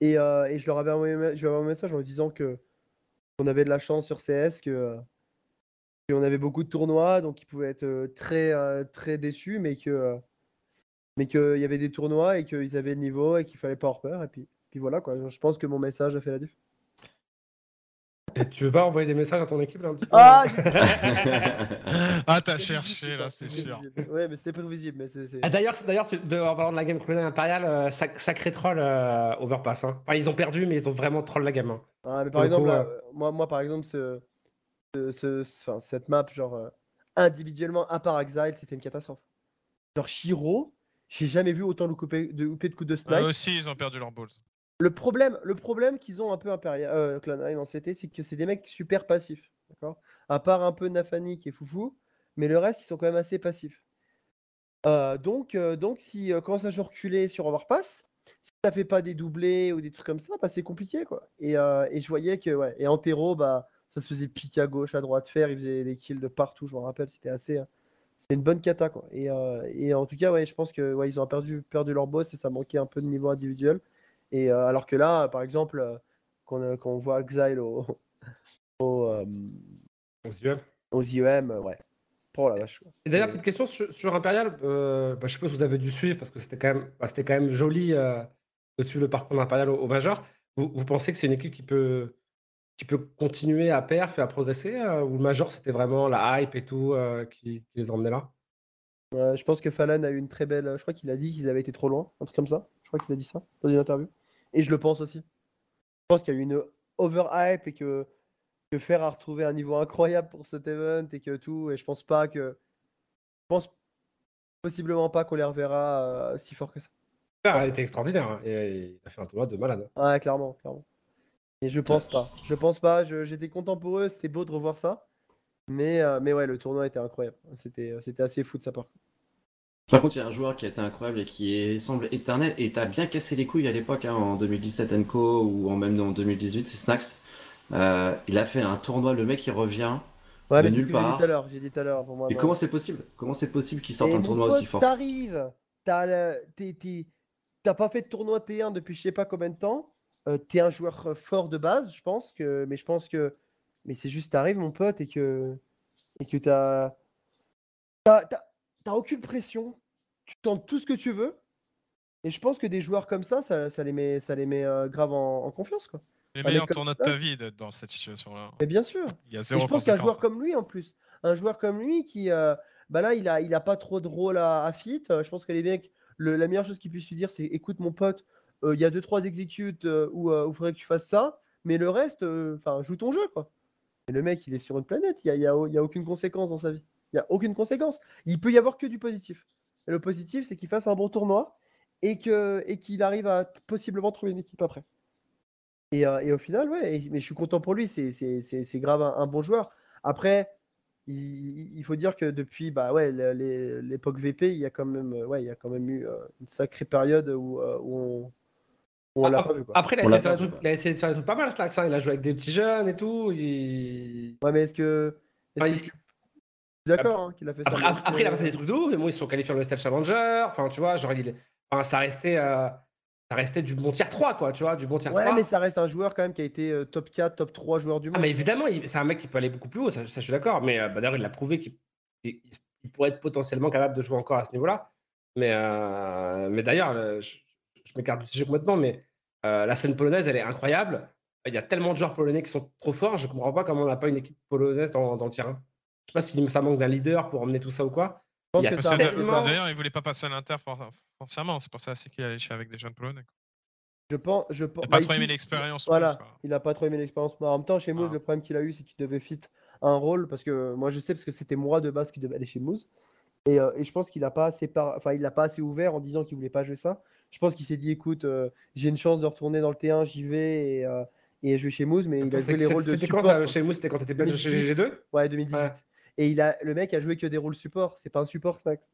Speaker 3: et, et je leur avais envoyé, je lui avais un message en disant que on avait de la chance sur CS, que qu'on avait beaucoup de tournois, donc ils pouvaient être très très déçus, mais que mais qu'il y avait des tournois et qu'ils avaient le niveau et qu'il fallait pas avoir peur. Puis voilà quoi. Je pense que mon message a fait la diff.
Speaker 4: Et tu veux pas envoyer des messages à ton équipe là un petit peu?
Speaker 3: Ah,
Speaker 2: ah, t'as cherché là, c'était sûr.
Speaker 3: Ouais, mais c'était prévisible. Mais c'est
Speaker 4: Ah, D'ailleurs, d'ailleurs, en parlant de la game Clone Imperial, euh, sac- sacré troll euh, Overpass. Hein. Enfin, ils ont perdu, mais ils ont vraiment troll la game. hein.
Speaker 3: Ah, mais par
Speaker 4: le
Speaker 3: exemple,
Speaker 4: coup,
Speaker 3: là,
Speaker 4: euh,
Speaker 3: moi, moi, par exemple, ce, ce, ce- ce- enfin, cette map, genre, euh, individuellement, à part Exile, c'était une catastrophe. Genre, Shiro, j'ai jamais vu autant de couper de, louper de coups de snipe.
Speaker 2: Eux aussi, ils ont perdu leur balls.
Speaker 3: Le problème, le problème qu'ils ont un peu Imperial, euh, Clan9 en CT, c'est que c'est des mecs super passifs. D'accord? À part un peu Nafani qui est foufou, mais le reste, ils sont quand même assez passifs. Euh, donc, euh, donc, si euh, quand ça joue reculer sur Overpass, si ça fait pas des doublés ou des trucs comme ça, bah, c'est compliqué. quoi. Et, et je voyais que, ouais, et Antero, bah, ça se faisait piquer à gauche, à droite, faire, il faisait des kills de partout, je me rappelle, c'était assez. C'était une bonne cata. Quoi. Et, et en tout cas, ouais, je pense que ouais, ils ont perdu, perdu leur boss et ça manquait un peu de niveau individuel. Et euh, alors que là, par exemple, quand, euh, quand on voit Exile au, au,
Speaker 4: aux IEM.
Speaker 3: aux IEM, ouais. Oh la vache.
Speaker 4: Et d'ailleurs,
Speaker 3: Et-
Speaker 4: petite question sur, sur Imperial. bah, je suppose que vous avez dû suivre parce que c'était quand même, bah, c'était quand même joli de suivre le parcours d'Imperial au, au Major. Vous, vous pensez que c'est une équipe qui peut, qui peut continuer à perf et à progresser euh, Ou le Major, c'était vraiment la hype et tout euh, qui, qui les emmenait là?
Speaker 3: Je pense que Falan a eu une très belle. Je crois qu'il a dit qu'ils avaient été trop loin, un truc comme ça. Je crois qu'il a dit ça dans une interview. Et je le pense aussi. Je pense qu'il y a eu une overhype et que, que Fer a retrouvé un niveau incroyable pour cet event et que tout. Et je pense pas que. Je pense possiblement pas qu'on les reverra euh, si fort que ça.
Speaker 4: Fer a été extraordinaire hein, et il a fait un tournoi de malade.
Speaker 3: Ouais, clairement, clairement. Et je pense pas. Je pense pas. J'étais content pour eux. C'était beau de revoir ça. Mais, euh, mais ouais, le tournoi était incroyable. C'était c'était assez fou de sa part.
Speaker 1: Par contre, il y a un joueur qui a été incroyable et qui est- semble éternel et t'as bien cassé les couilles à l'époque, hein, en 2017 Enco ou en même en 2018, c'est Snax. Euh, il a fait un tournoi, le mec il revient.
Speaker 3: Ouais,
Speaker 1: De nulle part.
Speaker 3: J'ai dit tout à l'heure.
Speaker 1: Et comment c'est possible? Comment c'est possible qu'il sorte
Speaker 3: Et
Speaker 1: un tournoi aussi fort?
Speaker 3: T'arrives, t'as pas fait de tournoi T1 depuis je sais pas combien de temps. euh, t'es un joueur fort de base, je pense que, mais je pense que, mais c'est juste t'arrives mon pote et que et que t'as t'as t'as- aucune pression. Tu tentes tout ce que tu veux. Et je pense que des joueurs comme ça, ça, ça les met, ça les met euh, grave en, en confiance quoi.
Speaker 2: Les
Speaker 3: Un mec
Speaker 2: meilleurs
Speaker 3: comme
Speaker 2: tournois de
Speaker 3: ça.
Speaker 2: ta vie d'être dans cette situation-là.
Speaker 3: Mais bien sûr.
Speaker 2: Il y a
Speaker 3: Et
Speaker 2: zéro
Speaker 3: je pense qu'un joueur comme lui, en plus, un joueur comme lui qui, euh, bah là, il a, il a pas trop de rôle à, à fit. Euh, je pense que les mecs, le- la meilleure chose qu'ils puissent lui dire, c'est écoute, mon pote, euh, il y a deux trois exécutes où où il faudrait que tu fasses ça, mais le reste, enfin, joue ton jeu, quoi. Et le mec, il est sur une planète, il y a, il y a- il y a aucune conséquence dans sa vie. Il y a aucune conséquence. Il peut y avoir que du positif. Et le positif, c'est qu'il fasse un bon tournoi et que et qu'il arrive à possiblement trouver une équipe après. Et, euh, et au final, ouais, et- mais je suis content pour lui, c'est c'est- c'est- c'est grave un, un bon joueur. Après, il, il faut dire que depuis bah ouais, les- l'époque VP, il y a quand même, ouais, il y a quand même eu euh, une sacrée période où, euh, où on, on l'a pas vu. Quoi.
Speaker 4: Après, il a,
Speaker 1: On
Speaker 4: essayé
Speaker 1: l'a
Speaker 4: de faire
Speaker 1: pas
Speaker 4: des
Speaker 1: vu,
Speaker 4: trucs- il a essayé de faire des trucs pas mal, Slax. hein. Il a joué avec des petits jeunes et tout. il-
Speaker 3: Ouais, mais est-ce que. est-ce
Speaker 4: Enfin,
Speaker 3: que
Speaker 4: il-
Speaker 3: tu- Je suis d'accord hein, qu'il a fait.
Speaker 4: Après, il a pas fait des trucs de ouf, mais bon, ils sont qualifiés dans le Stade Challenger. Enfin, tu vois, genre, il... enfin, ça, restait, euh, ça restait du bon tier 3, quoi, tu vois, du bon tier
Speaker 3: Ouais,
Speaker 4: 3.
Speaker 3: mais ça reste un joueur quand même qui a été euh, top 4, top 3 joueur du
Speaker 4: Ah,
Speaker 3: monde.
Speaker 4: mais évidemment, c'est un mec qui peut aller beaucoup plus haut, ça, ça, je suis d'accord. Mais euh, bah, d'ailleurs, il l'a prouvé qu'il il- il pourrait être potentiellement capable de jouer encore à ce niveau-là. Mais, euh, mais d'ailleurs, euh, je, je m'écarte du sujet complètement, mais euh, la scène polonaise, elle est incroyable. il y a tellement de joueurs polonais qui sont trop forts, je comprends pas comment on n'a pas une équipe polonaise dans, dans le terrain. Je sais pas si ça manque d'un leader pour emmener tout ça ou quoi.
Speaker 3: Je pense
Speaker 4: Il
Speaker 3: que
Speaker 2: Parce
Speaker 3: ça
Speaker 2: que
Speaker 3: a-
Speaker 4: tellement-
Speaker 2: D'ailleurs, il voulait pas passer à l'Inter for- forcément. C'est pour ça qu'il allait chez avec des jeunes polonais.
Speaker 3: Je pense, je pense.
Speaker 2: Il a pas
Speaker 3: bah,
Speaker 2: trop aimé l'expérience.
Speaker 3: Voilà, il a pas trop aimé l'expérience. Mais en même temps, chez Moose,
Speaker 2: Ah.
Speaker 3: le problème qu'il a eu, c'est qu'il devait fit un rôle parce que moi, je sais parce que c'était moi de base qui devait aller chez Moose. Et, euh, et je pense qu'il a pas assez, par... enfin, il pas assez ouvert en disant qu'il voulait pas jouer ça. Je pense qu'il s'est dit, écoute, euh, j'ai une chance de retourner dans le T1, j'y vais et, euh, et je vais chez Moose, mais il a joué les rôles de
Speaker 4: C'était quand ça, chez nous C'était quand t'étais belge chez
Speaker 3: 2018.
Speaker 4: GG2
Speaker 3: Ouais, 2018.
Speaker 4: Ouais.
Speaker 3: Et il a, le mec a joué que des rôles support. C'est pas un support, Snax.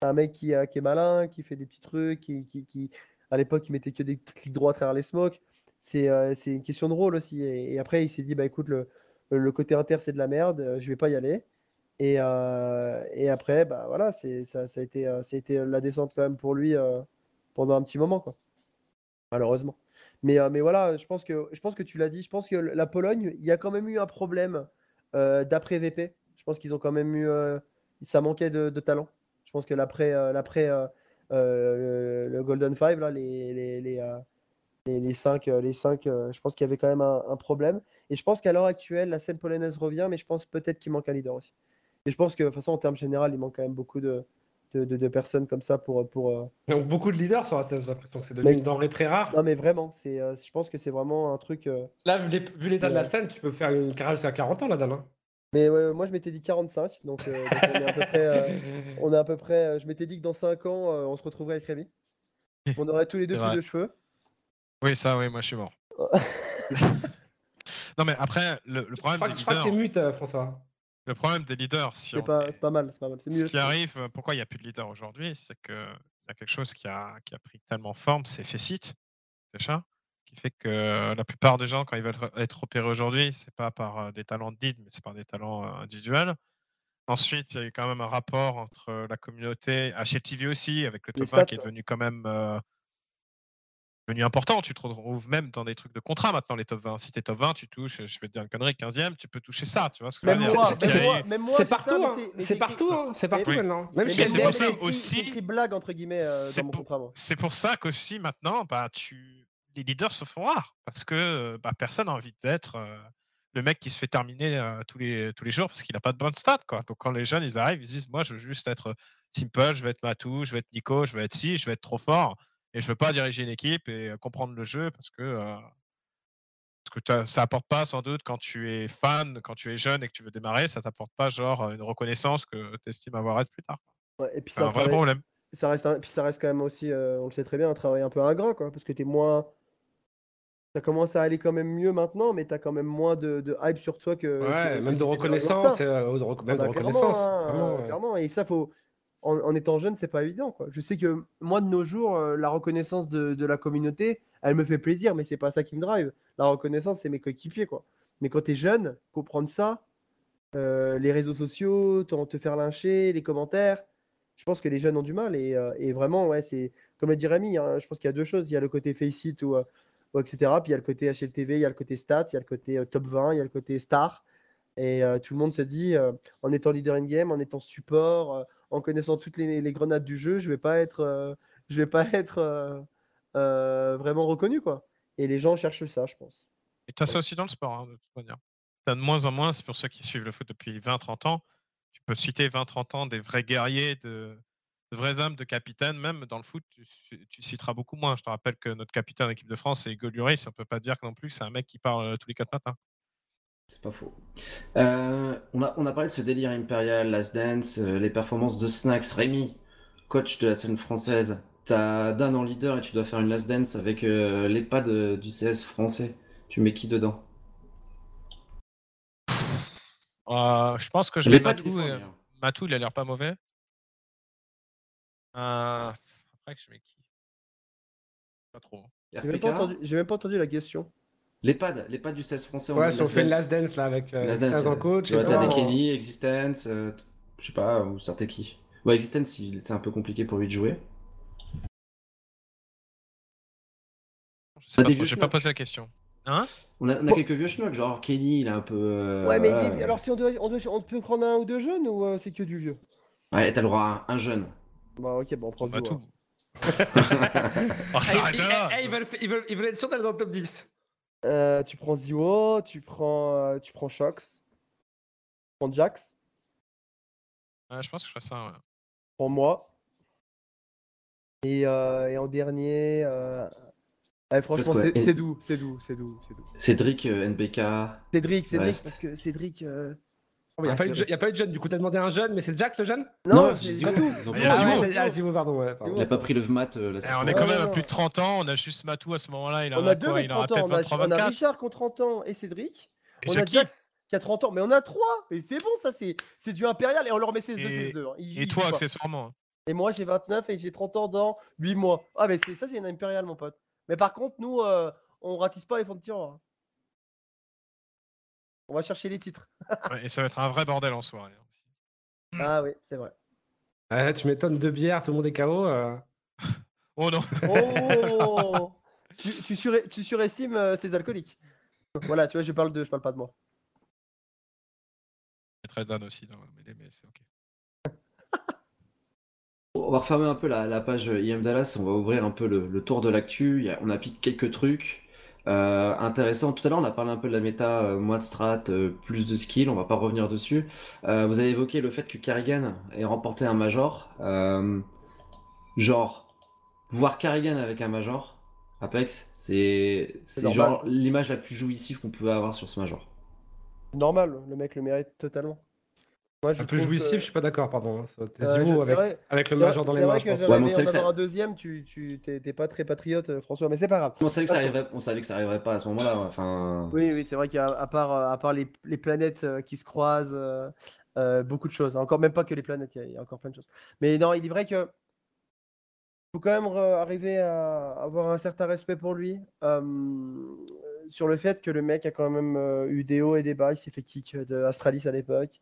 Speaker 3: C'est un mec qui, euh, qui est malin, qui fait des petits trucs, qui, qui, à l'époque, il mettait que des clics droits à travers les smokes. C'est euh, une question de rôle aussi. Et, après, il s'est dit, bah écoute, le, le côté inter, c'est de la merde, euh, je vais pas y aller. Et, euh, et après, bah voilà, ça, ça, a été, ça a été la descente quand même pour lui pendant un petit moment, quoi. Malheureusement. Mais, mais voilà, je pense, que, je pense que tu l'as dit, je pense que la Pologne, il y a quand même eu un problème d'après VP. Pense qu'ils ont quand même eu. euh, ça manquait de, de talent. Je pense que l'après, euh, l'après euh, le, le Golden Five, là, les, les, les, les, les cinq, les cinq je pense qu'il y avait quand même un, un problème. Et je pense qu'à l'heure actuelle, la scène polonaise revient, mais je pense peut-être qu'il manque un leader aussi. Et je pense que, de toute façon, en termes général, il manque quand même beaucoup de, de, de- de personnes comme ça pour. pour
Speaker 4: Donc beaucoup de leaders sur la scène, j'ai l'impression que c'est devenu
Speaker 3: Mais-
Speaker 4: une denrée très rare.
Speaker 3: Non, mais vraiment, c'est, je pense que c'est vraiment un truc.
Speaker 4: Là, vu l'é- vu l'état de la scène, tu peux faire une carrière jusqu'à 40 ans là-dedans. hein.
Speaker 3: Mais ouais, moi, je m'étais dit 45, donc, euh, donc on est à peu près. euh, On est à peu près. euh, Je m'étais dit que dans 5 ans, euh, on se retrouverait avec Rémi. On aurait tous les deux
Speaker 2: C'est
Speaker 3: plus
Speaker 2: vrai.
Speaker 3: de cheveux.
Speaker 2: Oui, ça, oui, moi je suis mort. non, mais après, le, le
Speaker 4: Je
Speaker 2: problème
Speaker 4: crois,
Speaker 2: des
Speaker 4: que- je crois que
Speaker 2: leaders,
Speaker 4: t'es mute, euh, François.
Speaker 2: le problème des leaders, si
Speaker 3: C'est
Speaker 2: on
Speaker 3: pas,
Speaker 2: est-
Speaker 3: c'est pas mal, c'est pas mal. C'est
Speaker 2: ce
Speaker 3: mieux.
Speaker 2: qui
Speaker 3: je trouve.
Speaker 2: arrive, euh, pourquoi il n'y a plus de leader aujourd'hui, c'est que il y a quelque chose qui a, qui a pris tellement forme, c'est Faceit, déjà, qui fait que la plupart des gens, quand ils veulent re- être opérés aujourd'hui, c'est pas par des talents de lead, mais c'est par des talents individuels. Ensuite, il y a eu quand même un rapport entre la communauté, HLTV aussi, avec le 1 qui est devenu quand même euh, devenu important. Tu te retrouves même dans des trucs de contrat maintenant, les top 20. Si t'es top 20, tu touches, je vais te dire une connerie, 15e, tu peux toucher ça, tu vois ce que je
Speaker 3: Même
Speaker 2: veux dire?
Speaker 3: moi,
Speaker 2: C'est
Speaker 4: partout, hein.
Speaker 3: c'est-
Speaker 4: partout, hein. c'est partout
Speaker 2: Oui.
Speaker 4: maintenant. Même
Speaker 3: mais
Speaker 4: chez
Speaker 2: c'est pour ça aussi-
Speaker 3: blague entre guillemets euh, dans mon contrat.
Speaker 2: C'est pour ça qu'aussi maintenant, bah, tu... les leaders se font rares parce que euh, bah, personne n'a envie d'être euh, le mec qui se fait terminer euh, tous, les, tous les jours parce qu'il n'a pas de bonne stat. Quoi. Donc quand les jeunes ils arrivent, ils se disent Moi, je veux juste être simple, je veux être Matou, je veux être Nico, je veux être si, je veux être trop fort et je veux pas diriger une équipe et comprendre le jeu parce que. euh, parce que ça apporte pas sans doute quand tu es fan, quand tu es jeune et que tu veux démarrer, ça t'apporte pas genre une reconnaissance que tu estimes avoir être plus tard.
Speaker 3: Ouais, et puis ça,
Speaker 2: un vrai
Speaker 3: travaille-
Speaker 2: problème.
Speaker 3: ça reste, un- puis ça reste quand même aussi, euh, on le sait très bien, un travail un peu ingrat, quoi, parce que t'es moins. Ça commence à aller quand même mieux maintenant, mais t'as quand même moins de, de hype sur toi que.
Speaker 4: Ouais,
Speaker 3: que
Speaker 4: même de reconnaissance, euh, de rec- même
Speaker 3: Ah
Speaker 4: de
Speaker 3: bah, clairement,
Speaker 4: reconnaissance.
Speaker 3: hein, euh,
Speaker 4: ouais.
Speaker 3: clairement. Et ça, faut. En, en étant jeune, c'est pas évident. Quoi. Je sais que moi, de nos jours, euh, la reconnaissance de, de la communauté, elle me fait plaisir, mais c'est pas ça qui me drive. La reconnaissance, c'est mes coéquipiers. Quoi. Mais quand tu es jeune, comprendre ça, euh, les réseaux sociaux, te faire lyncher, les commentaires, je pense que les jeunes ont du mal. Et, euh, et vraiment, ouais, c'est comme l'a dit Rémi, hein, je pense qu'il y a deux choses. Il y a le côté euh, ou etc. Puis il y a le côté HLTV, il y a le côté stats, il y a le côté euh, top 20, il y a le côté star. Et euh, tout le monde se dit, euh, en étant leader in-game, en étant support, en connaissant toutes les, grenades du jeu, je vais pas être, je vais pas être vraiment reconnu. quoi. Et les gens cherchent ça, je pense.
Speaker 2: Et tu as ça aussi dans le sport, hein, de toute manière. Tu as de moins en moins, c'est pour ceux qui suivent le foot depuis 20-30 ans, tu peux citer 20-30 ans des vrais guerriers, de, de vraies âmes de capitaine, même dans le foot, tu, tu citeras beaucoup moins. Je te rappelle que notre capitaine d'équipe de France, c'est Hugo Lloris, on peut pas dire non plus que c'est un mec qui parle euh, tous les 4 matins.
Speaker 1: C'est pas faux. Euh, on, a, on a parlé de ce délire impérial, Last Dance, euh, les performances de Snacks. Rémi, coach de la scène française, t'as Dan en leader et tu dois faire une Last Dance avec euh, l'EHPAD du CS français. Tu mets qui dedans?
Speaker 2: Euh, je pense que je mets
Speaker 1: il est
Speaker 2: Matou.
Speaker 1: hein.
Speaker 2: Matou, il a l'air pas mauvais. Euh, après, je mets qui Pas trop.
Speaker 3: J'ai même, pas entendu- j'ai même pas entendu la question.
Speaker 1: L'EHPAD, l'EHPAD du CS français.
Speaker 4: Ouais, si on fait une
Speaker 1: Dance.
Speaker 4: last dance là avec euh,
Speaker 1: Last
Speaker 4: 15
Speaker 1: Dance,
Speaker 4: en
Speaker 1: euh,
Speaker 4: coach.
Speaker 1: Tu vois, t'as des Kenny, Existence, euh, je sais pas, ou certains qui. Ouais, Existence, c'est un peu compliqué pour lui de jouer.
Speaker 2: Je sais
Speaker 1: T'as
Speaker 2: pas pas posé la question. Hein?
Speaker 1: On a, on a
Speaker 3: Bon.
Speaker 1: quelques vieux schnocks, genre Kenny, il est un peu. euh,
Speaker 3: ouais, mais
Speaker 1: voilà.
Speaker 3: alors si on, doit, on, doit- on peut prendre un ou deux jeunes ou euh, c'est que du vieux?
Speaker 1: Ouais, t'as le droit à un jeune.
Speaker 3: Bah ok, bon, on prend Zou,
Speaker 2: Matou.
Speaker 3: alors.
Speaker 2: Oh,
Speaker 4: Ah,
Speaker 2: ça
Speaker 4: ils-
Speaker 2: arrête
Speaker 4: ils-
Speaker 2: là
Speaker 4: eh, ils veulent- ils veulent ils veulent être sûrs d'aller dans le top 10.
Speaker 3: Euh, tu prends Ziwo, tu prends, euh, tu prends Shox, tu prends Jax,
Speaker 2: Ouais, je pense que je ferais ça. ouais.
Speaker 3: prends moi. Et, euh, et en dernier, euh, ouais, franchement, c'est doux, c'est doux, c'est doux, c'est doux.
Speaker 1: Cédric, euh, NBK.
Speaker 3: Cédric, Cédric,
Speaker 1: Reste.
Speaker 3: parce que Cédric. euh,
Speaker 4: Il n'y a,
Speaker 3: Ah,
Speaker 4: a pas eu de jeune, du coup, t'as demandé un jeune, mais c'est Jax le jeune?
Speaker 3: Non, c'est
Speaker 1: ont
Speaker 2: Ah, Zivo.
Speaker 4: Pardon. Ouais, pardon.
Speaker 1: Il a pas pris le VMAT, euh,
Speaker 2: Eh, on est quand même à plus de 30 ans, on a juste Matou à ce moment-là, il
Speaker 3: On
Speaker 2: a
Speaker 3: a deux
Speaker 2: quoi Il aura
Speaker 3: 30 ans, on a,
Speaker 2: 23,
Speaker 3: on a
Speaker 2: 24.
Speaker 3: Richard qui a 30 ans et Cédric.
Speaker 2: Et
Speaker 3: on a. Jax qui a 30 ans, mais on a trois Et c'est bon, ça, c'est c'est du impérial et on leur met CS2,
Speaker 2: Et-
Speaker 3: CS2. hein. Ils-
Speaker 2: Et
Speaker 3: ils
Speaker 2: toi, accessoirement. hein.
Speaker 3: Et moi, j'ai 29 et j'ai 30 ans dans 8 mois. Ah, mais c'est ça, c'est une impériale, mon pote. Mais par contre, nous, euh, on ratisse pas les fonds de tiroir. On va chercher les titres.
Speaker 2: Ouais, et ça va être un vrai bordel en soirée. hein. Hmm.
Speaker 3: Ah oui, c'est vrai.
Speaker 4: Ouais, tu m'étonnes, deux bières, tout le monde est KO. euh.
Speaker 2: Oh non
Speaker 3: Oh tu, tu, suré- tu surestimes euh, ces alcooliques. Voilà, tu vois, je parle de, je parle pas de moi.
Speaker 2: Mettrais Dan aussi mêlée, mais c'est ok.
Speaker 1: On va refermer un peu la, la page IM Dallas, on va ouvrir un peu le, le tour de l'actu. On a piqué quelques trucs euh, intéressants. Tout à l'heure, on a parlé un peu de la méta, euh, moins de strat, euh, plus de skill, on va pas revenir dessus. Vous avez évoqué le fait que Carrigan ait remporté un major. Genre, voir Carrigan avec un major, Apex, c'est genre l'image la plus jouissive qu'on pouvait avoir sur ce major.
Speaker 3: Normal, le mec le mérite totalement. Moi, je
Speaker 4: Un peu jouissif,
Speaker 3: que-
Speaker 4: je suis pas d'accord, pardon. hein. T'es
Speaker 3: Euh, je- c'est
Speaker 4: avec,
Speaker 3: vrai-
Speaker 4: avec le
Speaker 3: c'est vrai-
Speaker 4: major dans les
Speaker 3: c'est
Speaker 4: mains,
Speaker 3: vrai
Speaker 4: je
Speaker 3: que
Speaker 1: Ouais, que ça-
Speaker 3: avoir un deuxième, tu, tu t'es pas très patriote, euh, François, mais c'est pas grave.
Speaker 1: On savait que ça arriverait, on savait que ça arriverait pas à ce moment-là. Enfin,
Speaker 3: Oui, oui, c'est vrai qu'à à part, euh, à part les, les planètes euh, qui se croisent, euh, euh, beaucoup de choses. Encore même pas que les planètes, il y a- il y, a encore plein de choses. Mais non, il est vrai que faut quand même arriver à avoir un certain respect pour lui. euh, sur le fait que le mec a quand même eu des hauts et des bas. Il s'est fait kick de Astralis à l'époque.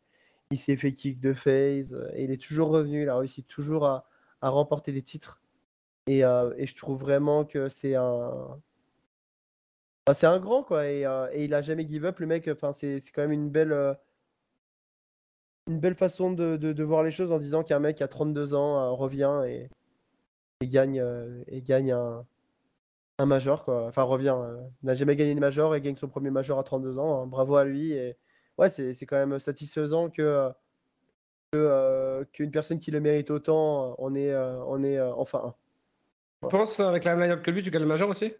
Speaker 3: Il s'est fait kick de FaZe. euh, Et il est toujours revenu. Il a réussi toujours à, remporter des titres. Et, euh, et je trouve vraiment que c'est un. Un grand, quoi. Et, euh, et il a jamais give up, le mec. Enfin, c'est quand même une belle. façon de, voir les choses en disant qu'un mec à 32 ans revient et, gagne, un, un major. Enfin, revient. n'a jamais gagné de major et gagne son premier major à 32 ans. hein. Bravo à lui. Ouais, c'est c'est quand même satisfaisant que. euh, que, euh, qu'une personne qui le mérite autant, on est, euh, on est euh, enfin un.
Speaker 4: Tu penses, avec la même line-up que lui, tu gagnes le major aussi?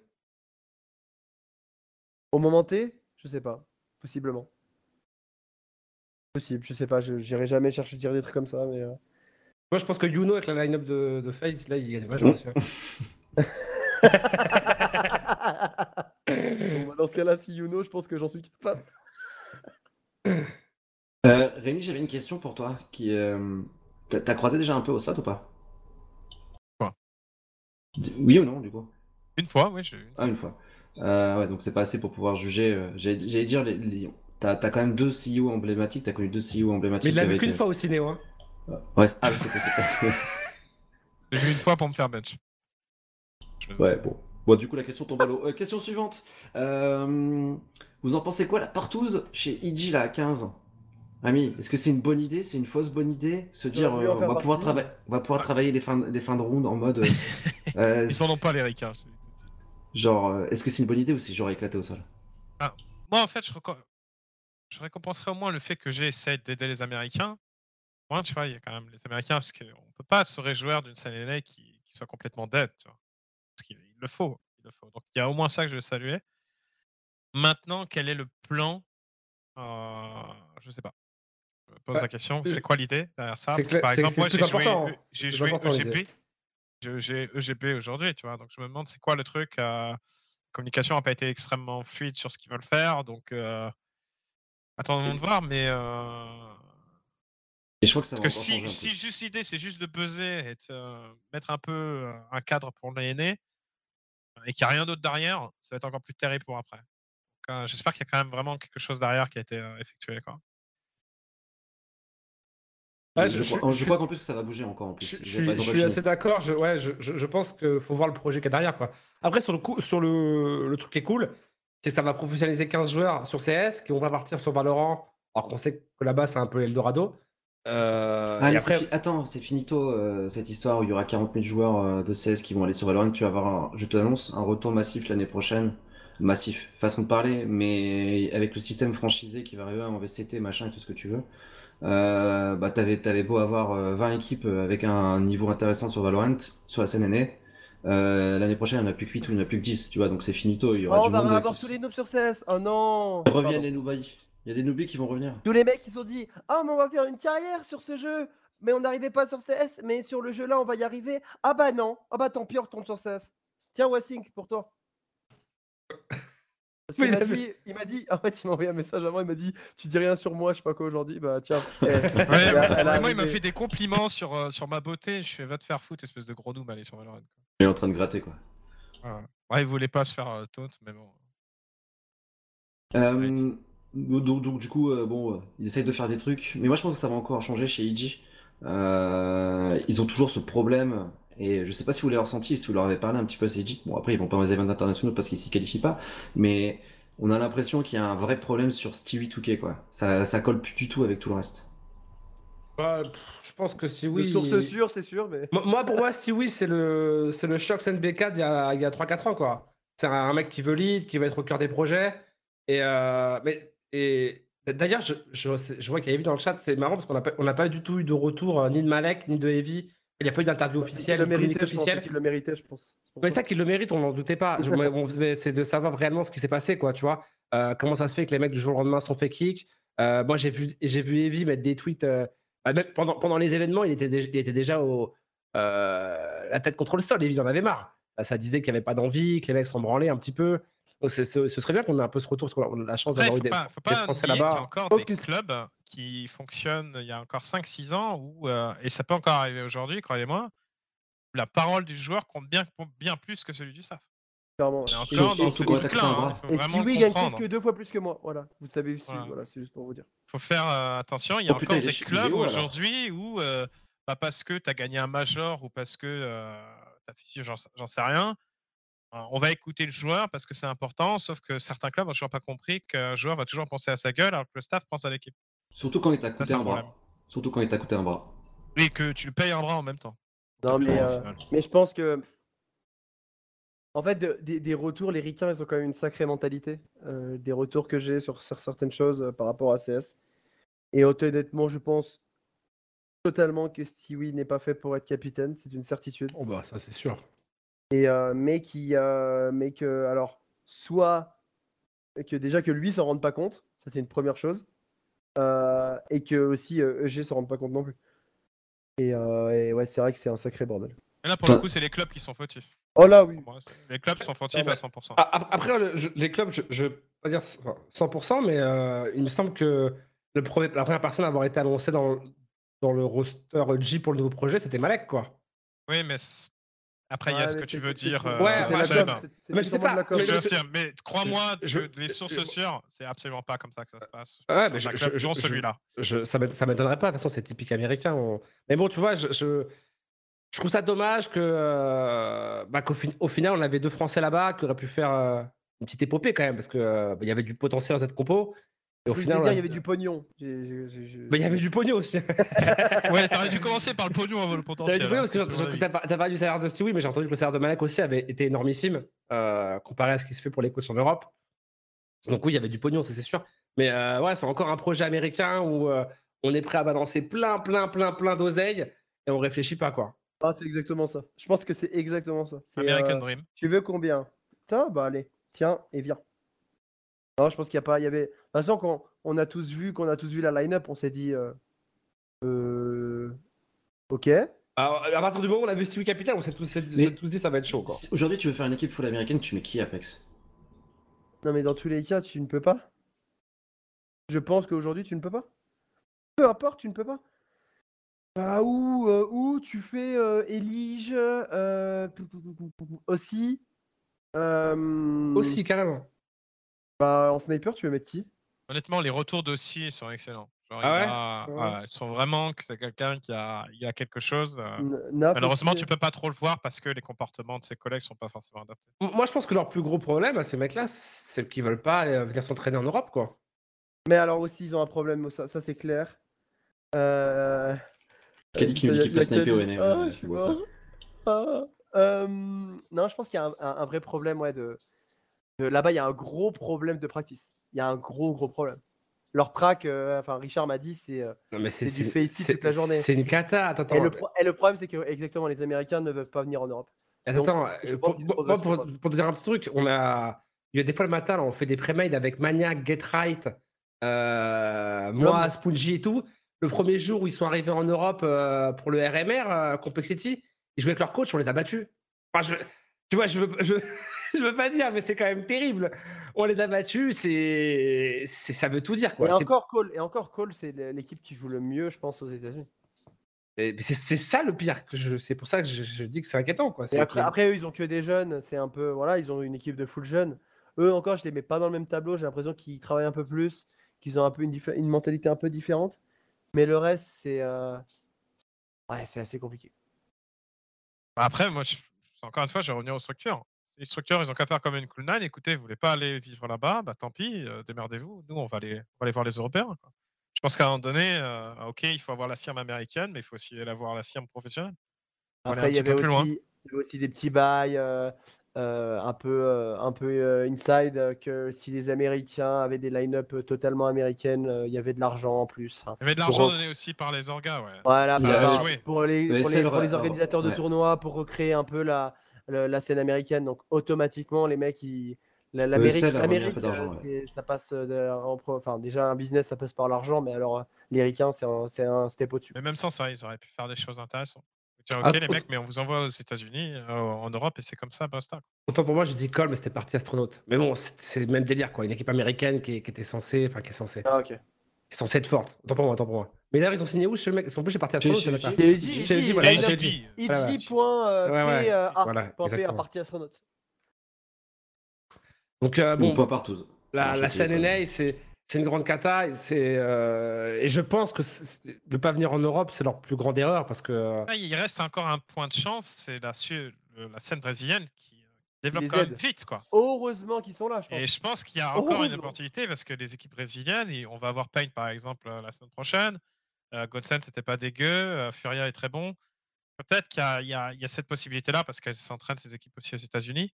Speaker 3: Au moment T, je sais pas. Possiblement. Possible, je sais pas. je- J'irai jamais chercher à dire des trucs comme ça, mais. euh,
Speaker 4: Moi, je pense que Yuno, avec la line-up de, de FaZe, là, il gagne le major aussi. hein.
Speaker 3: Bon, bah, dans ce cas-là, si Yuno, je pense que j'en suis capable.
Speaker 1: Euh, Rémi, j'avais une question pour toi. Qui, euh, t'as, croisé déjà un peu au slot ou pas?
Speaker 2: Quoi?
Speaker 1: Oui ou non, du coup?
Speaker 2: Une fois, oui, j'ai eu.
Speaker 1: Ah, une fois. Euh, ouais, donc c'est pas assez pour pouvoir juger. J'allais dire, les, les- t'as, t'as quand même deux CEO emblématiques. T'as connu deux CEO emblématiques.
Speaker 4: Mais il l'a vu qu'une fois au ciné, hein.
Speaker 1: Ouais, c'est- ah, c'est possible.
Speaker 2: J'ai vu une fois pour me faire bench. Je-
Speaker 1: ouais, bon. Bon, du coup, la question tombe à l'eau. Euh, question suivante. Euh, vous en pensez quoi, la partouze chez IG, là, à 15 Ami, est-ce que c'est une bonne idée C'est une fausse bonne idée Se dire, euh, on, va pouvoir
Speaker 3: partie.
Speaker 1: trava- on va pouvoir travailler les fins, les fins de round en mode.
Speaker 2: Ils en ont pas les ricains.
Speaker 1: Genre, est-ce que c'est une bonne idée ou c'est genre éclaté au sol?
Speaker 2: Moi, en fait, je, reco- je récompenserais au moins le fait que j'ai essayé d'aider les Américains. Moi, tu vois, il y a quand même les Américains, parce qu'on ne peut pas se réjouir d'une scène NA qui, qui soit complètement dead, tu vois. Parce qu'il le faut. Il le faut. Donc, il y a au moins ça que je vais saluer. Maintenant, quel est le plan euh, Je sais pas. Je me pose
Speaker 4: Bah,
Speaker 2: la question.
Speaker 4: euh,
Speaker 2: C'est quoi l'idée derrière ça? Parce que, Par exemple, moi, j'ai joué, E-
Speaker 4: hein.
Speaker 2: j'ai joué EGP. Je- J'ai EGP aujourd'hui, tu vois. Donc, je me demande c'est quoi le truc. euh, communication n'a pas été extrêmement fluide sur ce qu'ils veulent faire. Donc, euh, attendons de voir. Mais euh,
Speaker 1: Et je crois que ça
Speaker 2: parce que si, si juste l'idée c'est juste de buzzer et de euh, mettre un peu un cadre pour les aînés et qu'il n'y a rien d'autre derrière, ça va être encore plus terrible pour après. Donc, euh, J'espère qu'il y a quand même vraiment quelque chose derrière qui a été euh, effectué. Quoi.
Speaker 4: Ouais,
Speaker 1: je,
Speaker 4: je-
Speaker 1: je
Speaker 4: je-
Speaker 1: crois, qu'en plus que ça va bouger encore en plus.
Speaker 4: Je, suis, assez d'accord. Je, ouais, je, pense qu'il faut voir le projet qu'il y a derrière. Quoi. Après, sur le, coup, sur le, le truc qui est cool, c'est que ça va professionnaliser 15 joueurs sur CS qui vont pas partir sur Valorant, alors qu'on sait que là-bas, c'est un peu l'Eldorado. Euh,
Speaker 1: Ah,
Speaker 4: et
Speaker 1: mais c'est
Speaker 4: après,
Speaker 1: fi- Attends, c'est finito euh, cette histoire où il y aura 40 000 joueurs euh, de CS qui vont aller sur Valorant. Tu vas avoir, un- je te annonce, un retour massif l'année prochaine massif, façon de parler, mais avec le système franchisé qui va arriver en VCT, machin et tout ce que tu veux, euh, bah t'avais, t'avais beau avoir euh, 20 équipes avec un niveau intéressant sur Valorant, sur la scène année, euh, l'année prochaine il n'y en a plus que 8 ou il n'y en a plus que 10, tu vois, donc c'est finito, il y aura
Speaker 3: Oh, on va
Speaker 1: monde
Speaker 3: avoir tous les noobs sur CS. Oh non
Speaker 1: Reviennent
Speaker 3: Pardon.
Speaker 1: les noobies. Il y a des noobies qui vont revenir.
Speaker 3: Tous les mecs, ils se sont dit Ah, mais on va faire une carrière sur ce jeu. Mais on n'arrivait pas sur CS. Mais sur le jeu là, on va y arriver. Ah bah non. Ah bah tant pis, on retourne sur CS. Tiens, Wassink, pour toi. Parce
Speaker 4: il
Speaker 3: m'a dit, il m'a dit, en fait, il m'a envoyé un message avant, il m'a dit, tu dis rien sur moi, je sais pas quoi aujourd'hui, bah tiens. eh,
Speaker 2: Ouais,
Speaker 3: elle elle a
Speaker 2: moi, il m'a fait des compliments sur, euh, sur ma beauté. Je fais va te faire foutre, espèce de gros noob, allez sur Valorant.
Speaker 1: Il est en train de gratter quoi.
Speaker 2: Ouais, il voulait pas se faire euh, taunt, mais bon.
Speaker 1: Euh, donc, donc, du coup, euh, bon, euh, ils essayent de faire des trucs, mais moi je pense que ça va encore changer chez IG. Euh, ils ont toujours ce problème, et je sais pas si vous l'avez ressenti, si vous leur avez parlé un petit peu à IG. Bon, après, ils vont pas aux événements internationaux parce qu'ils s'y qualifient pas, mais on a l'impression qu'il y a un vrai problème sur Stevie 2K, quoi. Ça, ça colle plus du tout avec tout le reste.
Speaker 4: Pff, je pense que oui.
Speaker 3: source sûre, c'est sûr, mais.
Speaker 4: Moi, pour moi, Stewie, c'est le, c'est le Shox NBK d'il y a, il y a 3-4 ans, quoi. C'est un mec qui veut lead, qui va être au cœur des projets. Et, euh, mais, et d'ailleurs, je, je, je vois qu'il y a Evie dans le chat, c'est marrant parce qu'on n'a pas, on n'a pas du tout eu de retour euh, ni de Malek, ni de Evie. Il n'y a pas eu d'interview
Speaker 3: Il
Speaker 4: officielle,
Speaker 3: le
Speaker 4: de communiqué
Speaker 3: méritait, je
Speaker 4: officiel.
Speaker 3: le méritait, je pense.
Speaker 4: Mais
Speaker 3: ça.
Speaker 4: qu'il le mérite, on n'en doutait pas. C'est de savoir réellement ce qui s'est passé, quoi, tu vois. Euh, comment ça se fait que les mecs du jour au lendemain sont fait kick. Euh, moi, j'ai vu, j'ai vu Evie mettre des tweets. euh, bah, pendant, pendant les événements, il était, déjà, il était déjà au, la tête contre le sol. Evie, il en avait marre. Ça, ça disait qu'il n'y avait pas d'envie, que les mecs s'en branlaient un petit peu. Donc, c'est- ce ce serait bien qu'on ait un peu ce retour, parce qu'on a la chance d'avoir
Speaker 2: faut
Speaker 4: eu des,
Speaker 2: pas, faut
Speaker 4: des
Speaker 2: pas
Speaker 4: Français
Speaker 2: nier qu'il y a
Speaker 4: là-bas.
Speaker 2: encore des clubs qui fonctionnent il y a encore 5-6 ans, où, euh, et ça peut encore arriver aujourd'hui, croyez-moi, où la parole du joueur compte bien, compte bien plus que celui du staff.
Speaker 3: Clairement.
Speaker 2: Et
Speaker 3: ouais.
Speaker 2: encore
Speaker 1: Surtout
Speaker 2: dans ce truc-là, hein, il
Speaker 3: Et
Speaker 2: vraiment
Speaker 3: Stewie
Speaker 2: le
Speaker 3: gagne plus que deux fois plus que moi. Voilà, vous savez, aussi,
Speaker 2: Voilà.
Speaker 3: voilà, c'est juste pour vous dire.
Speaker 2: faut faire euh, attention. Il y a
Speaker 1: Oh
Speaker 2: encore
Speaker 1: il
Speaker 2: des clubs aujourd'hui où, euh, pas parce que tu as gagné un major ou parce que tu as fait j'en j'en sais rien, euh, on va écouter le joueur parce que c'est important. Sauf que certains clubs n'ont toujours pas compris qu'un joueur va toujours penser à sa gueule alors que le staff pense à l'équipe.
Speaker 1: Surtout quand il t'a coûté
Speaker 2: un
Speaker 1: un bras. Surtout quand il t'a coûté un bras.
Speaker 2: Et que tu le payes un bras en même temps.
Speaker 3: Non, mais, euh, mais je pense que. En fait, de- des, des retours, les Ricains, ils ont quand même une sacrée mentalité. Euh, des retours que j'ai sur, sur certaines choses euh, par rapport à CS. Et honnêtement, je pense totalement que Stewie n'est pas fait pour être capitaine, c'est une certitude.
Speaker 4: Oh, bah, ça, c'est sûr.
Speaker 3: Et, euh, mais, qui, euh, mais que, alors, soit que déjà que lui s'en rende pas compte, ça c'est une première chose, euh, et que aussi euh, EG s'en rende pas compte non plus. Et, euh, et ouais, c'est vrai que c'est un sacré bordel.
Speaker 2: Et là, pour le coup, c'est les clubs qui sont fautifs.
Speaker 3: Oh là, oui.
Speaker 2: Les clubs sont fautifs
Speaker 3: ouais.
Speaker 2: à 100%.
Speaker 4: Ah, ap- Après, le- je- les clubs, je ne pas dire enfin, 100%, mais euh, il me semble que le premier- la première personne à avoir été annoncée dans, dans le roster G pour le nouveau projet, c'était Malek, quoi.
Speaker 2: Oui, mais c'est- après, il y a ce que tu veux dire. euh,
Speaker 4: Ouais,
Speaker 3: c'était
Speaker 4: Mais je sais pas, mais
Speaker 2: crois-moi,
Speaker 4: je-
Speaker 2: que les sources
Speaker 4: je-
Speaker 2: sûres, c'est absolument pas comme ça que ça se passe.
Speaker 4: Ouais, mais je- je- je-
Speaker 2: celui-là.
Speaker 4: Je, ça m'é- ça m'étonnerait pas, de toute façon, c'est typique américain. on- Mais bon, tu vois, je, je, je trouve ça dommage que, euh, bah, qu'au fin- au final, on avait deux Français là-bas qui auraient pu faire euh, une petite épopée quand même, parce qu'il il y avait du potentiel dans cette compo. Et au
Speaker 3: Je
Speaker 4: final,
Speaker 3: il y avait du pognon.
Speaker 4: Bah, il y avait du pognon aussi.
Speaker 2: Ouais, t'aurais dû commencer par le pognon avant le potentiel.
Speaker 4: du pognon
Speaker 2: hein,
Speaker 4: parce que, t'as pas- t'as parlé du salaire de Stewie, mais j'ai entendu que le salaire de Malek aussi avait été énormissime euh, comparé à ce qui se fait pour les coachs en Europe. Donc oui, il y avait du pognon, ça c'est sûr. Mais euh, ouais, c'est encore un projet américain où euh, on est prêt à balancer plein, plein, plein, plein d'oseilles et on réfléchit pas quoi.
Speaker 3: Ah, c'est exactement ça. Je pense que c'est exactement ça. C'est,
Speaker 2: American
Speaker 3: euh,
Speaker 2: Dream.
Speaker 3: Tu veux combien? Putain, bah allez, tiens et viens. Non, je pense qu'il y a pas, il y avait. De toute façon, quand on a tous vu, qu'on a tous vu la line-up, on s'est dit, euh, euh, ok.
Speaker 4: Alors, à partir du moment où on a vu Stewie Capital, on s'est tous,
Speaker 1: Mais-
Speaker 4: tous dit ça va être chaud
Speaker 1: Aujourd'hui, tu veux faire une équipe full américaine, tu mets qui Apex?
Speaker 3: Non, mais dans tous les cas, tu ne peux pas. Je pense qu'aujourd'hui, tu ne peux pas. Peu importe, tu ne peux pas. Bah, ou, euh, ou tu fais euh, Elige euh, aussi. euh,
Speaker 4: Aussi, carrément.
Speaker 3: Bah, en sniper, tu veux mettre qui?
Speaker 2: Honnêtement, les retours d'Ossi sont excellents. Genre,
Speaker 4: Ah
Speaker 2: il
Speaker 4: ouais?
Speaker 2: a-
Speaker 3: Ouais.
Speaker 2: ouais, ils sont vraiment que c'est quelqu'un qui a, il a quelque chose. euh, Malheureusement, tu peux pas trop le voir parce que les comportements de ses collègues sont pas forcément adaptés.
Speaker 4: Moi, je pense que leur plus gros problème à ces mecs-là, c'est qu'ils veulent pas euh, venir s'entraîner en Europe quoi.
Speaker 3: Mais alors aussi, ils ont un problème, ça, ça c'est clair. Euh...
Speaker 1: Kali qui nous dit qu'il peut sniper au NA,
Speaker 3: Ah,
Speaker 1: ouais,
Speaker 3: mort. Ah. Euh, Non, je pense qu'il y a un, un- un vrai problème ouais, de, Euh, Là-bas, il y a un gros problème de practice. Il y a un gros, gros problème. Leur prac, euh, enfin, Richard m'a dit, c'est. euh, du fait ici toute la journée.
Speaker 4: C'est une cata. Attends, attends.
Speaker 3: Et le, pro- et le problème, c'est que exactement, les Américains ne veulent pas venir en Europe.
Speaker 4: Attends,
Speaker 3: Donc,
Speaker 4: attends,
Speaker 3: je
Speaker 4: euh, pour, te dire un petit truc, on a, il y a des fois le matin, là, on fait des pré-made avec Maniac, Get Right, euh, moi, Spongy et tout. Le premier jour où ils sont arrivés en Europe euh, pour le RMR, Complexity, ils jouaient avec leur coach, on les a battus. Enfin, je, tu vois, je veux, je, je veux pas dire, mais c'est quand même terrible. On les a battus, c'est, c'est ça veut tout dire, quoi.
Speaker 3: et,
Speaker 4: C'est-
Speaker 3: encore Cole, et encore Cole, c'est l'équipe qui joue le mieux, je pense, aux États-Unis.
Speaker 4: c'est, c'est ça le pire. Que je, c'est pour ça que je, je dis que c'est inquiétant, quoi.
Speaker 3: Après, eux, ils ont que des jeunes. C'est un peu. Voilà, ils ont une équipe de full jeunes. Eux, encore, je les mets pas dans le même tableau. J'ai l'impression qu'ils travaillent un peu plus, qu'ils ont un peu une, diffé- une mentalité un peu différente. Mais le reste, c'est. euh, Ouais, c'est assez compliqué.
Speaker 2: Après, moi, je- encore une fois, je vais revenir aux structures. Les structures, ils ont qu'à faire comme une cool nine. Écoutez, vous voulez pas aller vivre là-bas, bah tant pis, euh, démerdez-vous. Nous, on va aller, on va aller voir les Européens. quoi. Je pense qu'à un moment donné, euh, ok, il faut avoir la firme américaine, mais il faut aussi aller voir la firme professionnelle.
Speaker 3: Après, il y avait aussi, il y avait aussi des petits bails euh, euh, un peu, euh, un peu euh, inside que si les Américains avaient des line-up totalement américaines, euh, il y avait de l'argent en plus.
Speaker 2: Il y avait de l'argent donné aussi par les orgas, ouais.
Speaker 3: Voilà,
Speaker 1: Ça
Speaker 3: pour, les, pour organisateurs de
Speaker 1: ouais.
Speaker 3: tournois, pour recréer un peu la, la, la scène américaine. Donc automatiquement, les mecs, ils, la-
Speaker 1: Le
Speaker 3: l'Amérique, euh,
Speaker 1: ouais.
Speaker 3: c'est- ça passe euh, de- en pro- enfin déjà un business, ça passe par l'argent, mais alors euh, les ricains, c'est un, c'est un step au-dessus.
Speaker 2: Mais même sans ça, ils auraient pu faire des choses intéressantes. Tiens,
Speaker 4: Ah,
Speaker 2: ok, les mecs, mais on vous envoie aux États-Unis, euh, en Europe, et c'est comme ça, basta.
Speaker 4: Autant pour moi, j'ai dit Cole, mais c'était parti astronaute. Mais bon, c'est c'est le même délire, quoi. Une équipe américaine qui, qui était censée, enfin, qui est censée,
Speaker 3: Ah ok.
Speaker 4: qui est censée être forte. Autant pour moi, autant pour moi. Mais d'ailleurs, ils ont signé où chez le mec? Ils sont plus chez parti pas ça
Speaker 3: J'ai
Speaker 1: J'ai-
Speaker 3: dit,
Speaker 4: j'ai dit,
Speaker 3: j'ai
Speaker 4: voilà,
Speaker 3: dit,
Speaker 4: j'ai
Speaker 2: dit.
Speaker 4: Voilà,
Speaker 3: euh, A,
Speaker 4: voilà,
Speaker 3: point P à
Speaker 4: exactement.
Speaker 3: partie astronaute.
Speaker 4: Donc, euh,
Speaker 1: Bon, point partout.
Speaker 4: la, scène. NA, c'est c'est une grande cata. Et, c'est, euh, et je pense que de ne pas venir en Europe, c'est leur plus grande erreur parce que.
Speaker 2: Ah, il reste encore un point de chance, c'est la, la scène brésilienne qui euh, développe quand même vite, quoi.
Speaker 3: Heureusement qu'ils sont là, je pense.
Speaker 2: Et je pense qu'il y a encore une opportunité parce que les équipes brésiliennes, et on va avoir Payne par exemple euh, la semaine prochaine. Euh, Godsen, c'était pas dégueu. euh, Furia est très bon. Peut-être qu'il y a, y y cette possibilité-là parce qu'elle s'entraîne ses équipes aussi aux États-Unis.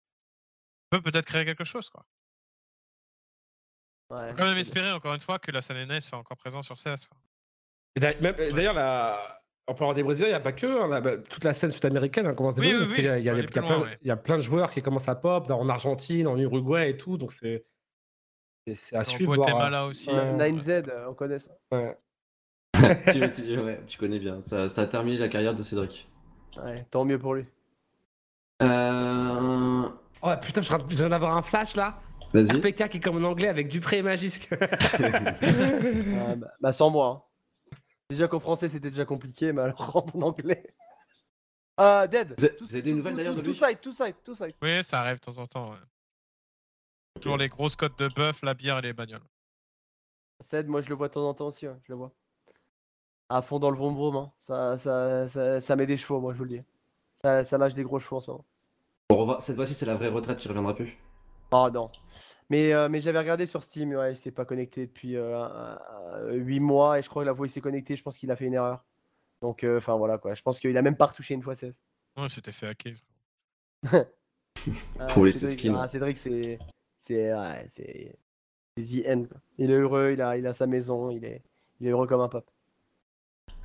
Speaker 2: On peut peut-être créer quelque chose, quoi.
Speaker 3: Ouais,
Speaker 2: Faut quand même espérer encore une fois que la scène NA soit encore présente sur CS.
Speaker 4: D'ailleurs, la- en parlant des Brésiliens, il n'y a pas que. hein, la- bah, toute la scène sud-américaine hein, commence à
Speaker 2: Oui, oui,
Speaker 4: parce qu'il y a- y, plein-
Speaker 2: loin, ouais.
Speaker 4: il y a plein de joueurs qui commencent à pop dans- en Argentine, en Uruguay et tout. Donc, c'est à suivre. voir,
Speaker 2: Guatemala aussi.
Speaker 4: ouais.
Speaker 2: euh,
Speaker 3: 9Z, euh, on connaît ça.
Speaker 4: ouais.
Speaker 1: tu, tu- ouais, tu connais bien. Ça, ça a terminé la carrière de Cédric.
Speaker 3: Ouais, tant mieux pour lui.
Speaker 1: Euh...
Speaker 4: Oh putain, je viens- d'avoir un flash là.
Speaker 1: Vas-y.
Speaker 4: RPK qui est comme en anglais avec Dupré et Magisque.
Speaker 3: Ouais, bah, bah, sans moi. hein. Déjà qu'en français c'était déjà compliqué, mais alors en anglais. Ah, Dead
Speaker 1: Vous avez-
Speaker 3: Tout-
Speaker 1: vous avez des
Speaker 3: tout-
Speaker 1: nouvelles d'ailleurs
Speaker 3: tout-
Speaker 1: de lui
Speaker 3: Tout side, tout side, tout side.
Speaker 2: Oui, ça arrive de temps en temps. ouais. Toujours les grosses cotes de bœuf, la bière et les bagnoles.
Speaker 3: Ced, moi je le vois de temps en temps aussi, ouais, je le vois. À fond dans le vroom vroom, hein. ça, ça, ça, ça met des chevaux, moi je vous le dis. Ça, ça lâche des gros chevaux en ce moment.
Speaker 1: Bon, Cette fois-ci, c'est la vraie retraite, il reviendra plus?
Speaker 3: Oh non. Mais, euh, mais j'avais regardé sur Steam, ouais, il s'est pas connecté depuis 8 mois et je crois que la fois où il s'est connecté, je pense qu'il a fait une erreur. Donc, euh, enfin voilà quoi, je pense qu'il a même pas retouché une fois 16.
Speaker 2: Non, c'était fait hacker.
Speaker 3: Ah,
Speaker 1: Pour les
Speaker 3: Cédric,
Speaker 1: skins.
Speaker 3: ah, Cédric, c'est. C'est. Ouais, c'est. C'est the end. quoi. Il est heureux, il a, il a sa maison, il est, il est heureux comme un pop.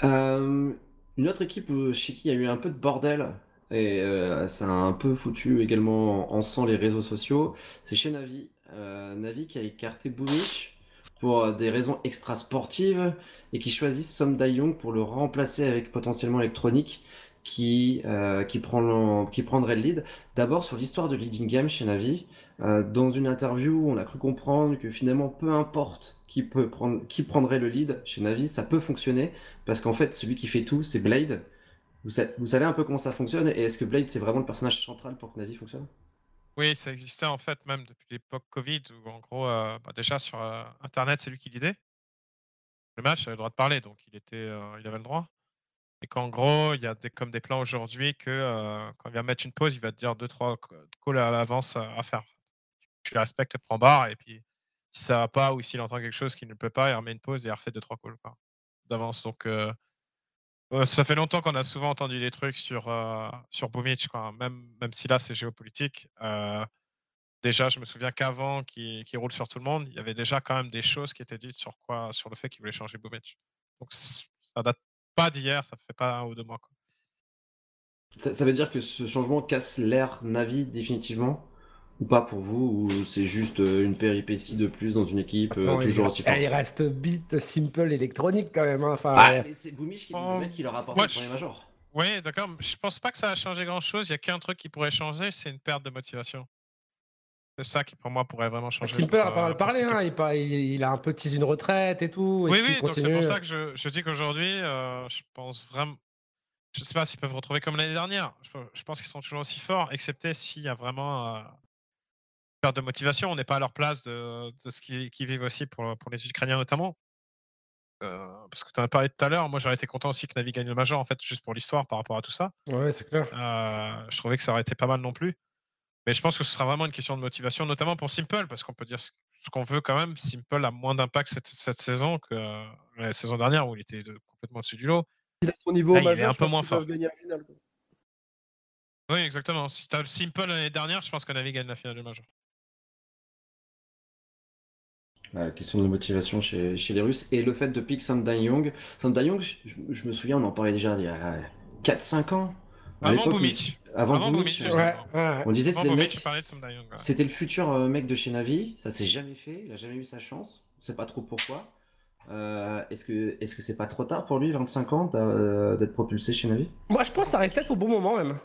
Speaker 1: Euh, une autre équipe chez qui il y a eu un peu de bordel, et euh, ça a un peu foutu également en sang les réseaux sociaux, c'est chez Navi. Euh, Navi qui a écarté Boomich pour des raisons extra-sportives et qui choisissent Som Young pour le remplacer avec potentiellement Electronic qui, euh, qui, prendrait le lead. D'abord sur l'histoire de leading game chez Navi. Euh, dans une interview, on a cru comprendre que finalement, peu importe qui, peut prendre, qui prendrait le lead chez Navi, ça peut fonctionner parce qu'en fait, celui qui fait tout, c'est Blade. Vous, sa- vous savez un peu comment ça fonctionne et est-ce que Blade, c'est vraiment le personnage central pour que Navi fonctionne?
Speaker 2: Oui, ça existait en fait même depuis l'époque Covid où en gros, euh, bah, déjà sur Internet, c'est lui qui l'idée. Le match, avait le droit de parler, donc il, était, il avait le droit. Et qu'en gros, il y a des, comme des plans aujourd'hui que euh, quand il va mettre une pause, il va te dire deux, trois calls à l'avance à, faire. Tu les respectes, le prends barre, et puis si ça va pas ou s'il entend quelque chose qu'il ne peut pas, il remet une pause et il refait deux, trois calls d'avance. Donc euh, ça fait longtemps qu'on a souvent entendu des trucs sur, euh, sur Boomich, quoi. Même, même si là c'est géopolitique. Euh, déjà, je me souviens qu'avant qu'il qu'il roule sur tout le monde, il y avait déjà quand même des choses qui étaient dites sur quoi, sur le fait qu'il voulait changer Bobic. Donc ça date pas d'hier, ça fait pas un ou deux mois. Quoi.
Speaker 1: Ça, ça veut dire que ce changement casse l'ère Navi définitivement ou pas pour vous ou c'est juste euh, une péripétie de plus dans une équipe euh, toujours
Speaker 4: il,
Speaker 1: aussi
Speaker 4: eh,
Speaker 1: forte
Speaker 4: il reste beat, simple, électronique quand même. hein. Enfin,
Speaker 1: Ah,
Speaker 4: euh,
Speaker 1: mais c'est Boomich qui
Speaker 2: Oh,
Speaker 1: le qui leur a apporté
Speaker 2: moi,
Speaker 1: le premier major.
Speaker 2: Oui, d'accord. mais Je pense pas que ça a changé grand chose. Il y a qu'un truc qui pourrait changer, c'est une perte de motivation. C'est ça qui, pour moi, pourrait vraiment changer. Pour
Speaker 4: parlé,
Speaker 2: cette
Speaker 4: hein, il, pa- il- il a un peu teasé une retraite et tout.
Speaker 2: Oui,
Speaker 4: Est-ce
Speaker 2: oui, donc c'est pour ça que je, je dis qu'aujourd'hui, euh, je pense vraiment. Je sais pas s'ils peuvent retrouver comme l'année dernière. Je, je pense qu'ils sont toujours aussi forts, excepté s'il y a vraiment euh, perte de motivation. On n'est pas à leur place de, de ce qu'ils qu'ils vivent aussi pour, pour les Ukrainiens notamment. Euh, parce que tu en as parlé tout à l'heure, moi j'aurais été content aussi que Navi gagne le Major, en fait, juste pour l'histoire par rapport à tout ça.
Speaker 4: Ouais, c'est clair.
Speaker 2: Euh, je trouvais que ça aurait été pas mal non plus. Mais je pense que ce sera vraiment une question de motivation, notamment pour Simple, parce qu'on peut dire ce qu'on veut quand même. Simple a moins d'impact cette, cette saison que euh, la saison dernière où il était de- complètement au-dessus du lot.
Speaker 3: Il a son niveau
Speaker 2: Là, il est
Speaker 3: majeur,
Speaker 2: un peu moins fort.
Speaker 3: gagner la finale, quoi.
Speaker 2: Oui, exactement. Si tu as le Simple l'année dernière, je pense que Navi gagne la finale du Major.
Speaker 1: La question de motivation chez, chez les Russes et le fait de pick Sam Young. Sam Young, je, je me souviens, on en parlait déjà il y a 4-5 ans.
Speaker 2: Avant Boumic.
Speaker 1: Avant,
Speaker 2: Avant
Speaker 4: Ouais, ouais.
Speaker 1: On disait
Speaker 2: Avant
Speaker 1: c'était le mec, c'était le futur euh, mec de chez Navi. Ça s'est jamais fait, il a jamais eu sa chance. On sait pas trop pourquoi. Euh, est-ce que est-ce que c'est pas trop tard pour lui, 25 ans, d'a- euh, d'être propulsé chez Navi?
Speaker 4: Moi, je pense que ça arrive peut-être au bon moment même.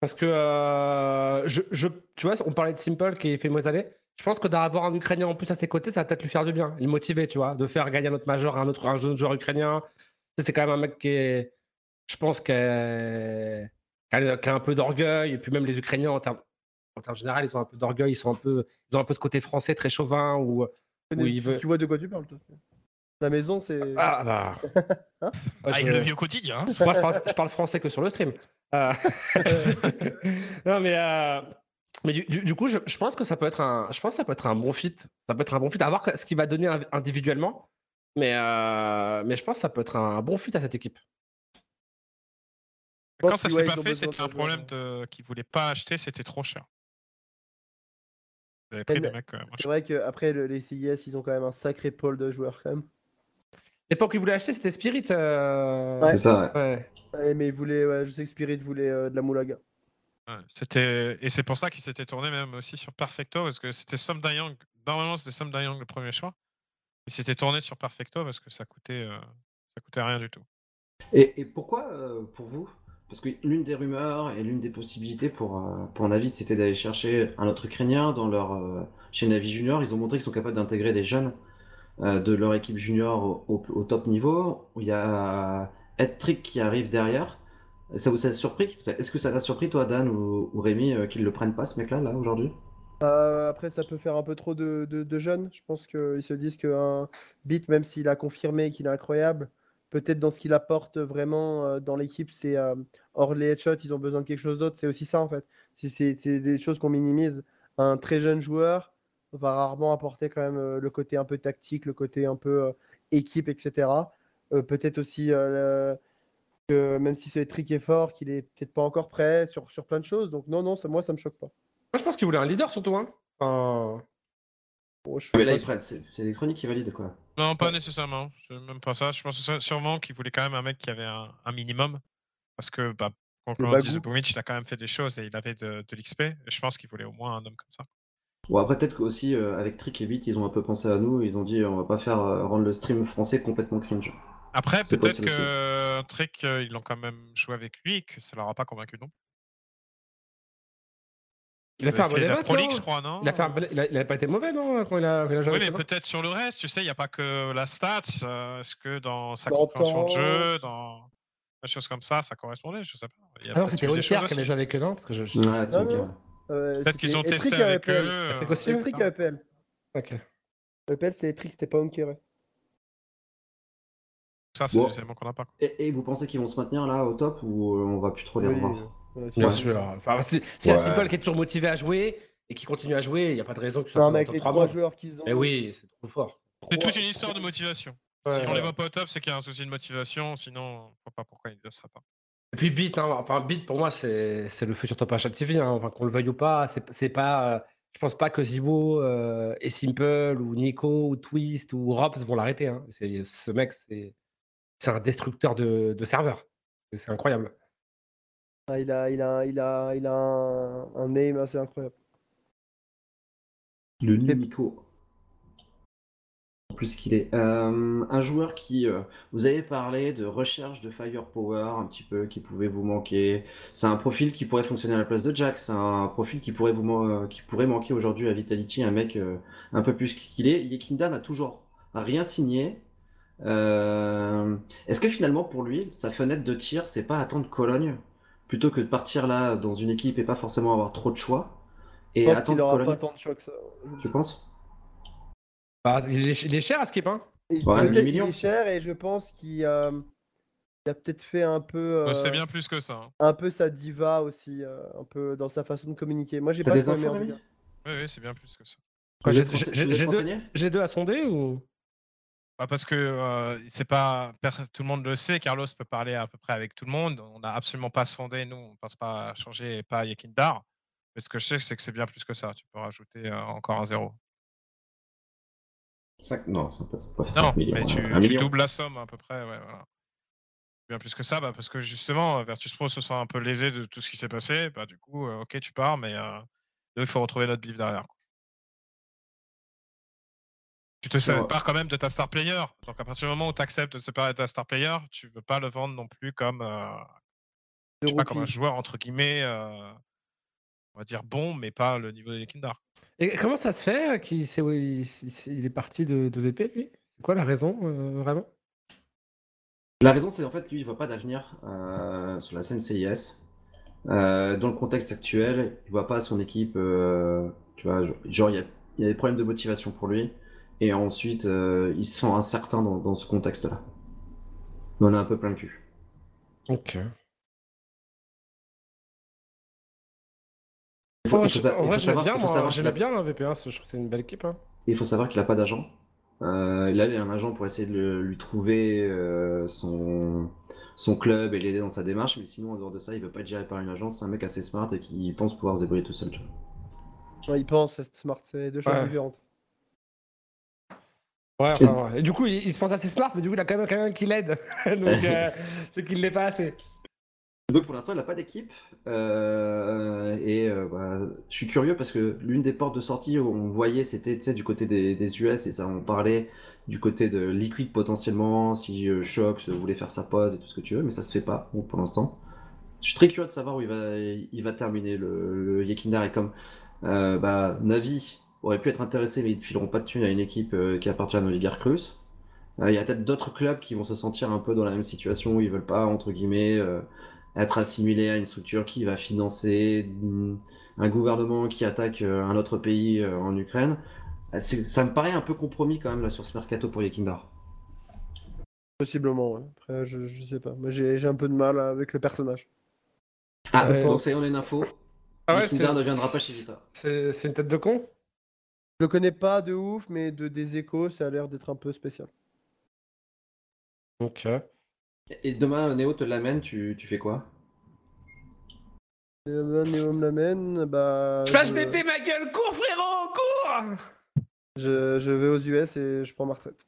Speaker 4: Parce que, euh, je, je- tu vois, on parlait de Simple qui fait mauvaise année. Je pense que d'avoir un Ukrainien en plus à ses côtés, ça va peut-être lui faire du bien, le motiver, tu vois, de faire gagner un autre major à un autre un jeune joueur ukrainien. C'est quand même un mec qui est, je pense, qui, est- qui a, qui a un peu d'orgueil. Et puis même les Ukrainiens, en termes, en termes généraux, ils ont un peu d'orgueil. Ils, sont un peu, ils ont un peu ce côté français très chauvin. Où,
Speaker 3: tu,
Speaker 4: veut-
Speaker 3: tu vois de quoi tu parles, toi? La maison, c'est.
Speaker 4: ah, bah.
Speaker 3: Hein?
Speaker 2: Ah,
Speaker 4: je-
Speaker 2: il le vit au quotidien. hein.
Speaker 4: Moi, je parle, je parle français que sur le stream. Euh, non, mais, euh, mais du, du- du coup, je, je pense que ça peut être un, je pense que ça peut être un bon fit. Ça peut être un bon fit. À voir ce qu'il va donner in- individuellement. Mais, euh, mais je pense que ça peut être un bon fit à cette équipe.
Speaker 2: Quand ça s'est
Speaker 3: ouais,
Speaker 2: pas
Speaker 3: ils
Speaker 2: fait, c'était un problème de... qu'ils voulaient pas acheter, c'était trop cher. Vous avez
Speaker 3: Mais
Speaker 2: pris des
Speaker 3: le-
Speaker 2: mecs. euh,
Speaker 3: C'est vrai qu'après, les CIS, ils ont quand même un sacré pôle de joueurs, quand même.
Speaker 4: L'époque qu'il voulait acheter, c'était Spirit. euh,
Speaker 3: Ouais.
Speaker 1: C'est ça. ouais.
Speaker 3: mais ils voulaient, ouais, je sais que Spirit voulait euh, de la moulaga.
Speaker 2: Ouais, c'était et c'est pour ça qu'il s'était tourné même aussi sur Perfecto parce que c'était Sam Dayang. Normalement, c'était Sam Dayang le premier choix. Il s'était tourné sur Perfecto parce que ça coûtait euh, ça coûtait rien du tout.
Speaker 1: Et, et pourquoi, euh, pour vous Parce que l'une des rumeurs et l'une des possibilités pour, euh, Navi, c'était d'aller chercher un autre Ukrainien dans leur, euh, chez Navi Junior. Ils ont montré qu'ils sont capables d'intégrer des jeunes euh, de leur équipe junior au, top niveau. Il y a Ed Trick qui arrive derrière. Ça vous a surpris Est-ce que ça t'a surpris, toi, Dan ou, Rémi, euh, qu'ils le prennent pas, ce mec-là, là, aujourd'hui?
Speaker 3: Après, ça peut faire un peu trop de, de- de jeunes. Je pense qu'ils se disent qu'un beat, même s'il a confirmé qu'il est incroyable, peut-être dans ce qu'il apporte vraiment euh, dans l'équipe, c'est euh, hors les headshots, ils ont besoin de quelque chose d'autre. C'est aussi ça, en fait. C'est- des choses qu'on minimise. Un très jeune joueur va rarement apporter quand même euh, le côté un peu tactique, le côté un peu euh, équipe, etc. Euh, peut-être aussi euh, le- que même si ce trick est fort, qu'il est peut-être pas encore prêt sur, sur plein de choses. Donc non, non, ça, moi, ça me choque pas.
Speaker 4: Moi, je pense qu'il voulait un leader surtout. Hein.
Speaker 3: Bon, je
Speaker 1: Mais là. C'est c'est l'électronique qui valide, quoi.
Speaker 2: Non, pas nécessairement. C'est même pas ça. Je pense sûrement qu'il voulait quand même un mec qui avait un, un minimum parce que bah quand
Speaker 3: Le
Speaker 2: on dit
Speaker 3: bagou.
Speaker 2: Zubovic, il a quand même fait des choses et il avait de, de l'XP. Je pense qu'il voulait au moins un homme comme ça.
Speaker 1: Bon, après, peut-être qu'aussi, euh, avec Trick et Beat, ils ont un peu pensé à nous. Ils ont dit, on va pas faire euh, rendre le stream français complètement cringe.
Speaker 2: Après, peut-être que Trick, euh, ils l'ont quand même joué avec lui et que ça leur a pas convaincu non.
Speaker 4: Il a fait un bon
Speaker 2: Pro League,
Speaker 4: non
Speaker 2: je crois, non
Speaker 4: Il a, fait un bon- il, a, il a pas été mauvais, non Quand il a, quand il a joué
Speaker 2: Oui, mais peut-être sur le reste, tu sais, il n'y a pas que la stat. euh, Est-ce que dans sa
Speaker 3: Dans
Speaker 2: compréhension de jeu, dans des choses comme ça, ça correspondait Je sais pas. Il y a
Speaker 4: Ah non,
Speaker 2: peut-être
Speaker 4: c'était
Speaker 2: choses
Speaker 4: qui avait joué avec eux, non? Parce que je,
Speaker 1: Ouais, c'est.
Speaker 3: Euh,
Speaker 2: Peut-être qu'ils ont testé avec
Speaker 3: EPL.
Speaker 2: eux.
Speaker 4: Etrick
Speaker 2: euh,
Speaker 4: aussi,
Speaker 3: Etrick et EPL.
Speaker 4: Ok.
Speaker 3: EPL, c'était Etrick, c'était pas ouais.
Speaker 2: Ça, c'est
Speaker 1: Bon.
Speaker 2: des éléments qu'on n'a pas.
Speaker 1: Et, et vous pensez qu'ils vont se maintenir là au top ou on va plus trop les
Speaker 3: Oui,
Speaker 1: revoir?
Speaker 4: Bien
Speaker 1: Ouais.
Speaker 4: sûr. Enfin, si,
Speaker 1: Ouais.
Speaker 4: Simple qui est toujours motivé à jouer et qui continue à jouer, il n'y a pas de raison que ce
Speaker 3: Non,
Speaker 4: soit
Speaker 3: mais
Speaker 4: pas
Speaker 3: avec les trois
Speaker 4: 3
Speaker 3: joueurs qu'ils ont.
Speaker 4: Mais oui, c'est trop fort.
Speaker 2: C'est toute une histoire de motivation.
Speaker 4: Ouais,
Speaker 2: si on
Speaker 4: ouais.
Speaker 2: les voit pas au top, c'est qu'il y a un souci de motivation. Sinon, on voit pas pourquoi il ne le sera pas.
Speaker 4: Et puis Beat, hein, enfin Beat pour moi c'est le futur top H TV, hein, enfin qu'on le veuille ou pas, c'est pas euh, je pense pas que Zibo euh, et Simple ou Nico ou Twist ou Robs vont l'arrêter. hein. Ce mec, c'est un destructeur de, de serveurs. C'est incroyable.
Speaker 3: Ah, il, a, il, a, il, a, il a un, un aim assez incroyable.
Speaker 1: Le. En plus qu'il est. Euh, un joueur qui. euh, vous avez parlé de recherche de firepower, un petit peu, qui pouvait vous manquer. C'est un profil qui pourrait fonctionner à la place de Jack. C'est un profil qui pourrait, vous, euh, qui pourrait manquer aujourd'hui à Vitality, un mec euh, un peu plus qu'il est. Yekinda n'a toujours rien signé. Est-ce que finalement, pour lui, sa fenêtre de tir, c'est pas attendre Cologne? Plutôt que de partir là dans une équipe et pas forcément avoir trop de choix
Speaker 3: Je
Speaker 1: et
Speaker 3: pense qu'il
Speaker 1: attendre
Speaker 3: n'aura pas tant de choix que ça.
Speaker 1: Tu penses?
Speaker 4: Bah, il, est, il est cher à Skip, hein
Speaker 3: Il,
Speaker 1: Ouais,
Speaker 3: il-
Speaker 1: 8
Speaker 3: il est cher et je pense qu'il euh, il a peut-être fait un peu,
Speaker 2: Oh, C'est
Speaker 3: euh,
Speaker 2: bien plus que ça. hein.
Speaker 3: un peu sa diva aussi, euh, un peu dans sa façon de communiquer. Moi, j'ai pas
Speaker 1: des infos.
Speaker 2: Oui, oui, c'est bien plus que ça.
Speaker 4: J'ai- deux- deux à sonder ou?
Speaker 2: Parce que euh, c'est pas tout le monde le sait, Carlos peut parler à peu près avec tout le monde. On n'a absolument pas sondé, nous, on pense pas à changer et pas à Yekindar. Mais ce que je sais, c'est que c'est bien plus que ça. Tu peux rajouter encore un zéro.
Speaker 1: Non, ça peut pas
Speaker 2: Non,
Speaker 1: 5 millions.
Speaker 2: mais tu, doubles la somme à peu près. Ouais, voilà. Bien plus que ça, bah, parce que justement, Virtus Pro se sent un peu lésé de tout ce qui s'est passé. Bah, du coup, ok, tu pars, mais euh, nous, il faut retrouver notre bif derrière. quoi. Tu te sépares quand même de ta star player. Donc à partir du moment où tu acceptes de te séparer de ta star player, tu veux pas le vendre non plus comme, euh, je
Speaker 3: De
Speaker 2: sais pas, comme un joueur entre guillemets, euh, on va dire bon, mais pas le niveau des Kindar.
Speaker 4: Et comment ça se fait euh, qu'il il, est parti de, de VP, lui? C'est quoi la raison, euh, vraiment?
Speaker 1: La raison, c'est en fait, lui, il voit pas d'avenir euh, sur la scène CIS. Euh, dans le contexte actuel, il voit pas son équipe. euh, tu vois, genre- y il y a des problèmes de motivation pour lui. Et ensuite, euh, il se sent incertain dans, dans ce contexte-là. On a un peu plein le cul.
Speaker 4: Ok.
Speaker 1: Il faut,
Speaker 4: Ouais,
Speaker 1: il faut
Speaker 4: je-
Speaker 1: sa- il
Speaker 4: en
Speaker 1: faut
Speaker 4: vrai, j'aimais
Speaker 1: savoir,
Speaker 4: bien,
Speaker 1: il faut savoir a-
Speaker 4: bien hein, VP1, je trouve que c'est une belle équipe. hein.
Speaker 1: il faut savoir qu'il a pas d'agent. Euh, là, il a un agent pour essayer de le- lui trouver euh, son, son club et l'aider dans sa démarche, mais sinon, en dehors de ça, il veut pas être géré par une agence. C'est un mec assez smart et qui pense pouvoir se débrouiller tout seul. tu vois.
Speaker 3: Ouais, il pense, c'est smart, c'est deux choses
Speaker 4: Ouais.
Speaker 3: différentes.
Speaker 4: Ouais. Et du coup, il, il se pense assez smart, mais du coup, il a quand même quelqu'un qui l'aide. Donc, euh, c'est qu'il l'est pas assez.
Speaker 1: Donc pour l'instant, il n'a pas d'équipe. Euh, et euh, bah, je suis curieux parce que l'une des portes de sortie où on voyait, c'était du côté des, des US et ça, on parlait du côté de Liquid potentiellement, si euh, Shox voulait faire sa pause et tout ce que tu veux, mais ça se fait pas bon, pour l'instant. Je suis très curieux de savoir où il va, il va terminer le, le Yekindar et comme bah, Navi aurait pu être intéressé, mais ils ne fileront pas de thunes à une équipe euh, qui appartient à Cruz. Euh, Il y a peut-être d'autres clubs qui vont se sentir un peu dans la même situation où ils veulent pas, entre guillemets, euh, être assimilés à une structure qui va financer mm, un gouvernement qui attaque euh, un autre pays euh, en Ukraine. Ça me paraît un peu compromis quand même là sur ce mercato pour Yekindar.
Speaker 3: Possiblement, ouais. Après, je, je sais pas. Moi, j'ai un peu de mal avec le personnage.
Speaker 1: Ah,
Speaker 4: Ouais.
Speaker 1: donc ça y est, on a une info.
Speaker 4: Ah ouais,
Speaker 1: Yekindar
Speaker 4: c'est-
Speaker 1: ne viendra pas chez Vita.
Speaker 4: C'est une tête de con?
Speaker 3: Je le connais pas de ouf, mais de des échos, ça a l'air d'être un peu spécial.
Speaker 4: Ok.
Speaker 1: Et demain, Néo te l'amène, tu, tu fais quoi?
Speaker 3: Euh, Néo me l'amène, bah.
Speaker 4: Flash
Speaker 3: je,
Speaker 4: BP, ma gueule Cours, frérot Cours
Speaker 3: je, je vais aux US et je prends ma retraite.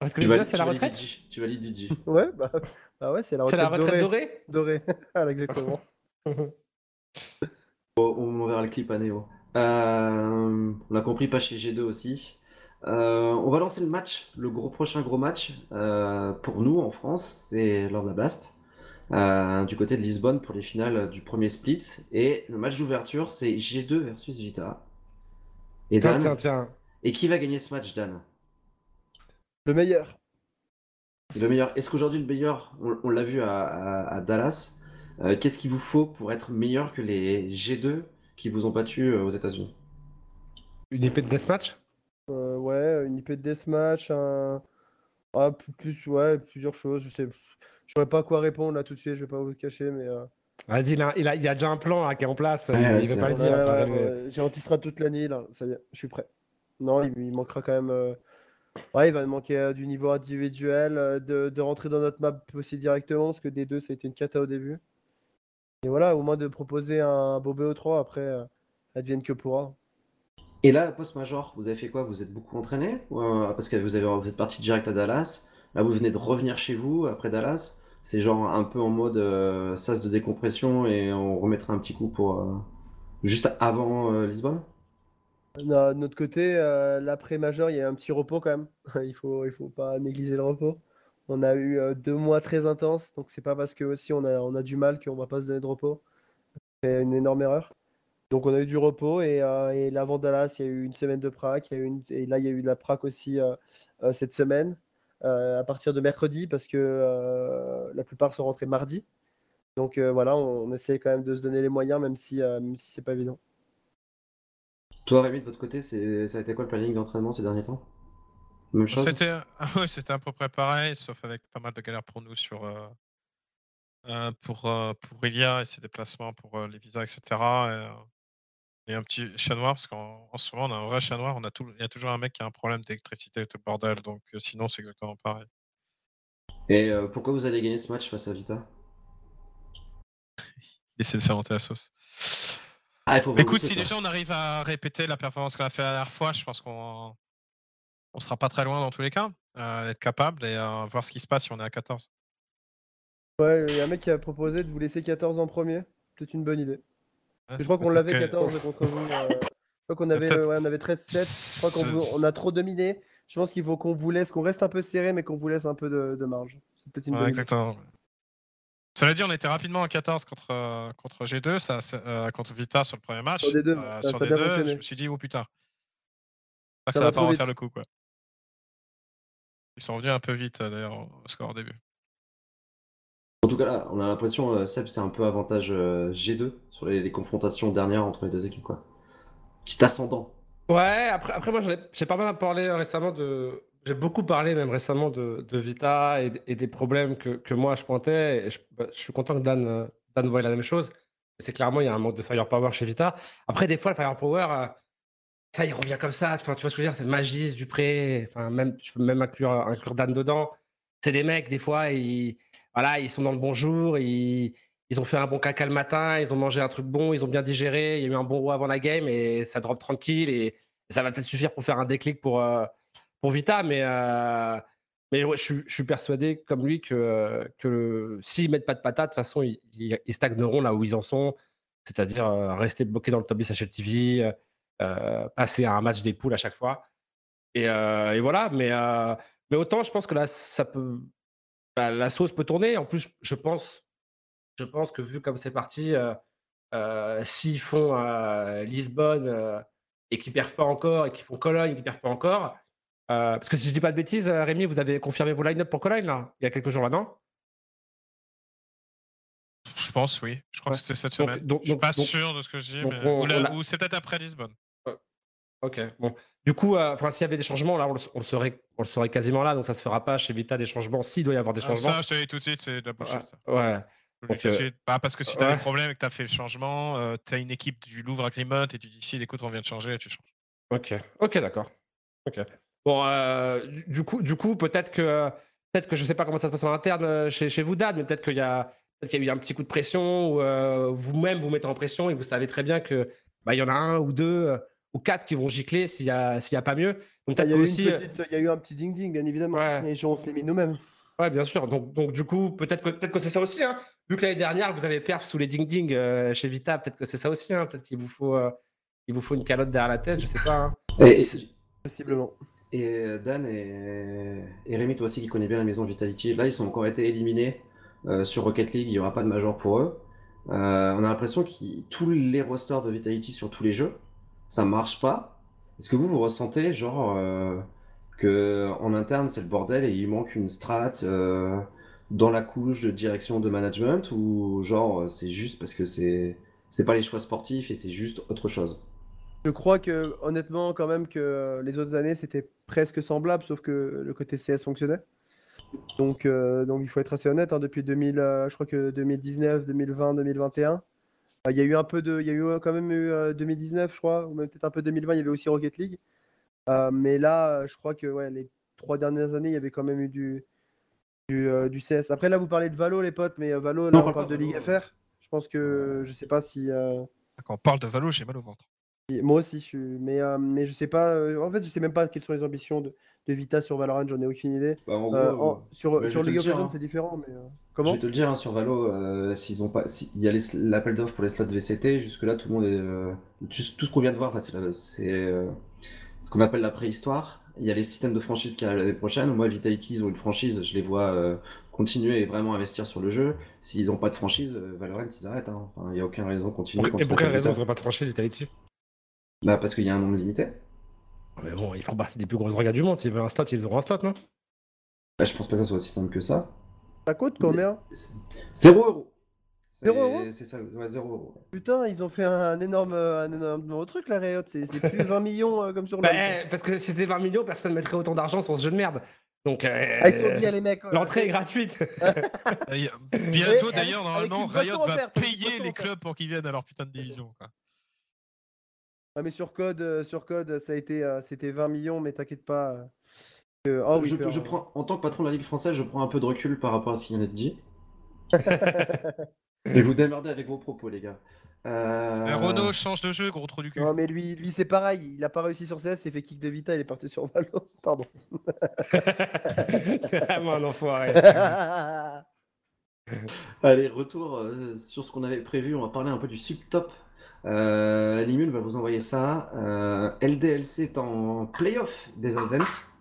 Speaker 4: Parce que
Speaker 1: tu
Speaker 4: les
Speaker 1: valides-
Speaker 4: US, c'est la retraite?
Speaker 1: DJ. Tu valides DJ.
Speaker 3: Ouais, bah, bah ouais, c'est la
Speaker 4: C'est
Speaker 3: retraite,
Speaker 4: la retraite
Speaker 3: dorée?
Speaker 4: dorée
Speaker 3: exactement.
Speaker 1: Bon, on verra le clip à Néo. Euh, on l'a compris, pas chez G2 aussi. Euh, on va lancer le match, le gros prochain gros match euh, pour nous en France, c'est lors de la Blast, du côté de Lisbonne pour les finales du premier split. Et le match d'ouverture, c'est G2 versus Vita. Et Dan,
Speaker 4: tiens, tiens.
Speaker 1: et qui va gagner ce match, Dan?
Speaker 3: Le meilleur.
Speaker 1: Le meilleur. Est-ce qu'aujourd'hui le meilleur, on, on l'a vu à, à- à Dallas, qu'est-ce qu'il vous faut pour être meilleur que les G2 qui vous ont battu euh, aux États-Unis?
Speaker 4: Une épée de deathmatch?
Speaker 3: Euh, ouais, une IP de deathmatch, un. Ah, plus, ouais, plusieurs choses. Je sais. Je saurais pas quoi répondre là tout de suite, je vais pas vous le cacher, mais. euh,
Speaker 4: Vas-y, il a, il, a, il a déjà un plan là, qui est en place.
Speaker 1: Ouais,
Speaker 4: il veut pas le dire.
Speaker 3: Ouais,
Speaker 4: mais-
Speaker 3: J'ai anti-strat toute la nuit là, ça y est, je suis prêt. Non, il, il manquera quand même. euh, Ouais, il va manquer euh, du niveau individuel, euh, de, de rentrer dans notre map aussi directement, parce que des deux, ça a été une cata au début. Et voilà, au moins de proposer un beau BO3, après, euh, advienne que pourra.
Speaker 1: Et là, post-major, vous avez fait quoi? Vous êtes beaucoup entraîné? Euh, Parce que vous, avez, vous êtes parti direct à Dallas. Là, vous venez de revenir chez vous après Dallas. C'est genre un peu en mode euh, sas de décompression et on remettra un petit coup pour euh, juste avant Lisbonne?
Speaker 3: De notre côté, l'après-major, il y a un petit repos quand même. il faut, il faut pas négliger le repos. On a eu euh, deux mois très intenses, donc c'est pas parce que aussi on a, du mal qu'on va pas se donner de repos. C'est une énorme erreur. Donc on a eu du repos et, euh, et il y a eu une semaine de prac, et là il y a eu de la prac aussi euh, euh, cette semaine, à partir de mercredi, parce que la plupart sont rentrés mardi. Donc voilà, on, on essaie quand même de se donner les moyens, même si, même si c'est pas évident.
Speaker 1: Toi, Rémi, de votre côté, ça a été quoi le planning d'entraînement ces derniers temps? Même chose
Speaker 2: C'était ouais, à peu près pareil, sauf avec pas mal de galères pour nous sur euh, euh, pour euh, pour Ilia et ses déplacements pour euh, les visas, etc. Et, et un petit chat noir parce qu'en en ce moment on a un vrai chat noir, on a tout, il y a toujours un mec qui a un problème d'électricité et tout le bordel, donc sinon c'est exactement pareil.
Speaker 1: Et pourquoi vous allez gagner ce match face à Vita?
Speaker 2: Essayer de faire monter la sauce.
Speaker 1: Ah, il faut
Speaker 2: écoute, si déjà on arrive à répéter la performance qu'on a fait la dernière fois, je pense qu'on on sera pas très loin dans tous les cas, euh, d'être capable et euh, voir ce qui se passe si on est à 14.
Speaker 3: Ouais, il y a un mec qui a proposé de vous laisser 14 en premier. Peut-être une bonne idée.
Speaker 2: Ouais,
Speaker 3: Je crois qu'on l'avait
Speaker 2: que-
Speaker 3: 14 contre vous. euh, Je crois qu'on avait, ouais, on avait 13-7. Je crois qu'on on a trop dominé. Je pense qu'il faut qu'on vous laisse, qu'on reste un peu serré, mais qu'on vous laisse un peu de, de marge. C'est peut-être une
Speaker 2: Ouais,
Speaker 3: bonne idée.
Speaker 2: exactement. Cela dit, on était rapidement à 14 contre, euh, contre G2, ça, c'est- euh, contre Vita sur le premier match.
Speaker 3: Sur D2,
Speaker 2: Euh,
Speaker 3: ça-
Speaker 2: sur
Speaker 3: ça a bien
Speaker 2: D2,
Speaker 3: fonctionné.
Speaker 2: je me suis dit, oh putain.
Speaker 3: Ça
Speaker 2: ça
Speaker 3: va
Speaker 2: va pas refaire le coup. Quoi. Ils sont revenus un peu vite euh, d'ailleurs au score au début.
Speaker 1: En tout cas, là, on a l'impression, euh, Seb, c'est un peu avantage euh, G2 sur les, les confrontations dernières entre les deux équipes, quoi. Petit ascendant.
Speaker 4: Ouais, après, après moi, j'ai pas mal parlé récemment de. J'ai beaucoup parlé même récemment de, de Vita et, et des problèmes que, que moi je pointais. Et je, bah, je suis content que Dan, Dan voie la même chose. C'est clairement, il y a un manque de firepower chez Vita. Après, des fois, le firepower, euh, ça, il revient comme ça. Enfin, tu vois ce que je veux dire? C'est Magis, Dupré. Enfin, même, je peux même inclure, inclure Dan dedans. C'est des mecs, des fois, ils, voilà, ils sont dans le bon jour. Ils, ils ont fait un bon caca le matin. Ils ont mangé un truc bon. Ils ont bien digéré. Il y a eu un bon roi avant la game et ça drop tranquille. Et, ça va peut-être suffire pour faire un déclic pour, euh, pour Vita. Mais, euh, mais ouais, je, suis- je suis persuadé, comme lui, que, que s'ils mettent pas de patate, de toute façon, ils, ils- stagneront là où ils en sont. C'est-à-dire euh, rester bloqués dans le top 10 HLTV, euh, passer à un match des poules à chaque fois. Et, euh, et voilà. Mais, euh, mais autant, je pense que là, ça peut. bah, la sauce peut tourner. En plus, je pense, je pense que vu comme c'est parti, euh, euh, s'ils font euh, Lisbonne euh, et qu'ils perdent pas encore, et qu'ils font Cologne et qu'ils perdent pas encore, euh, parce que si je dis pas de bêtises, euh, Rémi, vous avez confirmé vos line-up pour Cologne là, il y a quelques jours là, non
Speaker 2: Je pense, oui. Je crois
Speaker 4: Ouais.
Speaker 2: que c'était cette
Speaker 4: Donc-
Speaker 2: semaine.
Speaker 4: donc-
Speaker 2: je suis
Speaker 4: donc-
Speaker 2: pas sûr de ce que je dis, mais...
Speaker 4: on-
Speaker 2: ou,
Speaker 4: a-
Speaker 2: ou c'est peut-être après Lisbonne.
Speaker 4: Ok, bon. Du coup, euh, enfin, s'il y avait des changements, là, on le, on le saurait, on le saurait quasiment là, donc ça se fera pas chez Vita des changements. S'il doit y avoir des
Speaker 2: Ah,
Speaker 4: changements.
Speaker 2: ça, je te dis tout de suite, c'est de la bullshit.
Speaker 4: ouais, Donc,
Speaker 2: tout de
Speaker 4: euh,
Speaker 2: suite. Bah, parce que si tu as
Speaker 4: ouais.
Speaker 2: des problèmes et que tu as fait le changement, euh, tu as une équipe du Louvre Agreement et tu dis si, écoute, on vient de changer et tu changes.
Speaker 4: Ok, ok, d'accord. Ok. Bon, euh, du- coup, du coup, peut-être que, peut-être que je sais pas comment ça se passe en interne chez, chez vous, Dan, mais peut-être qu'il y a, qu'il y a eu un petit coup de pression ou vous-même vous mettez en pression et vous savez très bien que bah, y en a un ou deux ou quatre qui vont gicler s'il y a, s'il y a pas mieux. Donc
Speaker 3: Il
Speaker 4: peut-être
Speaker 3: y, a
Speaker 4: aussi, euh,
Speaker 3: petite- il y a eu un petit ding-ding, bien évidemment.
Speaker 4: Ouais.
Speaker 3: Et on se l'est mis nous-mêmes.
Speaker 4: ouais, bien sûr. Donc, donc du coup, peut-être que, peut-être que c'est ça aussi. Hein. Vu que l'année dernière vous avez perf sous les ding-ding euh, chez Vita, peut-être que c'est ça aussi. Hein. Peut-être qu'il vous faut, euh, il vous faut une calotte derrière la tête, je sais pas. hein.
Speaker 1: Et,
Speaker 3: Possiblement.
Speaker 1: et Dan et, et Rémi, toi aussi qui connais bien la maison Vitality, là ils ont encore été éliminés euh, sur Rocket League, il n'y aura pas de major pour eux. Euh, on a l'impression que tous les rosters de Vitality sur tous les jeux, ça marche pas. Est-ce que vous vous ressentez genre euh, que en interne c'est le bordel et il manque une strat euh, dans la couche de direction de management ou genre c'est juste parce que c'est c'est pas les choix sportifs et c'est juste autre chose?
Speaker 3: Je crois que, honnêtement, quand même, que euh, les autres années, c'était presque semblable, sauf que le côté CS fonctionnait. Donc, euh, donc il faut être assez honnête, hein, depuis 2000, euh, je crois que 2019, 2020, 2021, euh, il y a eu un peu de, il y a eu euh, quand même eu euh, 2019, je crois, ou même peut-être un peu 2020, il y avait aussi Rocket League. Euh, mais là, euh, je crois que ouais, les trois dernières années, il y avait quand même eu du, du, euh, du CS. Après, là, vous parlez de Valo, les potes, mais euh, Valo, là,
Speaker 1: Non,
Speaker 3: on
Speaker 1: parle
Speaker 3: de Ligue. FR. Je pense que, je sais pas si. euh,
Speaker 2: Quand on parle de Valo, j'ai mal au ventre.
Speaker 3: Moi aussi, je suis... mais, euh, mais je sais pas. euh, En fait, je sais même pas quelles sont les ambitions de, de Vita sur Valorant, j'en ai aucune idée.
Speaker 1: Bah, en
Speaker 3: Euh,
Speaker 1: gros,
Speaker 3: en- sur
Speaker 1: bah, je
Speaker 3: sur
Speaker 1: vais te
Speaker 3: League
Speaker 1: le
Speaker 3: of
Speaker 1: dire,
Speaker 3: Legends,
Speaker 1: hein.
Speaker 3: c'est différent, mais euh,
Speaker 1: Je
Speaker 3: comment
Speaker 1: vais te le dire, hein, sur Valo, euh, s'ils ont pas, si- il y a l'appel d'offres pour les slots VCT, jusque-là, tout le monde est. euh, tout, tout ce qu'on vient de voir, ça, c'est euh, ce qu'on appelle la préhistoire. Il y a les systèmes de franchise qui arrivent l'année prochaine. Moi, Vitality, ils ont une franchise, je les vois euh, continuer et vraiment investir sur le jeu. S'ils n'ont pas de franchise, euh, Valorant, ils arrêtent. hein. Enfin, il n'y a aucune raison de continuer. quand
Speaker 4: Et pour quelle raison on
Speaker 1: Vita.
Speaker 4: ne devrait pas de franchise Vitality?
Speaker 1: Bah, parce qu'il y a un nombre limité.
Speaker 4: Mais bon, ils font partie des plus grosses regards du monde. S'ils veulent un slot, ils auront un slot, non?
Speaker 1: Bah, je pense pas que ça soit aussi simple que ça.
Speaker 3: Ça coûte combien?
Speaker 1: 0 euros. C'est-
Speaker 3: Zéro euros?
Speaker 1: C'est ça, ouais, 0 euros.
Speaker 3: Putain, ils ont fait un énorme, un énorme truc, la Riot. C'est plus 20 millions euh, comme sur
Speaker 4: Bah,
Speaker 3: LoL, quoi.
Speaker 4: eh, Parce que si c'était 20 millions, personne ne mettrait autant d'argent sur ce jeu de merde. Donc, euh,
Speaker 3: Ah, ils sont les mecs. euh,
Speaker 4: l'entrée est gratuite.
Speaker 2: Bientôt,
Speaker 3: avec-
Speaker 2: d'ailleurs, normalement, Riot va payer les
Speaker 3: offerte.
Speaker 2: clubs pour qu'ils viennent à leur putain de division. Quoi.
Speaker 3: Ah, mais sur code, euh, sur code, ça a été, euh, c'était 20 millions, mais t'inquiète pas. euh, oh, oui,
Speaker 1: je, prends, en tant que patron de la Ligue française, je prends un peu de recul par rapport à ce qui vient d'être dit. Et vous démerdez avec vos propos, les gars. Euh,
Speaker 2: Mais Renault change de jeu, gros trou du cul.
Speaker 3: Non, mais lui, lui c'est pareil. Il a pas réussi sur CS, il s'est fait kick de Vita, il est parti sur Valo. Pardon.
Speaker 4: C'est vraiment un enfoiré.
Speaker 1: Allez, retour sur ce qu'on avait prévu. On va parler un peu du subtop. Euh, va vous envoyer ça. Euh, LDLC est en playoff des Advance.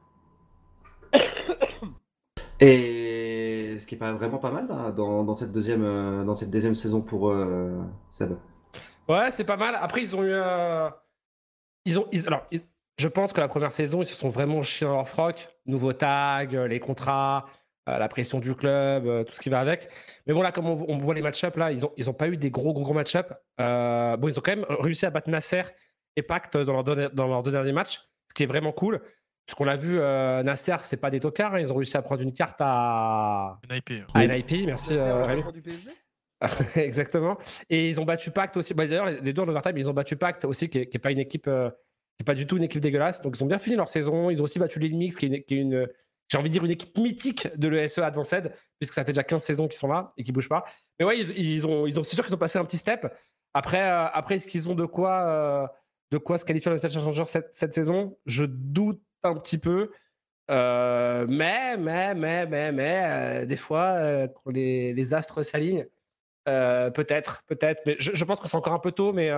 Speaker 1: Et ce qui est vraiment pas mal là, dans, dans cette deuxième, euh, dans cette deuxième saison pour euh, Seb.
Speaker 4: Ouais, c'est pas mal. Après, ils ont eu. Ils ont. Alors, je pense que la première saison, ils se sont vraiment chiés dans leur froc. Nouveau tag, les contrats, la pression du club, euh, tout ce qui va avec. Mais bon, là, comme on, on voit les match-up, là, ils ont, ils ont pas eu des gros, gros, gros match-up. Euh, bon, ils ont quand même réussi à battre Nasser et Pacte dans leurs deux, dans leurs deux derniers matchs, ce qui est vraiment cool. Puisqu'on l'a vu, euh, Nasser, c'est pas des tocards. hein. Ils ont réussi à prendre une carte à,
Speaker 2: Une IP. hein.
Speaker 4: à NIP. Merci, euh,
Speaker 3: au
Speaker 4: Rémi.
Speaker 3: patron du PSG
Speaker 4: Exactement. Et ils ont battu Pacte aussi. Bah, D'ailleurs, les deux en overtime, ils ont battu Pacte aussi, qui n'est pas une équipe, euh, qui est pas du tout une équipe dégueulasse. Donc ils ont bien fini leur saison. Ils ont aussi battu l'Inmix, qui est une, qui est une- j'ai envie de dire une équipe mythique de l'ESE Advanced, puisque ça fait déjà 15 saisons qu'ils sont là et qu'ils bougent pas. Mais ouais, ils, ont, ils ont, c'est sûr qu'ils ont passé un petit step. Après, euh, après est-ce qu'ils ont de quoi, euh, de quoi se qualifier dans le Challenger cette, saison? Je doute un petit peu. Euh, mais, mais, mais, mais, mais, euh, des fois, quand les, les astres s'alignent, peut-être, peut-être. Mais je, pense que c'est encore un peu tôt. Mais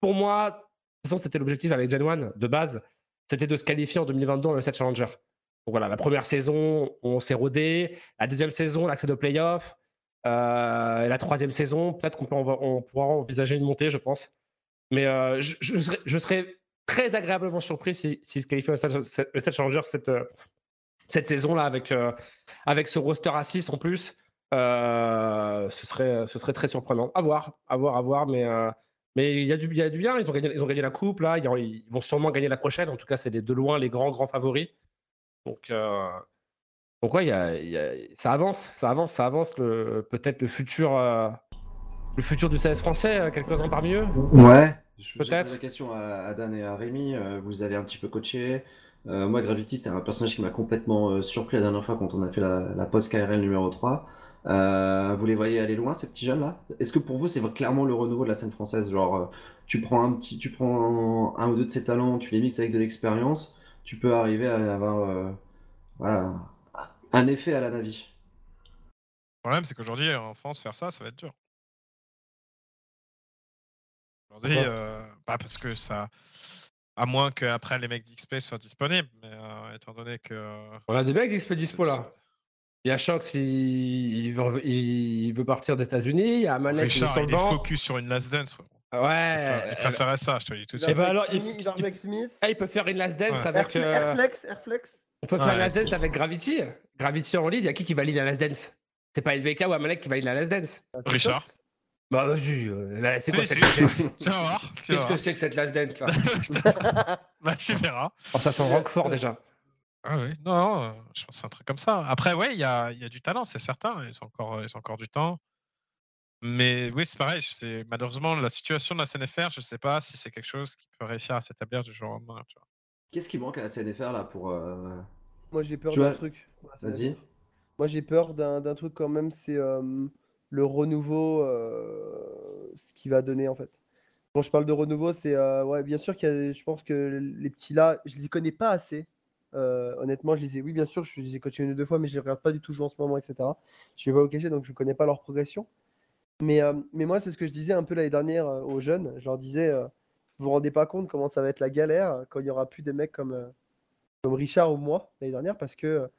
Speaker 4: pour moi, de toute façon, c'était l'objectif avec Gen 1 de base. C'était de se qualifier en 2022 dans le 7 Challenger. Donc voilà, la première saison, on s'est rodé. La deuxième saison, l'accès de playoff. Euh, la troisième saison, peut-être qu'on peut pourra envisager une montée, je pense. Mais euh, je, serais, très agréablement surpris s'ils si, se qualifient au 7 le 7 Challenger cette, saison-là avec, euh, avec ce roster à 6 en plus. Euh, ce, serait, ce serait très surprenant. À voir, à voir, à voir. Mais il y, a du- il y a du bien. Ils ont gagné, ils ont gagné la coupe là. Ils, ils vont sûrement gagner la prochaine. En tout cas, c'est de loin les grands grands favoris. Donc euh, donc ouais, il y a- il y a- ça avance, ça avance, ça avance. Le peut-être le futur euh, le futur du CS français. euh, Quelques-uns parmi eux?
Speaker 1: Ouais. Je posé la question à, à Dan et à Rémi. euh, vous avez un petit peu coaché. Euh, moi, Gravity, c'est un personnage qui m'a complètement euh, surpris la dernière fois quand on a fait la, la post KRL numéro 3. Euh, vous les voyez aller loin, ces petits jeunes-là? Est-ce que pour vous, c'est clairement le renouveau de la scène française? Genre, euh, tu prends un petit, tu prends un ou deux de ces talents, tu les mixes avec de l'expérience, tu peux arriver à avoir euh, voilà, un effet à la Navi.
Speaker 2: Le problème, c'est qu'aujourd'hui, en France, faire ça, ça va être dur. Aujourd'hui, euh, bah, parce que ça. À moins qu'après les mecs d'XP soient disponibles, mais euh, étant donné que.
Speaker 4: On a des mecs d'XP dispo là. Il y a Shox, il, il veut, il veut partir des États-Unis. Il y a Manek qui est sur le
Speaker 2: il est
Speaker 4: banc.
Speaker 2: focus sur une last dance.
Speaker 4: Ouais.
Speaker 2: il préférait ça, je te le dis tout de
Speaker 3: Il
Speaker 4: Eh
Speaker 2: suite.
Speaker 4: ben alors, il-
Speaker 3: Smith, il.
Speaker 4: Ah, il peut faire une last dance
Speaker 2: Ouais.
Speaker 4: avec. Euh,
Speaker 3: Airflex, Airflex.
Speaker 4: on peut faire
Speaker 2: Ouais.
Speaker 4: une last dance avec Gravity. Gravity en lead, il y a qui qui valide la last dance? C'est pas LBK ou Amalek qui valide la last dance?
Speaker 3: Ah, c'est
Speaker 2: Richard.
Speaker 4: Bah vas-y, euh, c'est quoi
Speaker 2: Oui,
Speaker 4: cette last dance?
Speaker 2: Tu vas voir.
Speaker 4: Qu'est-ce que c'est que cette last dance là?
Speaker 2: Bah, tu verras.
Speaker 4: Oh, Ça sent Roquefort déjà.
Speaker 2: Ah oui, non, non, je pense que c'est un truc comme ça. Après, ouais, il y a, il y a du talent, c'est certain. Ils ont encore, ils ont encore du temps. Mais oui, c'est pareil. C'est malheureusement la situation de la CNFR. Je sais pas si c'est quelque chose qui peut réussir à s'établir du jour au lendemain. tu vois.
Speaker 1: Qu'est-ce qui manque à la CNFR là pour. euh,
Speaker 3: Moi, j'ai peur
Speaker 1: Tu
Speaker 3: d'un
Speaker 1: vois-
Speaker 3: truc.
Speaker 1: Vas-y.
Speaker 3: Moi, j'ai peur d'un d'un truc quand même, c'est euh, le renouveau, euh, ce qu'il va donner en fait. Quand je parle de renouveau, c'est euh, ouais, bien sûr qu'il y a, je pense que les petits là, je les connais pas assez. Euh, honnêtement, je les ai, oui, bien sûr, je les ai coachés une ou deux fois, mais je les regarde pas du tout jouer en ce moment, etc. Je vais pas au cacher, donc je connais pas leur progression. Mais, euh, mais moi, c'est ce que je disais un peu l'année dernière euh, aux jeunes. Je leur disais, euh, vous vous rendez pas compte comment ça va être la galère quand il y aura plus des mecs comme, euh, comme Richard ou moi l'année dernière, parce que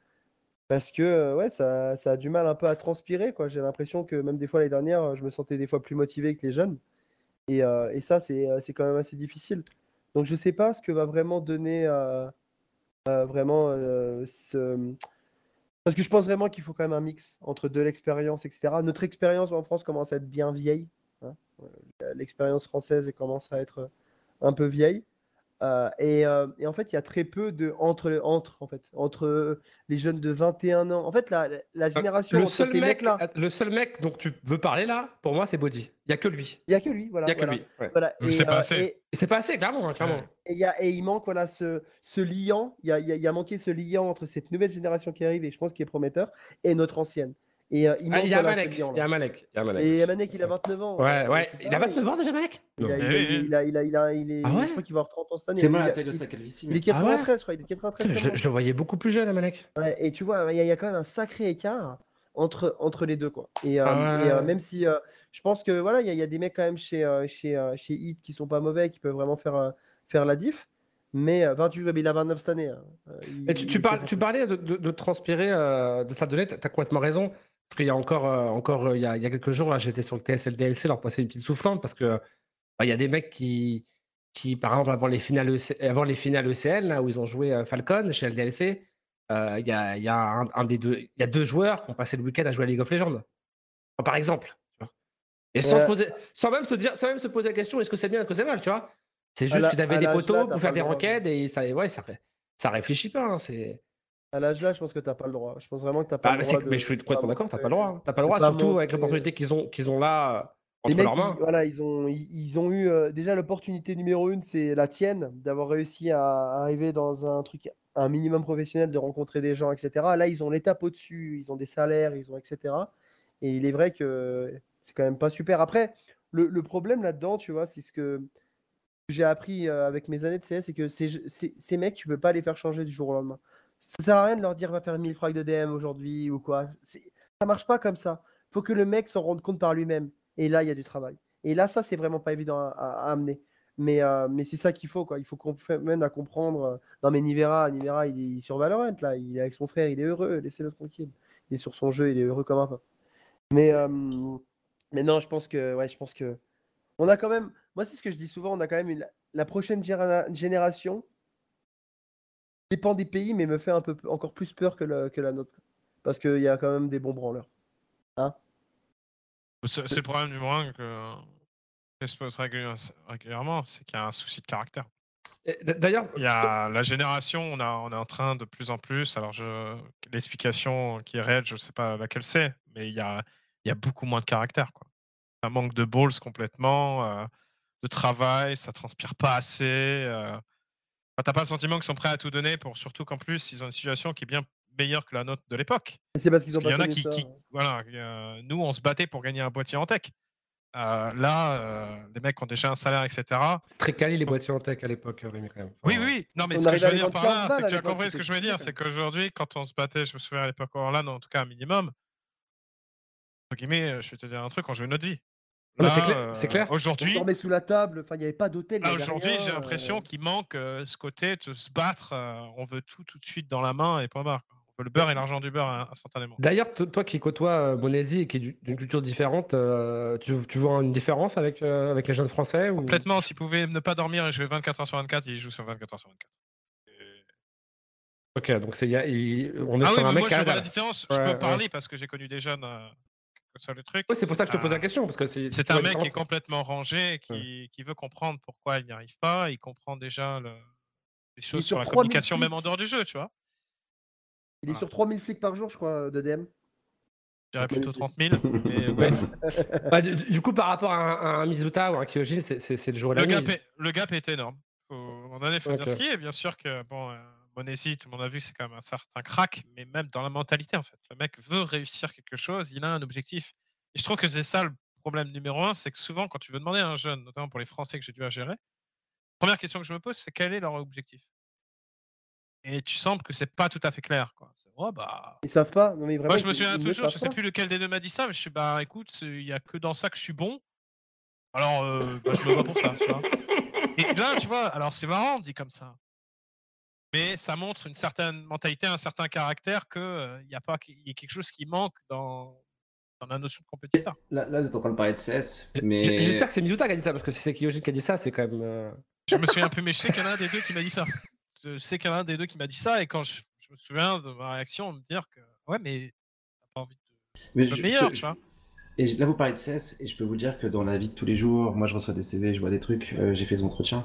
Speaker 3: parce que euh, ouais, ça, ça a du mal un peu à transpirer, quoi. J'ai l'impression que même des fois l'année dernière, je me sentais des fois plus motivé que les jeunes. Et, euh, et ça, c'est euh, c'est quand même assez difficile. Donc je sais pas ce que va vraiment donner euh, euh, vraiment euh, ce... Parce que je pense vraiment qu'il faut quand même un mix entre de l'expérience, etc. Notre expérience en France commence à être bien vieille. hein. Euh, L'expérience française commence à être un peu vieille. Euh, et, euh, et en fait, il y a très peu de entre, entre, en fait, entre les jeunes de 21 ans. En fait, la, la génération
Speaker 4: Euh, Le
Speaker 3: entre
Speaker 4: seul,
Speaker 3: ces
Speaker 4: mec,
Speaker 3: mecs-là,
Speaker 4: le seul mec dont tu veux parler là, pour moi, c'est Body. Il n'y a que lui.
Speaker 3: il n'y a que lui. Voilà,
Speaker 4: Il n'y a que
Speaker 3: voilà,
Speaker 4: lui. ouais.
Speaker 3: voilà.
Speaker 2: C'est pas
Speaker 3: euh,
Speaker 2: assez.
Speaker 4: c'est pas assez, clairement. hein, clairement.
Speaker 3: Et, il y a- et il manque voilà, ce, ce liant, il y a, il y a- y a manqué ce liant entre cette nouvelle génération qui arrive, et je pense qu'il est prometteur, et notre ancienne. Et euh, il
Speaker 4: Ah, il y a Malek. Il y a Malek. Il y a Malek.
Speaker 3: Et Manek, il a 29 ans.
Speaker 4: Ouais,
Speaker 3: euh,
Speaker 4: ouais. Il a
Speaker 3: pareil.
Speaker 4: 29 ans déjà, Malek
Speaker 3: Il a-
Speaker 4: Non.
Speaker 3: il a-
Speaker 2: Eh
Speaker 3: il a- il il il est-
Speaker 4: Ah ouais
Speaker 3: Je crois qu'il va avoir 30 ans cette année.
Speaker 1: C'est mal la taille de sa calvitie.
Speaker 3: Il est
Speaker 1: mais-
Speaker 3: 93, je crois, il est 93.
Speaker 4: Putain, mais je, le voyais beaucoup plus jeune, Malek.
Speaker 3: Ouais, et tu vois, il y, a- il y a quand même un sacré écart entre, entre les deux. Quoi. Et, euh,
Speaker 4: Ah
Speaker 3: et, euh,
Speaker 4: ouais.
Speaker 3: même si euh, je pense que voilà, il y, a- il y a des mecs quand même chez, euh, chez, euh, chez Hit qui sont pas mauvais, qui peuvent vraiment faire, euh, faire la diff. Mais euh, 28, mais il a 29 cette année. hein. Euh, il-
Speaker 4: Mais tu, parles, tu parlais de, de- de transpirer euh, de ça donner, tu as complètement raison. Parce qu'il y a encore, euh, encore euh, il, y a, il y a quelques jours, là, j'étais sur le TSL DLC, leur passer une petite soufflante parce que bah, il y a des mecs qui, qui, par exemple, avant les finales, EC avant les finales ECL, là, où ils ont joué euh, Falcon chez LDLC, il y, a, il y, a un, un des deux, il y a deux joueurs qui ont passé le week-end à jouer à League of Legends. Enfin, par exemple. tu. Et sans,
Speaker 3: Ouais.
Speaker 4: se poser, sans, même se dire, sans même se poser la question est-ce que c'est bien, est-ce que c'est mal, tu vois? C'est juste
Speaker 3: la-
Speaker 4: qu'ils avaient
Speaker 3: à
Speaker 4: des poteaux pour faire des requêtes et ça, ouais, ça, ça réfléchit pas. hein, c'est.
Speaker 3: À l'âge là, je pense que tu n'as pas le droit. Je pense vraiment que tu n'as pas
Speaker 4: Bah,
Speaker 3: le droit. de-
Speaker 4: mais je suis complètement d'accord, t'as pas le droit. hein. T'as pas le droit, surtout avec l'opportunité qu'ils ont, qu'ils ont là euh,
Speaker 3: Les
Speaker 4: entre
Speaker 3: mecs,
Speaker 4: leurs
Speaker 3: ils,
Speaker 4: mains.
Speaker 3: voilà, ils ont, ils, ils ont eu euh, déjà l'opportunité numéro une, c'est la tienne, d'avoir réussi à arriver dans un truc, un minimum professionnel, de rencontrer des gens, etc. Là, ils ont l'étape au-dessus, ils ont des salaires, ils ont etc. Et il est vrai que c'est quand même pas super. Après, le, le problème là-dedans, tu vois, c'est ce que j'ai appris euh, avec mes années de CS, c'est que ces, ces, ces mecs, tu peux pas les faire changer du jour au lendemain. Ça sert à rien de leur dire va faire 1000 frags de DM aujourd'hui ou quoi. Ça marche pas comme ça. Faut que le mec s'en rende compte par lui-même. Et là, il y a du travail. Et là, ça, c'est vraiment pas évident à, amener. Mais, euh, mais c'est ça qu'il faut, quoi. Il faut qu'on mène à comprendre. euh, Non, mais Nivera, Nivera, il est sur Valorant, là. Il est avec son frère, il est heureux. Laissez-le tranquille. Il est sur son jeu, il est heureux comme un peu. Mais, euh, mais non, je pense que, ouais, je pense que, on a quand même, moi, c'est ce que je dis souvent, on a quand même la prochaine génération dépend des pays, mais me fait un peu encore plus peur que, le- que la nôtre. Parce qu'il y a quand même des bons branleurs.
Speaker 2: C'est c'est le problème numéro un que que se pose régul- régulièrement, c'est qu'il y a un souci de caractère.
Speaker 4: D'ailleurs,
Speaker 2: Il y a la génération, on, a, on est en train de plus en plus. Alors, l'explication qui est réelle, je ne sais pas laquelle c'est, mais il y a, il y a beaucoup moins de caractère. Quoi. Un manque de balls complètement, euh, de travail, ça transpire pas assez. Euh, enfin, T'as pas le sentiment qu'ils sont prêts à tout donner, pour surtout qu'en plus, ils ont une situation qui est bien meilleure que la nôtre de l'époque.
Speaker 3: C'est parce qu'ils
Speaker 2: Parce
Speaker 3: ont
Speaker 2: qu'il y
Speaker 3: pas
Speaker 2: en a qui,
Speaker 3: ça.
Speaker 2: qui- voilà, euh, nous, on se battait pour gagner un boîtier en tech. Euh, là, euh, les mecs ont déjà un salaire, etc.
Speaker 4: c'est très quali les boîtiers en tech à l'époque, Rémi, même.
Speaker 2: Oui,
Speaker 4: Enfin,
Speaker 2: oui, oui. Non, mais
Speaker 3: On
Speaker 2: ce que je veux dire par
Speaker 3: 15
Speaker 2: là, c'est que tu as compris ce que je veux dire. C'est qu'aujourd'hui, quand on se battait, je me souviens à l'époque en LAN, en tout cas un minimum, entre guillemets, euh, je vais te dire un truc, on jouait notre vie.
Speaker 4: C'est clair- c'est
Speaker 2: euh,
Speaker 3: On
Speaker 4: clair.
Speaker 2: Aujourd'hui,
Speaker 3: dormait sous la table, enfin, il n'y avait pas d'hôtel. avait
Speaker 2: aujourd'hui, j'ai
Speaker 3: euh,
Speaker 2: l'impression qu'il manque euh, ce côté de se battre. euh, on veut tout tout de suite dans la main et point barre. On veut le beurre et l'argent du beurre hein, instantanément.
Speaker 4: D'ailleurs, to- toi qui côtoies euh, Monesi et qui est du- d'une culture différente, euh, tu, tu vois une différence avec, euh, avec les jeunes français ou...
Speaker 2: Complètement, s'ils pouvaient ne pas dormir et jouer 24 heures sur 24, ils jouent sur 24 heures sur 24. Et-
Speaker 4: Ok, donc c'est, il y a- il- on est
Speaker 2: Ah oui,
Speaker 4: sur un
Speaker 2: mais
Speaker 4: mec
Speaker 2: moi
Speaker 4: qui
Speaker 2: je
Speaker 4: a-
Speaker 2: vois la différence. je peux
Speaker 4: ouais.
Speaker 2: parler parce que j'ai connu des jeunes euh, sur le truc.
Speaker 4: Ouais, c'est pour ça que je te pose la question. Parce que c'est,
Speaker 2: un
Speaker 4: la
Speaker 2: mec qui est complètement rangé, qui, qui veut comprendre pourquoi il n'y arrive pas. Il comprend déjà le- les choses
Speaker 3: sur
Speaker 2: sur la
Speaker 3: 3000
Speaker 2: communication, même en dehors du jeu, tu vois.
Speaker 3: Il est
Speaker 2: Voilà.
Speaker 3: sur 3000 flics par jour, je crois, de DM.
Speaker 2: Je dirais plutôt
Speaker 3: Magnifique.
Speaker 2: 30 000. mais ouais.
Speaker 4: Bah, du, du coup, par rapport à un, à un Mizuta ou un Kyojin, c'est, le jour et la
Speaker 2: le,
Speaker 4: nuit.
Speaker 2: gap est, le gap est énorme. Faut, moment donné, il faut dire
Speaker 4: Ok.
Speaker 2: ce qui est. Bien sûr que, bon, euh, Monesi, tout le monde a vu, c'est quand même un certain crack, mais même dans la mentalité, en fait. Le mec veut réussir quelque chose, il a un objectif. Et je trouve que c'est ça le problème numéro un, c'est que souvent, quand tu veux demander à un jeune, notamment pour les Français que j'ai dû à gérer, première question que je me pose, c'est quel est leur objectif? Et tu sembles que c'est pas tout à fait clair. Quoi. Oh, bah...
Speaker 3: Ils savent pas. Non, mais vraiment,
Speaker 2: Moi, je me souviens toujours, je sais
Speaker 3: pas.
Speaker 2: plus lequel des deux m'a dit ça, mais je suis, bah écoute, il y a que dans ça que je suis bon. Alors, euh, bah, je me bats pour ça, tu vois. Et là, tu vois, alors c'est marrant, dit comme ça. Mais ça montre une certaine mentalité, un certain caractère que il y a pas, qu'il y a quelque chose qui manque dans, dans la notion de compétiteur.
Speaker 1: Là, là, vous êtes en train de parler de CS, mais.
Speaker 4: J'espère que c'est Mizuta qui a dit ça, parce que si c'est Kyojin qui a dit ça, c'est quand même. euh,
Speaker 2: Je me souviens un peu, mais je sais qu'il y en a un des deux qui m'a dit ça. Je sais qu'il y en a un des deux qui m'a dit ça, et quand je, je me souviens de ma réaction, me dire que ouais, mais t'as pas envie de
Speaker 1: mais
Speaker 2: le
Speaker 1: je-
Speaker 2: meilleur,
Speaker 1: je-
Speaker 2: tu vois.
Speaker 1: Et là, vous parlez de CS, et je peux vous dire que dans la vie de tous les jours, moi, je reçois des CV, je vois des trucs, euh, j'ai fait des entretiens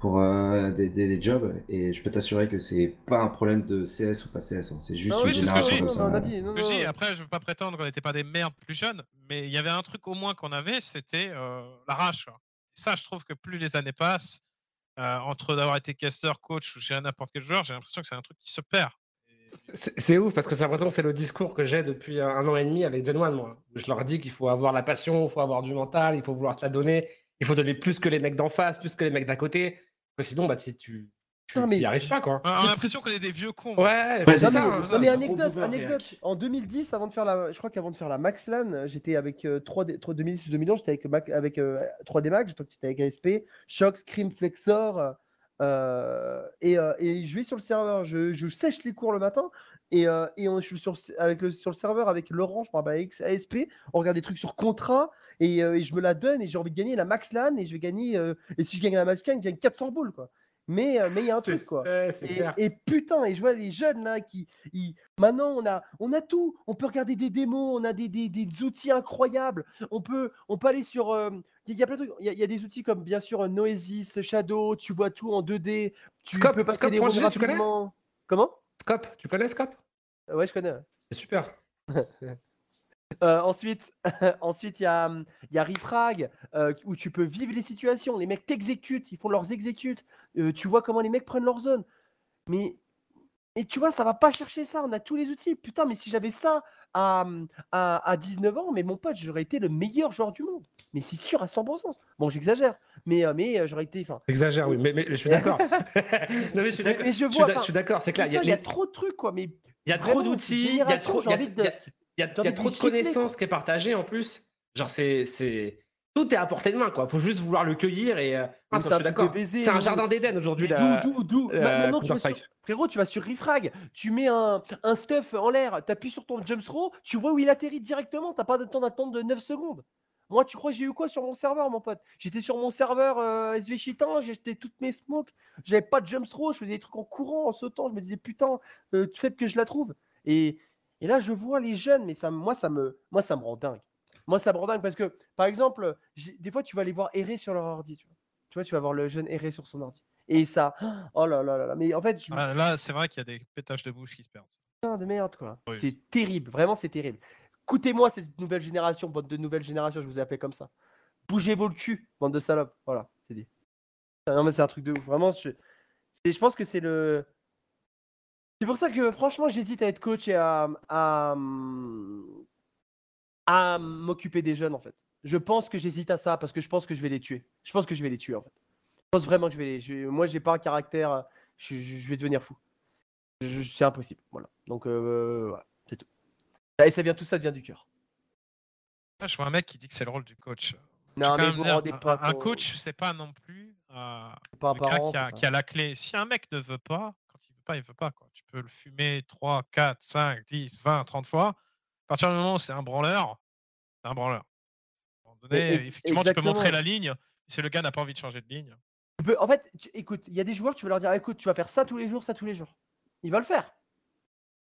Speaker 1: pour euh, des, des- des jobs, et je peux t'assurer que c'est pas un problème de CS ou pas CS, hein, c'est juste
Speaker 3: Ah
Speaker 1: une
Speaker 2: oui, c'est ce que je
Speaker 1: génération comme ça.
Speaker 3: dit.
Speaker 2: Après, je veux pas prétendre qu'on n'était pas des merdes plus jeunes, mais il y avait un truc au moins qu'on avait, c'était euh, la rage. quoi. Et ça, je trouve que plus les années passent, euh, entre d'avoir été caster, coach ou gérer n'importe quel joueur, j'ai l'impression que c'est un truc qui se perd.
Speaker 4: C'est ouf parce que j'ai l'impression que c'est le discours que j'ai depuis un an et demi avec Gen One, moi. Je leur dis qu'il faut avoir la passion, il faut avoir du mental, il faut vouloir se la donner, il faut donner plus que les mecs d'en face, plus que les mecs d'à côté. Parce que sinon, bah, si tu, tu
Speaker 3: Non, mais-
Speaker 4: y arrives pas, quoi.
Speaker 2: On a l'impression qu'on est des vieux cons.
Speaker 4: Ouais,
Speaker 1: Ouais,
Speaker 4: c'est ça.
Speaker 3: mais,
Speaker 4: hein.
Speaker 3: non, mais
Speaker 1: ça.
Speaker 3: anecdote, anecdote. En 2010, avant de faire la, je crois qu'avant de faire la Max LAN, euh, j'étais avec euh, 3D, 3 2010 ou 2011, j'étais avec, Mac- avec euh, 3D Max, j'étais avec ASP, Shock, Scream, Flexor, euh, et, euh, et je vais sur le serveur, je, sèche les cours le matin, et, euh, je suis sur, le- avec le, serveur avec Laurent, je avec ASP, on regarde des trucs sur contrat, et, je me la donne, et j'ai envie de gagner la Max LAN, et je vais gagner, et si je gagne la Max LAN, je gagne 400 boules, quoi. Mais euh, mais il y a un truc, quoi. Et,
Speaker 4: clair.
Speaker 3: et putain, et je vois les jeunes là qui. ils- Maintenant, on a, on a tout. On peut regarder des démos, on a des, des, des outils incroyables. On peut, on peut aller sur. euh, Il y, a plein de trucs. Il y, a- il y a des outils comme bien sûr Noesis, Shadow, tu vois tout en 2D. Tu
Speaker 4: Scope,
Speaker 3: peux passer
Speaker 4: Scope,
Speaker 3: des
Speaker 4: tu connais.
Speaker 3: Comment?
Speaker 4: Scope, tu connais Scope?
Speaker 3: Ouais, je connais.
Speaker 4: C'est super.
Speaker 3: Euh, ensuite, ensuite il y a, hum, y a Refrag euh, où tu peux vivre les situations. Les mecs t'exécutent, ils font leurs exécutes. Euh, tu vois comment les mecs prennent leur zone. Mais, et tu vois, ça va pas chercher ça. On a tous les outils. Putain, mais si j'avais ça à, hum, à, à 19 ans, mais mon pote, j'aurais été le meilleur joueur du monde. Mais c'est sûr à 100%. Bon, j'exagère. Mais, mais j'aurais été.
Speaker 4: J'exagère, oui, mais, mais je suis d'accord. non, mais je suis d'accord.
Speaker 3: je
Speaker 4: Je suis
Speaker 3: vois,
Speaker 4: d'a-
Speaker 3: enfin,
Speaker 4: je suis d'accord, c'est clair. Il y a,
Speaker 3: y trop de trucs, quoi. Mais
Speaker 4: il y a trop d'outils, il y a trop,
Speaker 3: j'ai envie de-
Speaker 4: il y a- y a- trop de connaissances
Speaker 3: quoi.
Speaker 4: qui est partagée en plus. Genre, c'est. c'est- Tout est à portée de main, quoi. Faut juste vouloir le cueillir et. euh, ah,
Speaker 3: c'est
Speaker 4: ça,
Speaker 3: un
Speaker 4: je suis
Speaker 3: truc de
Speaker 4: d'accord.
Speaker 3: baiser,
Speaker 4: C'est un
Speaker 3: nous.
Speaker 4: jardin d'Éden aujourd'hui. La-
Speaker 3: d'où, d'où, d'où? Ma- Maintenant, tu vas sur...
Speaker 4: Counter-Strike.
Speaker 3: Frérot, tu vas sur Refrag, tu mets un, un stuff en l'air, tu appuies sur ton jump throw, tu vois où il atterrit directement, t'as pas de temps d'attente de 9 secondes. Moi, tu crois que j'ai eu quoi sur mon serveur, mon pote? J'étais sur mon serveur euh, SV Chitin, j'ai jeté toutes mes smokes, j'avais pas de jump throw, je faisais des trucs en courant, en sautant, je me disais putain, euh, faites que je la trouve. Et, et là, je vois les jeunes, mais ça, moi, ça me, moi, ça me rend dingue. Moi, ça me rend dingue parce que, par exemple, des fois, tu vas les voir errer sur leur ordi. Tu vois, tu, vois, tu vas voir le jeune errer sur son ordi. Et ça, oh là là là là. Mais en fait, je
Speaker 2: Ah, là, c'est vrai qu'il y a des pétages de bouche qui se perdent.
Speaker 3: putain de merde, quoi.
Speaker 2: Oui.
Speaker 3: C'est terrible, vraiment, c'est terrible. Écoutez-moi, cette nouvelle génération, bande de nouvelle génération, je vous ai appelé comme ça. Bougez vos le cul, bande de salopes. Voilà, c'est dit. Non, mais c'est un truc de ouf. Vraiment, je, je pense que c'est le. C'est pour ça que, franchement, j'hésite à être coach et à, à, à m'occuper des jeunes, en fait. Je pense que j'hésite à ça parce que je pense que je vais les tuer. Je pense que je vais les tuer, en fait. Je pense vraiment que je vais les. je- moi, j'ai pas un caractère. Je, je- je vais devenir fou. C'est impossible. Voilà. Donc, euh, voilà, c'est tout. Et ça vient, tout ça vient du cœur.
Speaker 2: Là, je vois un mec qui dit que c'est le rôle du coach.
Speaker 3: Non, mais vous
Speaker 2: dire,
Speaker 3: rendez
Speaker 2: un-
Speaker 3: pas
Speaker 2: un,
Speaker 3: compte.
Speaker 2: coach, c'est pas non plus euh,
Speaker 3: pas un parent,
Speaker 2: qui, a, qui la clé. Si un mec ne veut pas, pas, il veut pas. Quoi. Tu peux le fumer 3, 4, 5, 10, 20, 30 fois. À partir du moment où c'est un branleur, c'est un branleur. À un moment donné,
Speaker 3: Mais
Speaker 2: effectivement, tu peux montrer la ligne. Si le gars n'a pas envie de changer de ligne,
Speaker 3: Tu peux- en fait, tu- écoute, il y a des joueurs, tu vas leur dire, écoute, tu vas faire ça tous les jours, ça tous les jours. Il va le faire.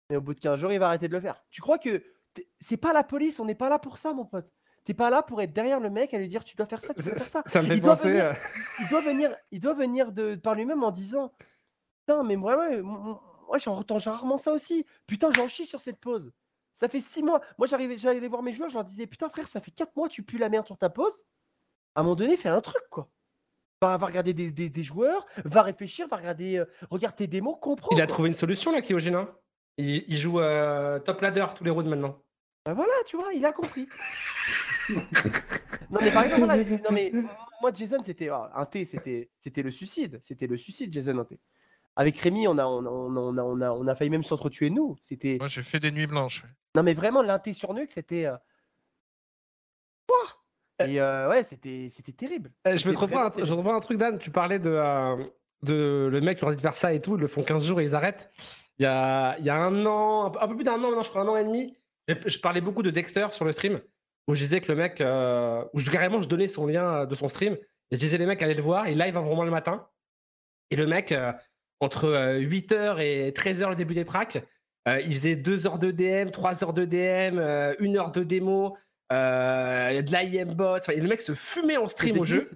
Speaker 3: Mais au bout de 15 jours, il va arrêter de le faire. Tu crois que c'est pas la police, on n'est pas là pour ça, mon pote. T'es pas là pour être derrière le mec et lui dire, tu dois faire ça, tu dois faire ça.
Speaker 4: Ça me fait
Speaker 3: Il doit
Speaker 4: penser.
Speaker 3: venir-
Speaker 4: euh,
Speaker 3: il doit venir, il doit venir de, par lui-même en disant Putain, mais moi, ouais, moi, moi, j'entends rarement ça aussi. Putain, j'en chie sur cette pause. Ça fait six mois. Moi, j'arrivais, j'allais voir mes joueurs, je leur disais Putain, frère, ça fait quatre mois, tu pues la merde sur ta pause. À un moment donné, fais un truc, quoi. Va, va regarder des, des- des joueurs, va réfléchir, va regarder, euh, regarde tes démos, comprends.
Speaker 4: Il a trouvé une solution là, hein. Il, il joue euh, top ladder tous les rounds maintenant.
Speaker 3: Ben voilà, tu vois, il a compris. Non mais par exemple, voilà, non mais moi Jason c'était ah, un T, c'était c'était le suicide, c'était le suicide Jason un T. Avec Rémi, on a on a, on a, on a, on a failli même s'entretuer nous. C'était
Speaker 2: Moi, j'ai fait des nuits blanches. ouais.
Speaker 3: non mais vraiment l'inté sur Nuke, c'était euh, Ouah Et euh, ouais, c'était c'était terrible.
Speaker 4: Je vais te reprendre un, je reprends un truc, Dan. Tu parlais de, euh, de le mec qui leur dit de faire ça et tout. Ils le font 15 jours et ils arrêtent. Il y a, il y a un an, un peu, un peu plus d'un an maintenant, je crois un an et demi, je parlais beaucoup de Dexter sur le stream où je disais que le mec, euh, où je, carrément je donnais son lien euh, de son stream et je disais les mecs allaient le voir. Il live vraiment le matin. Et le mec, euh, entre 8h et 13h le début des pracs, euh, il faisait 2 heures de DM, 3 heures de DM, 1 heure de démo, euh, de l'IM bot. Enfin, le mec se fumait en stream au jeu.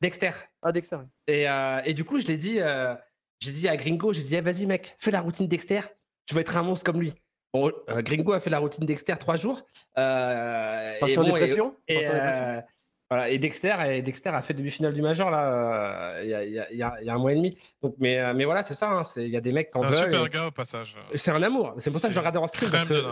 Speaker 4: Dexter.
Speaker 3: Ah Dexter. oui.
Speaker 4: Et, euh, et du coup, je l'ai dit, euh, j'ai dit à Gringo, j'ai dit, Eh, vas-y mec, fais la routine Dexter, tu vas être un monstre comme lui. Bon, euh, Gringo a fait la routine Dexter trois jours. Euh, et, bon, et-
Speaker 3: dépression?
Speaker 4: et, euh, voilà, et Dexter, et Dexter a fait demi-finale du Major là, euh, il y, a, y y y un mois et demi. Donc, mais, euh, mais voilà, c'est ça. hein, Il y a des mecs qui en
Speaker 2: Un
Speaker 4: veulent.
Speaker 2: super
Speaker 4: et-
Speaker 2: gars au passage.
Speaker 4: C'est un amour. C'est pour ça que je le regardais en stream. Parce
Speaker 2: Crème
Speaker 4: que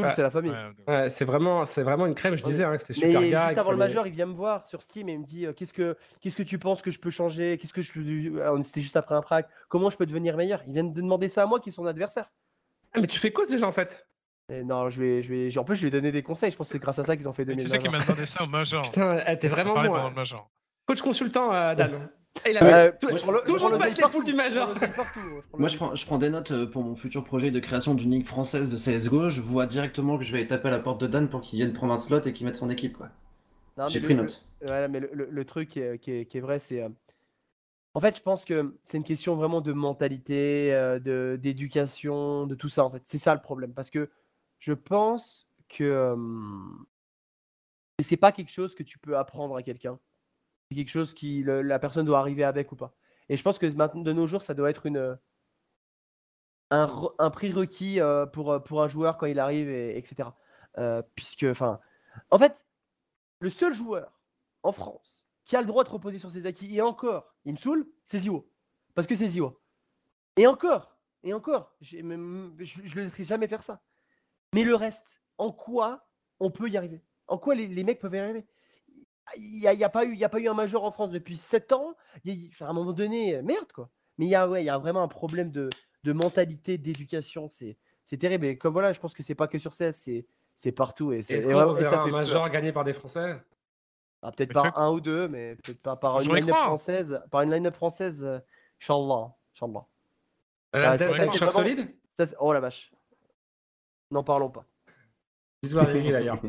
Speaker 4: ouais,
Speaker 3: c'est la famille.
Speaker 2: Ouais, Abdul.
Speaker 4: ouais, c'est vraiment, c'est vraiment une crème. Je disais hein, que c'était
Speaker 3: Mais
Speaker 4: super gars.
Speaker 3: juste avant le major, il vient me voir sur Steam et il me dit euh, qu'est-ce que qu'est-ce que tu penses que je peux changer? Qu'est-ce que je C'était juste après un prac. Comment je peux devenir meilleur? Il vient de demander ça à moi qui est son adversaire.
Speaker 4: Ah, mais tu fais quoi déjà en fait?
Speaker 3: Et non, je vais, je vais, en plus je lui ai donné des conseils. Je pense que c'est grâce à ça qu'ils ont fait
Speaker 2: Mais
Speaker 3: 2000
Speaker 2: Qui c'est qui m'a demandé ça au Major
Speaker 4: Putain, eh, t'es vraiment bon. hein.
Speaker 2: le Major.
Speaker 4: Coach consultant, euh, Dan. Et il a-
Speaker 3: Euh,
Speaker 4: tout,
Speaker 3: je prends le-
Speaker 4: tout le monde
Speaker 3: le
Speaker 4: passe les poules du Major.
Speaker 3: le partout, je le
Speaker 1: Moi, je prends, je prends des notes euh, pour mon futur projet de création d'une ligue française de CSGO. Je vois directement que je vais taper à la porte de Dan pour qu'il vienne prendre un slot et qu'il mette son équipe. quoi. J'ai
Speaker 3: le-
Speaker 1: pris
Speaker 3: le-
Speaker 1: note.
Speaker 3: Voilà, mais le, le- le truc qui est, qui est- qui est vrai, c'est. euh, En fait, je pense que c'est une question vraiment de mentalité, euh, de d'éducation, de tout ça, en fait. C'est ça le problème. Parce que je pense que que c'est pas quelque chose que tu peux apprendre à quelqu'un. C'est quelque chose qui la personne doit arriver avec ou pas. Et je pense que de nos jours, ça doit être un, un prérequis pour, un joueur quand il arrive, et, etc. Puisque, enfin, en fait, le seul joueur en France qui a le droit de reposer sur ses acquis, et encore, il me saoule, c'est Ziwo. Parce que c'est Ziwo. Et encore, et encore, je ne le laisserai jamais faire ça. Mais le reste, en quoi on peut y arriver? En quoi les, les mecs peuvent y arriver? Il n'y a, y a, pas eu- il y a pas eu un major en France depuis 7 ans. Y a- à un moment donné, merde quoi. Mais il y, a, ouais, il y a vraiment un problème de, de mentalité, d'éducation. C'est c'est terrible. Et comme voilà, je pense que c'est pas que sur CS, c'est c'est partout. Et, c'est-
Speaker 4: Est-ce
Speaker 3: et
Speaker 4: qu'on
Speaker 3: vraiment- et ça
Speaker 4: un
Speaker 3: peur.
Speaker 4: major gagné par des Français?
Speaker 3: Ah, peut-être
Speaker 2: Mais
Speaker 3: par un ou deux, mais peut-être pas par une line-up française. Par une line-up française, euh, Inch'Allah. Inch'Allah.
Speaker 4: La
Speaker 3: Ah, ça, ça,
Speaker 4: solide?
Speaker 3: Ça, c'est- oh la vache. N'en parlons pas.
Speaker 4: Bisous à Rémi d'ailleurs.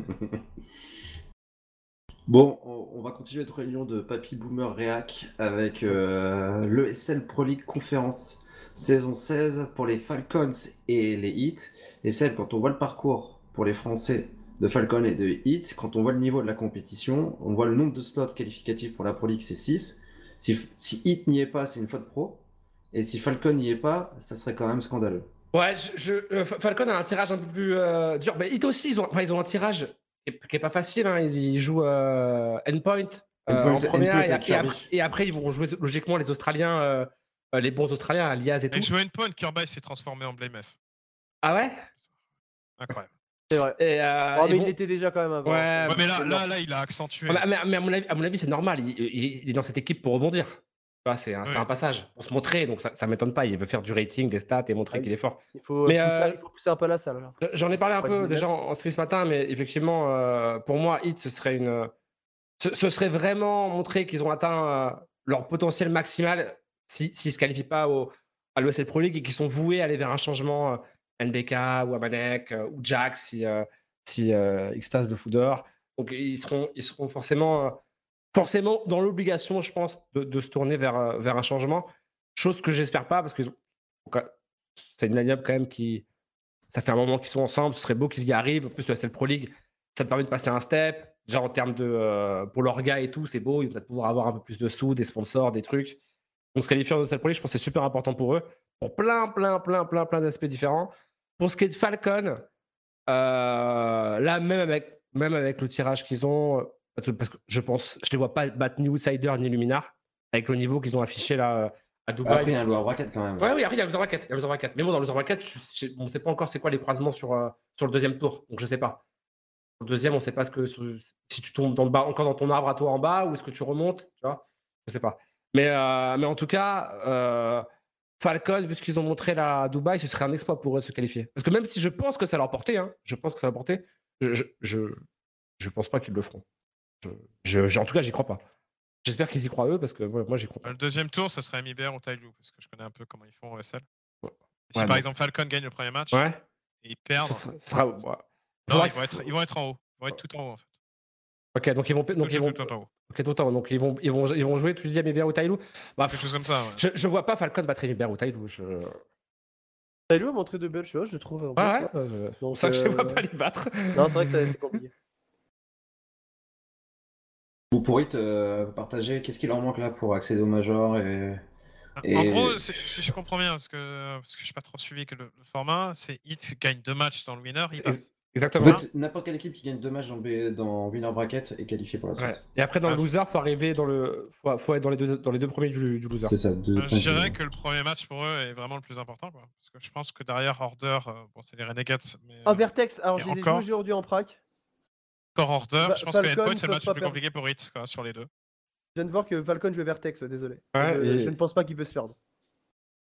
Speaker 1: Bon, on va continuer notre réunion de Papy Boomer Réac avec euh, l'ESL Pro League Conférence saison 16 pour les Falcons et les Heat. Et celle, quand on voit le parcours pour les Français de Falcon et de Heat, quand on voit le niveau de la compétition, on voit le nombre de slots qualificatifs pour la Pro League, c'est 6. Si, si Heat n'y est pas, c'est une faute pro. Et si Falcon n'y est pas, ça serait quand même scandaleux.
Speaker 4: Ouais, je, je- euh, Fa- Falcon a un tirage un peu plus euh, dur. Mais Hit aussi, ils ont, enfin, ils ont un tirage qui est, qui est pas facile. hein. Ils, ils jouent euh, Endpoint, euh,
Speaker 1: Endpoint-
Speaker 4: en première.
Speaker 1: Endpoint
Speaker 4: et, après,
Speaker 1: Kirby.
Speaker 4: et après, ils vont jouer logiquement les Australiens, les bons Australiens, Alias et tout.
Speaker 2: Et jouer une point, Kirby s'est transformé en Blame F.
Speaker 4: Ah ouais?
Speaker 2: Incroyable.
Speaker 3: C'est vrai.
Speaker 4: et, euh,
Speaker 3: Oh,
Speaker 4: et
Speaker 3: mais
Speaker 4: bon-
Speaker 3: il était déjà quand même avant.
Speaker 4: Ouais,
Speaker 2: Ouais, mais là, là, il a accentué.
Speaker 4: mais, mais- mais à mon avis, à mon avis, c'est normal. Il, il- il est dans cette équipe pour rebondir. C'est un, c'est
Speaker 2: Ouais.
Speaker 4: un passage pour se montrer. Donc ça, ça m'étonne pas. Il veut faire du rating, des stats et montrer
Speaker 3: Ouais.
Speaker 4: qu'il est fort.
Speaker 3: Il faut,
Speaker 4: Mais,
Speaker 3: pousser,
Speaker 4: euh,
Speaker 3: il faut pousser un peu la salle. là.
Speaker 4: J'en ai parlé un peu déjà en, en stream ce matin, mais effectivement, euh, pour moi, Hit, ce serait une. Ce, ce serait vraiment montrer qu'ils ont atteint euh, leur potentiel maximal si- s'ils ne se qualifient pas au, à l'OSL Pro League et qu'ils sont voués à aller vers un changement euh, NBK ou Amanek euh, ou Jax si, euh, si euh, Xtas de Foudor. Donc ils seront, ils seront forcément, euh, forcément dans l'obligation, je pense, de, se tourner vers, euh, vers un changement. Chose que j'espère pas parce que c'est une line-up quand même qui, ça fait un moment qu'ils sont ensemble, ce serait beau qu'ils y arrivent. En plus, SL Pro League, ça te permet de passer un step. Déjà en termes de. euh, pour leur gars et tout, c'est beau. Ils vont peut-être pouvoir avoir un peu plus de sous, des sponsors, des trucs. Donc se qualifier en Pro League, je pense que c'est super important pour eux. Pour plein, plein, plein, plein, plein d'aspects différents. Pour ce qui est de Falcon, euh, là, même avec, même avec le tirage qu'ils ont, parce que- je pense, je ne les vois pas battre ni Outsider ni Luminar, avec le niveau qu'ils ont affiché là euh, à Dubaï.
Speaker 1: Après, il y a un lower bracket quand même.
Speaker 4: Ouais, oui, après, il y a le loser bracket. il y a le loser bracket. Mais bon, dans le loser bracket, je- je- on ne sait pas encore c'est quoi les croisements sur, euh, sur le deuxième tour. Donc, je sais pas. Le deuxième, on sait pas ce que si tu tombes dans le bas, encore dans ton arbre à toi en bas, ou est-ce que tu remontes, tu vois? Je sais pas. Mais, euh, mais en tout cas, euh, Falcon, vu ce qu'ils ont montré là à Dubaï, ce serait un exploit pour eux de se qualifier. Parce que même si je pense que ça leur portait, hein, je pense que ça leur portait, je, je, je, pense pas qu'ils le feront. Je, en tout cas, j'y crois pas. J'espère qu'ils y croient eux, parce que moi, j'y crois pas.
Speaker 2: Le deuxième tour, ça serait Amibert ou Tailou, parce que je connais un peu comment ils font au SL. si par exemple Falcon gagne le premier match,
Speaker 4: et
Speaker 2: ils perdent.
Speaker 4: sera, non,
Speaker 2: ils vont, être, ils vont être en haut. Ils vont être tout en haut en fait.
Speaker 4: Ok, donc ils vont. Donc ils vont... Tout en haut. Ok, tout temps. Donc ils vont, ils vont, ils vont jouer, tu dis, Amibert ou Tailou?
Speaker 2: Bah, Quelque chose comme ça. Ouais.
Speaker 4: Je, je vois pas Falcon battre Amibert ou Tailou. Je...
Speaker 3: Tailou a montré de belles choses, je trouve.
Speaker 4: ouais, ouais, euh, donc, ça que je ne vois pas les battre.
Speaker 3: Non, c'est vrai que c'est compliqué.
Speaker 1: Vous pourriez te partager qu'est-ce qui leur manque là pour accéder au Major et.
Speaker 2: En gros, si je comprends bien, parce que, parce que je n'ai pas trop suivi que le, format, c'est Hit gagne deux matchs dans le winner, il passe.
Speaker 4: Exactement.
Speaker 1: n'importe quelle équipe qui gagne deux matchs dans, dans winner bracket est qualifiée pour la suite.
Speaker 4: Et après, dans le ah, loser, faut arriver dans le, faut, faut être dans les deux, dans les deux premiers du, du loser.
Speaker 1: C'est ça.
Speaker 2: Euh, je dirais que le premier match pour eux est vraiment le plus important, quoi. Parce que je pense que derrière Order, euh, bon, c'est les Renegades. Mais,
Speaker 3: ah, Vertex. Alors, je les ai joués aujourd'hui en prac.
Speaker 2: Encore Order. je pense que Endpoint, c'est le match le plus compliqué pour Hit, quoi, sur les deux.
Speaker 3: Je viens de voir que Falcon joue Vertex, désolé. je, je, ne pense pas qu'il peut se perdre.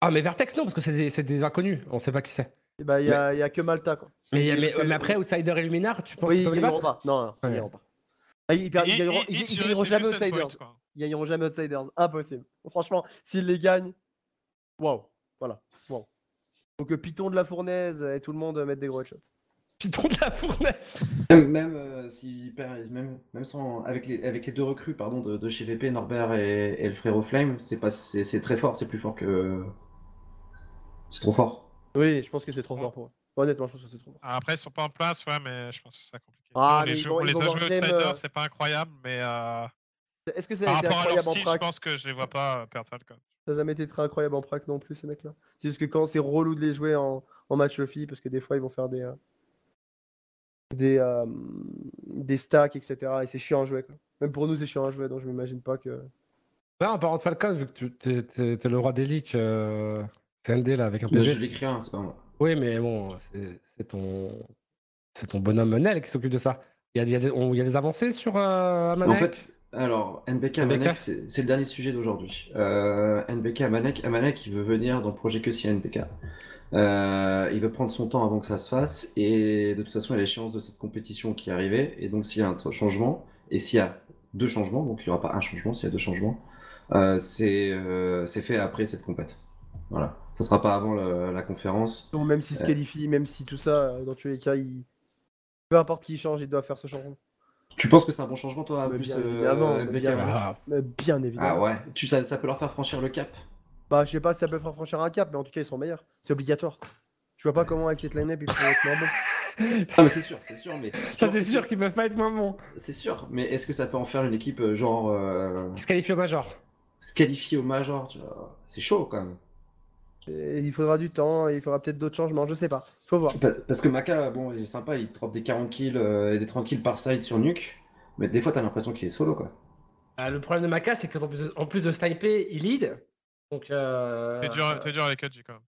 Speaker 4: Ah, mais Vertex, non, parce que c'est des, des, inconnus. On sait pas qui c'est.
Speaker 3: Bah, il n'y a, y a, que Malta. Quoi.
Speaker 4: Mais, mais, après, Outsider et Luminar, tu penses
Speaker 3: oui,
Speaker 4: qu'ils
Speaker 3: gagneront pas Non, ils gagneront pas. Ah, ils, gagneront, jamais Outsiders. ils gagneront jamais Outsiders. Impossible. Franchement, s'ils les gagnent, waouh. Voilà. Wow. Donc, euh, Python de la fournaise et tout le monde mettre des gros headshots.
Speaker 4: Python de la fournaise
Speaker 1: Même, même euh, si, même, même sans, avec, les, avec les deux recrues pardon, de, de chez VP, Norbert et, et le frérot Flame, c'est très fort, c'est plus fort que. C'est trop fort.
Speaker 3: Oui, je pense que c'est trop fort pour eux. Honnêtement, je pense que c'est trop fort.
Speaker 2: Après, ils sont pas en place, ouais, mais je pense que c'est compliqué. Ah, les, jeux, les a joués Outsiders, c'est pas incroyable, mais. Euh...
Speaker 3: Est-ce que c'est
Speaker 2: par rapport à leur style, je pense que je les vois pas euh, perdre Falcon.
Speaker 3: Ça n'a jamais été très incroyable en prac non plus, ces mecs-là. C'est juste que quand c'est relou de les jouer en, en match Luffy, parce que des fois, ils vont faire des. Euh, des, euh, des stacks, etc. Et c'est chiant à jouer. Quoi. Même pour nous, c'est chiant à jouer, donc je m'imagine pas que.
Speaker 4: Ouais, en parlant de Falcon, vu que tu es, le roi des leaks, euh, CND là, avec un PV.
Speaker 1: Je l'écris, hein, c'est pas moi.
Speaker 4: Oui, mais bon, c'est ton, c'est ton bonhomme Nel qui s'occupe de ça. Il y a, il y a, des, il y a des avancées sur euh, Amanek
Speaker 1: En fait, alors, NBK Amanek, c'est le dernier sujet d'aujourd'hui. Euh, NBK Amanek, Amanek, il veut venir dans le projet que si NBK. Euh, il veut prendre son temps avant que ça se fasse, et de toute façon, il y a l'échéance de cette compétition qui est arrivée, et donc s'il y a un changement, et s'il y a deux changements, donc il n'y aura pas un changement, s'il y a deux changements, euh, c'est fait après cette compète. Voilà. Ça sera pas avant la, conférence.
Speaker 3: Donc même s'il se euh. qualifie, même si tout ça, dans tous les cas, il... peu importe qui change, il doit faire ce changement.
Speaker 1: Tu penses que c'est un bon changement, toi,
Speaker 3: plus, bien, évidemment, bien, évidemment.
Speaker 1: Ah ouais. Tu, ça, ça peut leur faire franchir le cap
Speaker 3: bah, je sais pas si ça peut faire franchir un cap, mais en tout cas, ils sont meilleurs. C'est obligatoire. Je vois pas comment avec cette line-up, ils peuvent être moins bons.
Speaker 1: Ah, mais c'est sûr, c'est sûr, mais.
Speaker 4: Ça, c'est sûr qu'ils peuvent pas être moins bons.
Speaker 1: C'est sûr, mais est-ce que ça peut en faire une équipe euh, genre. Euh...
Speaker 4: Se qualifier au Major.
Speaker 1: Se qualifier au Major, tu vois. C'est chaud quand même.
Speaker 3: il faudra du temps, il faudra peut-être d'autres changements, je sais pas. Faut voir.
Speaker 1: Parce que Maka, bon, il est sympa, il drop des 40 kills euh, et des 30 kills par side sur Nuke, mais des fois t'as l'impression qu'il est solo quoi.
Speaker 4: Ah, le problème de Maka, c'est qu'en plus, de, en plus de sniper, il lead. Donc, euh...
Speaker 2: T'es dur, dur, avec Adji quand même.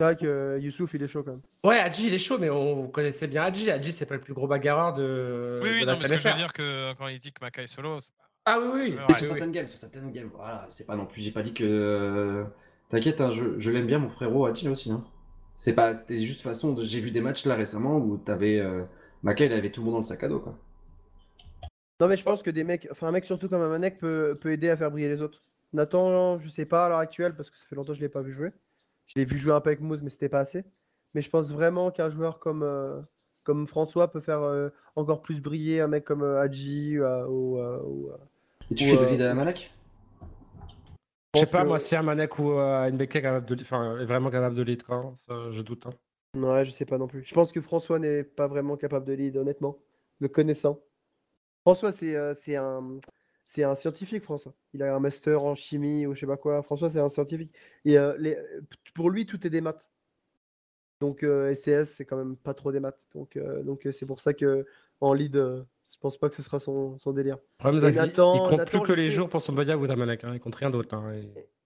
Speaker 3: C'est vrai que euh, Youssouf il est chaud quand même.
Speaker 4: Ouais, Adji il est chaud, mais on connaissait bien Adji. Adji c'est pas le plus gros bagarreur de.
Speaker 2: Oui, oui,
Speaker 4: de
Speaker 2: non, mais ce que je veux dire que quand il dit que Makai est solo.
Speaker 4: Ah oui,
Speaker 1: oui. sur certaines games, sur certaines games, voilà, c'est pas non plus. J'ai pas dit que. T'inquiète, hein, je, je l'aime bien mon frérot Adji aussi. Hein. C'est pas, c'était juste façon. De... J'ai vu des matchs là récemment où t'avais euh... Makai, il avait tout le monde dans le sac à dos quoi.
Speaker 3: Non mais je pense que des mecs, enfin un mec surtout comme Amanek peut, peut aider à faire briller les autres. Nathan, je sais pas à l'heure actuelle parce que ça fait longtemps que je l'ai pas vu jouer. Je l'ai vu jouer un peu avec Moose, mais c'était pas assez. Mais je pense vraiment qu'un joueur comme, euh, comme François peut faire euh, encore plus briller un mec comme euh, Hadji ou,
Speaker 1: Et tu fais le lead à Amanek
Speaker 4: Je sais pas, moi, si Amanek ou NBK est, capable de... enfin, est vraiment capable de lead, quoi. Ça, je doute. Hein.
Speaker 3: Ouais, je sais pas non plus. Je pense que François n'est pas vraiment capable de lead, honnêtement, le connaissant. François, c'est un c'est un scientifique, François. Il a un master en chimie ou je sais pas quoi. François, c'est un scientifique. Et euh, les, pour lui, tout est des maths. Donc euh, SCS, c'est quand même pas trop des maths. Donc euh, donc c'est pour ça que en lead, je pense pas que ce sera son, son délire.
Speaker 4: et Nathan, il compte plus que les jours pour son body ou Tamanek. Hein. Il compte rien d'autre. Hein,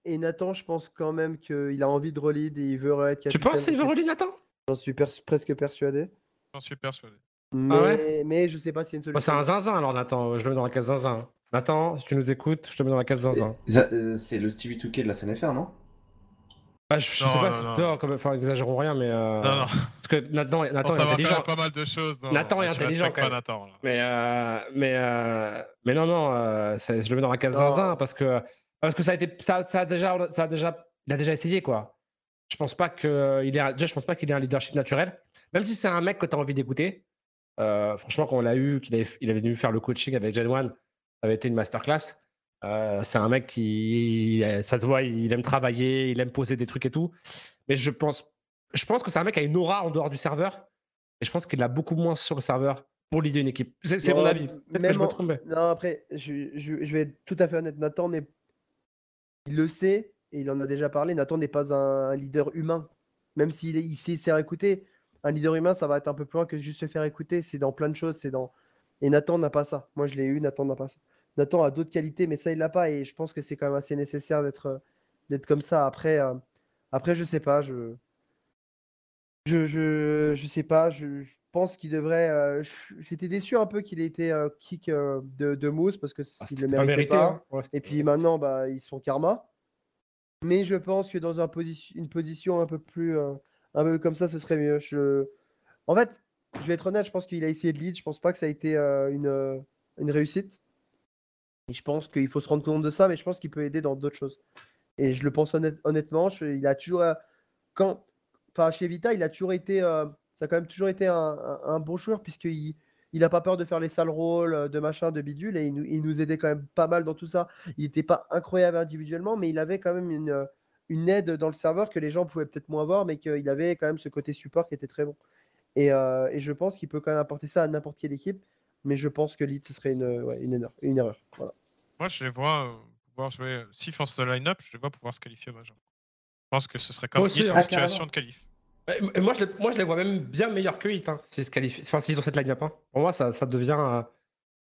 Speaker 3: et... Nathan, je pense quand même qu'il a envie de relid et il veut être
Speaker 4: Tu penses qu'il veut relid, Nathan?
Speaker 3: J'en suis presque persuadé.
Speaker 2: J'en suis persuadé.
Speaker 3: Mais,
Speaker 4: ouais?
Speaker 3: Mais je sais pas s'il y a une
Speaker 4: Bah, c'est
Speaker 3: solution.
Speaker 4: un zinzin alors, Nathan. Je le mets dans la case zinzin. Nathan, si tu nous écoutes, je te mets dans la case zinzin.
Speaker 1: Ça, euh, C'est le Stevie Touquet de la SNFR, non?
Speaker 4: Bah, je, je
Speaker 2: Non,
Speaker 4: sais pas
Speaker 2: non,
Speaker 4: si
Speaker 2: non.
Speaker 4: non, comme, enfin, exagérons rien, mais. euh,
Speaker 2: Non, non.
Speaker 4: Parce que Nathan, Nathan est intelligent.
Speaker 2: même pas mal de choses. non,
Speaker 4: Nathan est intelligent,
Speaker 2: pas. Nathan.
Speaker 4: Mais, euh, mais, euh, mais non, non, euh, c'est- je le mets dans la case
Speaker 3: Non.
Speaker 4: zinzin parce que, parce que ça a été, ça, ça a déjà, ça a déjà, il a déjà essayé quoi. Je pense pas que il est, déjà, je pense pas qu'il ait un leadership naturel. Même si c'est un mec que tu as envie d'écouter. euh, franchement, quand on l'a eu, qu'il avait, il avait venu faire le coaching avec Gen One, avait été une masterclass. Euh, c'est un mec qui, ça se voit, il aime travailler, il aime poser des trucs et tout. Mais je pense, je pense que c'est un mec qui a une aura en dehors du serveur. Et je pense qu'il a beaucoup moins sur le serveur pour leader une équipe. C'est mon avis. Peut-être que je me mais-
Speaker 3: Non, après, je, je- je vais être tout à fait honnête. Nathan. Il le sait, et il en a déjà parlé. Nathan n'est pas un leader humain. Même s'il il sait se faire écouter, un leader humain, ça va être un peu plus loin que juste se faire écouter. C'est dans plein de choses. C'est dans. Et Nathan n'a pas ça. Moi, je l'ai eu. Nathan n'a pas ça. Nathan a d'autres qualités, mais ça, il l'a pas. Et je pense que c'est quand même assez nécessaire d'être d'être comme ça. Après, euh, après, je sais pas. Je. Je, je, je sais pas, je, je pense qu'il devrait. euh, J'étais déçu un peu qu'il ait été euh, kick euh, de, de Moose parce que
Speaker 4: Ah,
Speaker 3: le méritait
Speaker 4: mérité,
Speaker 3: pas.
Speaker 4: hein. Ouais,
Speaker 3: Et puis maintenant, bah, ils sont karma. Mais je pense que dans un position, une position un peu plus, euh, un peu comme ça, ce serait mieux. Je... En fait, je vais être honnête, je pense qu'il a essayé de lead. Je pense pas que ça a été euh, une, euh, une réussite. Je pense qu'il faut se rendre compte de ça, mais je pense qu'il peut aider dans d'autres choses. Et je le pense honnête- honnêtement. il a toujours, euh, quand, enfin, chez Vita, il a toujours été, euh, ça a quand même toujours été un, bon joueur puisqu'il il n'a pas peur de faire les sales rôles, euh, de machin, de bidule, et il nous, aidait quand même pas mal dans tout ça. Il n'était pas incroyable individuellement, mais il avait quand même une, aide dans le serveur que les gens pouvaient peut-être moins voir, mais qu'il avait quand même ce côté support qui était très bon. Et, et je pense qu'il peut quand même apporter ça à n'importe quelle équipe, mais je pense que lead, ce serait une, ouais, une, erreur, une erreur. Voilà.
Speaker 2: Moi, je les vois euh, pouvoir jouer. euh, S'ils font ce line-up, je les vois pouvoir se qualifier au major. Je pense que ce serait comme Hit en situation
Speaker 1: carrément.
Speaker 2: de qualif.
Speaker 4: Et- moi, je les, moi, je les vois même bien meilleurs que Hit, hein, s'ils se qualifient. Enfin, s'ils ont cette line-up. hein. Pour moi, ça, ça, devient, euh,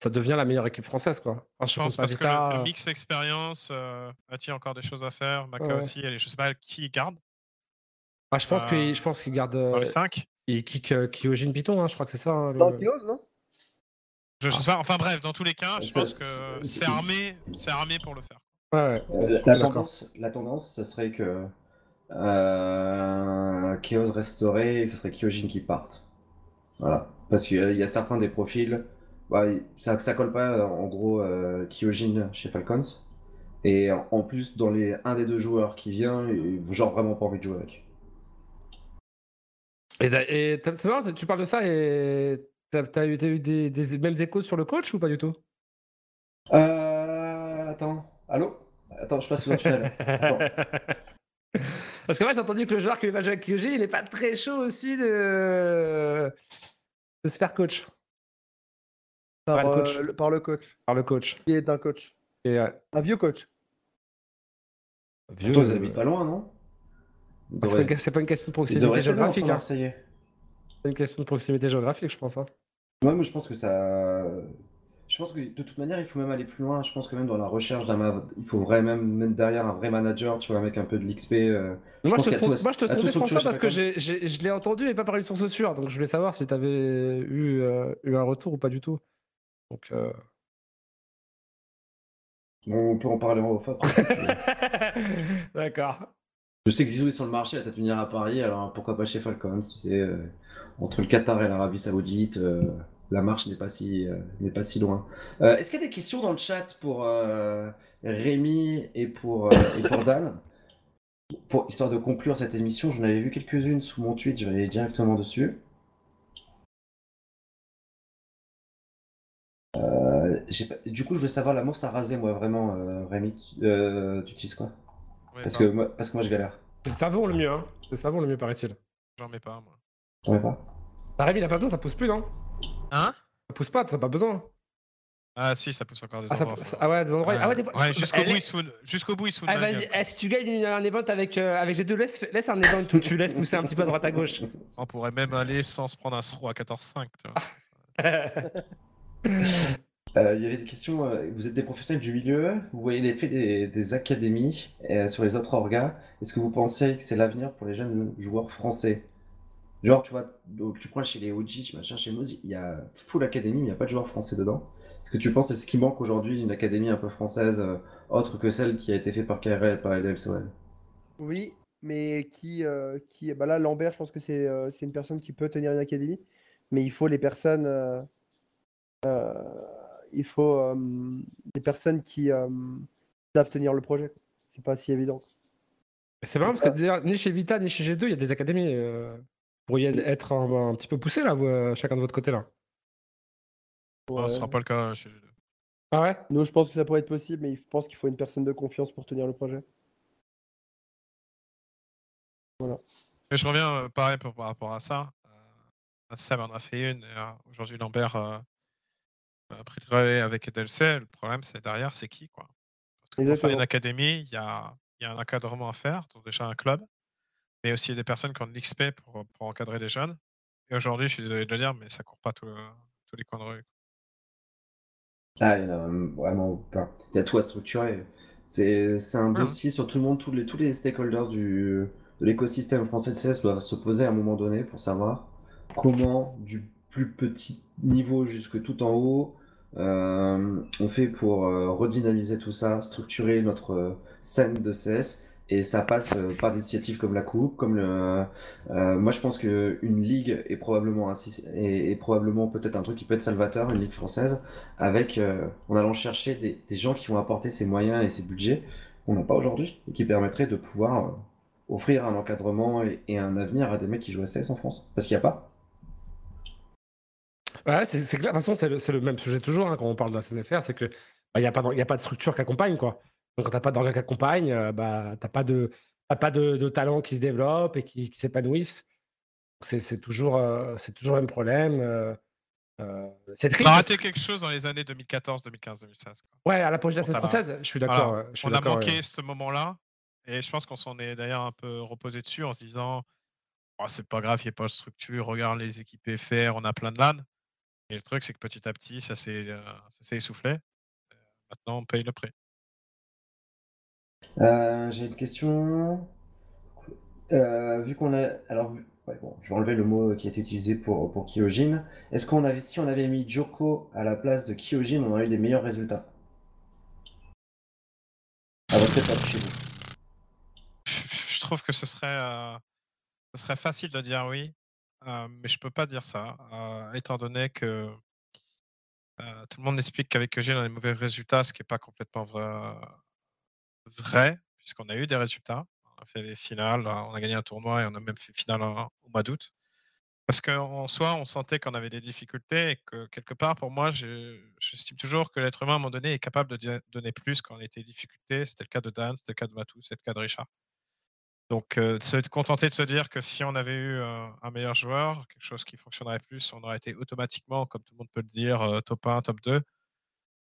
Speaker 4: ça devient la meilleure équipe française, quoi. Enfin,
Speaker 2: Je
Speaker 4: je
Speaker 2: pense parce que le, le mix expérience, euh, a encore des choses à faire, Maka
Speaker 4: Ouais.
Speaker 2: aussi, elle est- je sais pas qui il garde
Speaker 4: ah, je pense
Speaker 2: euh,
Speaker 4: qu'il je pense qu'il garde.
Speaker 2: dans les 5.
Speaker 4: il kick Kyojin Python, hein, je crois que c'est ça. hein, le-
Speaker 3: Dans non?
Speaker 2: Je, je sais pas, enfin bref, dans tous les cas, je pense que
Speaker 1: c'est-
Speaker 2: armé, c'est armé pour le faire.
Speaker 4: Ouais, ouais.
Speaker 1: Euh, la, tendance, la tendance, ça serait que euh, Chaos resterait et que ce serait Kyojin qui parte. Voilà. Parce qu'il y, a- il y a certains des profils, bah, ça, ça colle pas euh, en gros euh, Kyojin chez Falcons. Et en plus, dans les un des deux joueurs qui vient, il- genre vraiment pas envie de jouer avec.
Speaker 4: Et, et t'as- c'est marrant, tu parles de ça et t'as as eu, t'as eu des, des mêmes échos sur le coach ou pas du tout?
Speaker 1: Euh, attends, allô? Attends, je passe au tunnel. Attends.
Speaker 4: Parce que moi j'ai entendu que le joueur qui va jouer avec Kyojin, il est pas très chaud aussi de, de se faire coach
Speaker 3: par,
Speaker 4: Ouais, le coach.
Speaker 3: euh, le, par le coach,
Speaker 4: par le coach.
Speaker 3: qui est un coach.
Speaker 4: Et, ouais.
Speaker 3: Un vieux coach.
Speaker 1: Pourtant, ils habitent pas loin, non?
Speaker 4: C'est pas, une, question de proximité géographique. Hein. Une question de proximité géographique, je pense. Hein.
Speaker 1: Ouais, moi je pense que ça. Je pense que de toute manière, il faut même aller plus loin. Je pense que même dans la recherche d'un. ma- Il faut vraiment mettre derrière un vrai manager, tu vois, mec un peu de l'XP. euh,
Speaker 4: Moi, je te, moi, je te
Speaker 1: ceux que tu
Speaker 4: François
Speaker 1: vois
Speaker 4: parce que je l'ai entendu et pas par une source sûre. Donc je voulais savoir si tu avais eu, euh, eu un retour ou pas du tout. Donc, euh,
Speaker 1: Bon, on peut en parler en off.
Speaker 4: D'accord.
Speaker 1: Je sais que Zizou est sur le marché, elle tête venir à Paris, alors pourquoi pas chez Falcons tu sais, euh, Entre le Qatar et l'Arabie Saoudite, euh, la marche n'est pas si, euh, pas si loin. Est-ce qu'il y a des questions dans le chat pour Rémi et pour, pour Dan? Pour, Histoire de conclure cette émission, j'en avais vu quelques-unes sous mon tweet, je vais aller directement dessus. Du coup, je veux savoir la mousse à raser, moi, vraiment, Rémi. tu utilises quoi?
Speaker 2: Ouais,
Speaker 1: parce
Speaker 2: non,
Speaker 1: que, moi, parce que moi, je galère.
Speaker 4: C'est le savon le mieux. Hein. C'est le savon le mieux, paraît-il.
Speaker 2: J'en mets pas, moi.
Speaker 1: On met pas?
Speaker 4: La Rémi, il a pas besoin, ça pousse plus, non?
Speaker 2: Hein?
Speaker 4: Ça pousse pas, t'as pas besoin.
Speaker 2: Ah si, ça pousse encore des
Speaker 4: Ah,
Speaker 2: endroits.
Speaker 4: ça- ah ouais, des endroits. Ah ouais, des fois-
Speaker 2: Ouais, jusqu'au bout,
Speaker 4: est-
Speaker 2: il jusqu'au bout, il se fout de
Speaker 4: Ah, vas-y, eh, si tu gagnes une- un event avec, euh, avec G2, laisse, laisse un event où tu laisses pousser un petit peu à droite à gauche.
Speaker 2: On pourrait même aller sans se prendre un throw à 14-5.
Speaker 1: Euh, Il y avait des questions. euh, vous êtes des professionnels du milieu, vous voyez l'effet des, académies euh, sur les autres orgas. Est-ce que vous pensez que c'est l'avenir pour les jeunes joueurs français? Genre, tu vois, tu prends chez les OG, machin, chez Moz, il y a full académie, mais il n'y a pas de joueurs français dedans. Est-ce que tu penses c'est ce qui manque aujourd'hui une académie un peu française, autre que celle qui a été faite par KRL, par LFSOL
Speaker 3: Oui, mais qui, qui bah là, Lambert, je pense que c'est une personne qui peut tenir une académie, mais il faut les personnes, il faut euh, des personnes qui euh, savent tenir le projet. C'est pas si évident.
Speaker 4: C'est marrant parce que d'ailleurs, ni chez Vita ni chez G2, il y a des académies. Euh, vous pourriez être un, un petit peu poussé là, vous, euh, chacun de votre côté là.
Speaker 2: Non, ce
Speaker 3: Ouais.
Speaker 2: sera pas le cas chez les deux.
Speaker 4: Ah ouais?
Speaker 3: Nous, je pense que ça pourrait être possible, mais je pense qu'il faut une personne de confiance pour tenir le projet.
Speaker 2: Mais je reviens euh, pareil par rapport à ça. Euh, Sam en a fait une. et, euh, Aujourd'hui, Lambert euh, a pris le relais avec Edelce. Le problème, c'est derrière, c'est qui quoi? Parce que pour une académie, il y a, y a un encadrement à faire, donc déjà un club, mais aussi des personnes qui ont de l'XP pour, pour encadrer des jeunes. Et aujourd'hui, je suis désolé de le dire, mais ça court pas le- tous les coins de rue.
Speaker 1: Ah, il y a vraiment. Il y a tout à structurer. C'est c'est un
Speaker 2: Ouais.
Speaker 1: dossier sur tout le monde, tous les, tous les stakeholders du, de l'écosystème français de CS doivent se poser à un moment donné pour savoir comment, du plus petit niveau jusque tout en haut, euh, on fait pour euh, redynamiser tout ça, structurer notre euh, scène de CS. Et ça passe par des initiatives comme la Coupe, comme le. moi, je pense qu'une ligue est probablement, un, est, est probablement peut-être un truc qui peut être salvateur, une ligue française avec en allant chercher des, gens qui vont apporter ces moyens et ces budgets qu'on n'a pas aujourd'hui et qui permettraient de pouvoir offrir un encadrement et, et un avenir à des mecs qui jouent à CS en France. Parce qu'il n'y a pas.
Speaker 4: Ouais, c'est c'est clair. De toute façon, c'est le, c'est le même sujet toujours hein, quand on parle de la CNFR, c'est que il n'y a, pas y a pas de structure qui accompagne. Quoi. Donc, quand tu n'as pas d'organe qui accompagne, euh, bah, tu n'as pas, de, t'as pas de, de talents qui se développent et qui, qui s'épanouissent. Donc, C'est c'est toujours, euh, c'est toujours le même problème. euh, euh, c'est
Speaker 2: On
Speaker 4: triste.
Speaker 2: a
Speaker 4: parce
Speaker 2: raté quelque chose dans les années 2014, 2015, 2016. quoi.
Speaker 4: Ouais, à l'apogée de la scène
Speaker 2: On a-
Speaker 4: française, je suis d'accord.
Speaker 2: Voilà.
Speaker 4: ouais, je suis
Speaker 2: On a
Speaker 4: d'accord,
Speaker 2: manqué ce moment-là. Et je pense qu'on s'en est d'ailleurs un peu reposé dessus en se disant Oh, c'est pas grave, il n'y a pas de structure, regarde les équipes FR, on a plein de LAN. Et le truc, c'est que petit à petit, ça s'est euh, essoufflé. Euh, Maintenant, on paye le prix.
Speaker 1: Euh, J'ai une question. Euh, vu qu'on a. Alors, ouais, bon, je vais enlever le mot qui a été utilisé pour, pour Kyojin. Est-ce qu'on avait, si on avait mis Joko à la place de Kyojin, on aurait eu des meilleurs résultats? À votre époque, chez vous.
Speaker 2: Je trouve que ce serait, euh, ce serait facile de dire oui, mais je peux pas dire ça, euh, étant donné que euh, tout le monde explique qu'avec EG, on a des mauvais résultats, ce qui n'est pas complètement vrai, puisqu'on a eu des résultats. On a fait des finales, on a gagné un tournoi et on a même fait finale au mois d'août. Parce qu'en soi, on sentait qu'on avait des difficultés et que quelque part, pour moi, je- j'estime toujours que l'être humain, à un moment donné, est capable de donner plus quand on était en difficulté. C'était le cas de Dan, c'était le cas de Matou, c'était le cas de Richard. Donc, euh, se contenter de se dire que si on avait eu euh, un meilleur joueur, quelque chose qui fonctionnerait plus, on aurait été automatiquement, comme tout le monde peut le dire, euh, top 1, top 2.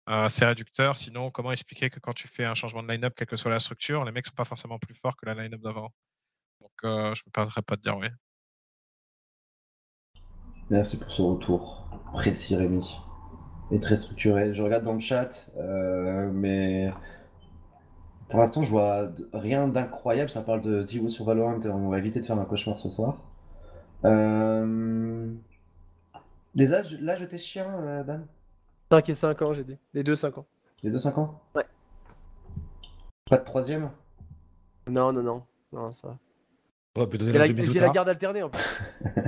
Speaker 2: Euh, c'est réducteur. Sinon, comment expliquer que quand tu fais un changement de line-up, quelle que soit la structure, les mecs sont pas forcément plus forts que la line-up d'avant? Donc, je ne me perdrai pas de dire oui.
Speaker 1: Merci pour ce retour précis, Rémi. Et très structuré. Je regarde dans le chat, mais pour l'instant, je vois rien d'incroyable. Ça parle de Zero sur Valorant. On va éviter de faire un cauchemar ce soir. Euh... Les âges, l'âge de tes chiens, euh, Dan?
Speaker 3: 5 et 5 ans, j'ai dit. Les deux 5 ans.
Speaker 1: Les deux 5 ans?
Speaker 3: Ouais.
Speaker 1: Pas de troisième?
Speaker 3: Non, non, non. Non, ça va. J'ai la, la garde alternée en plus.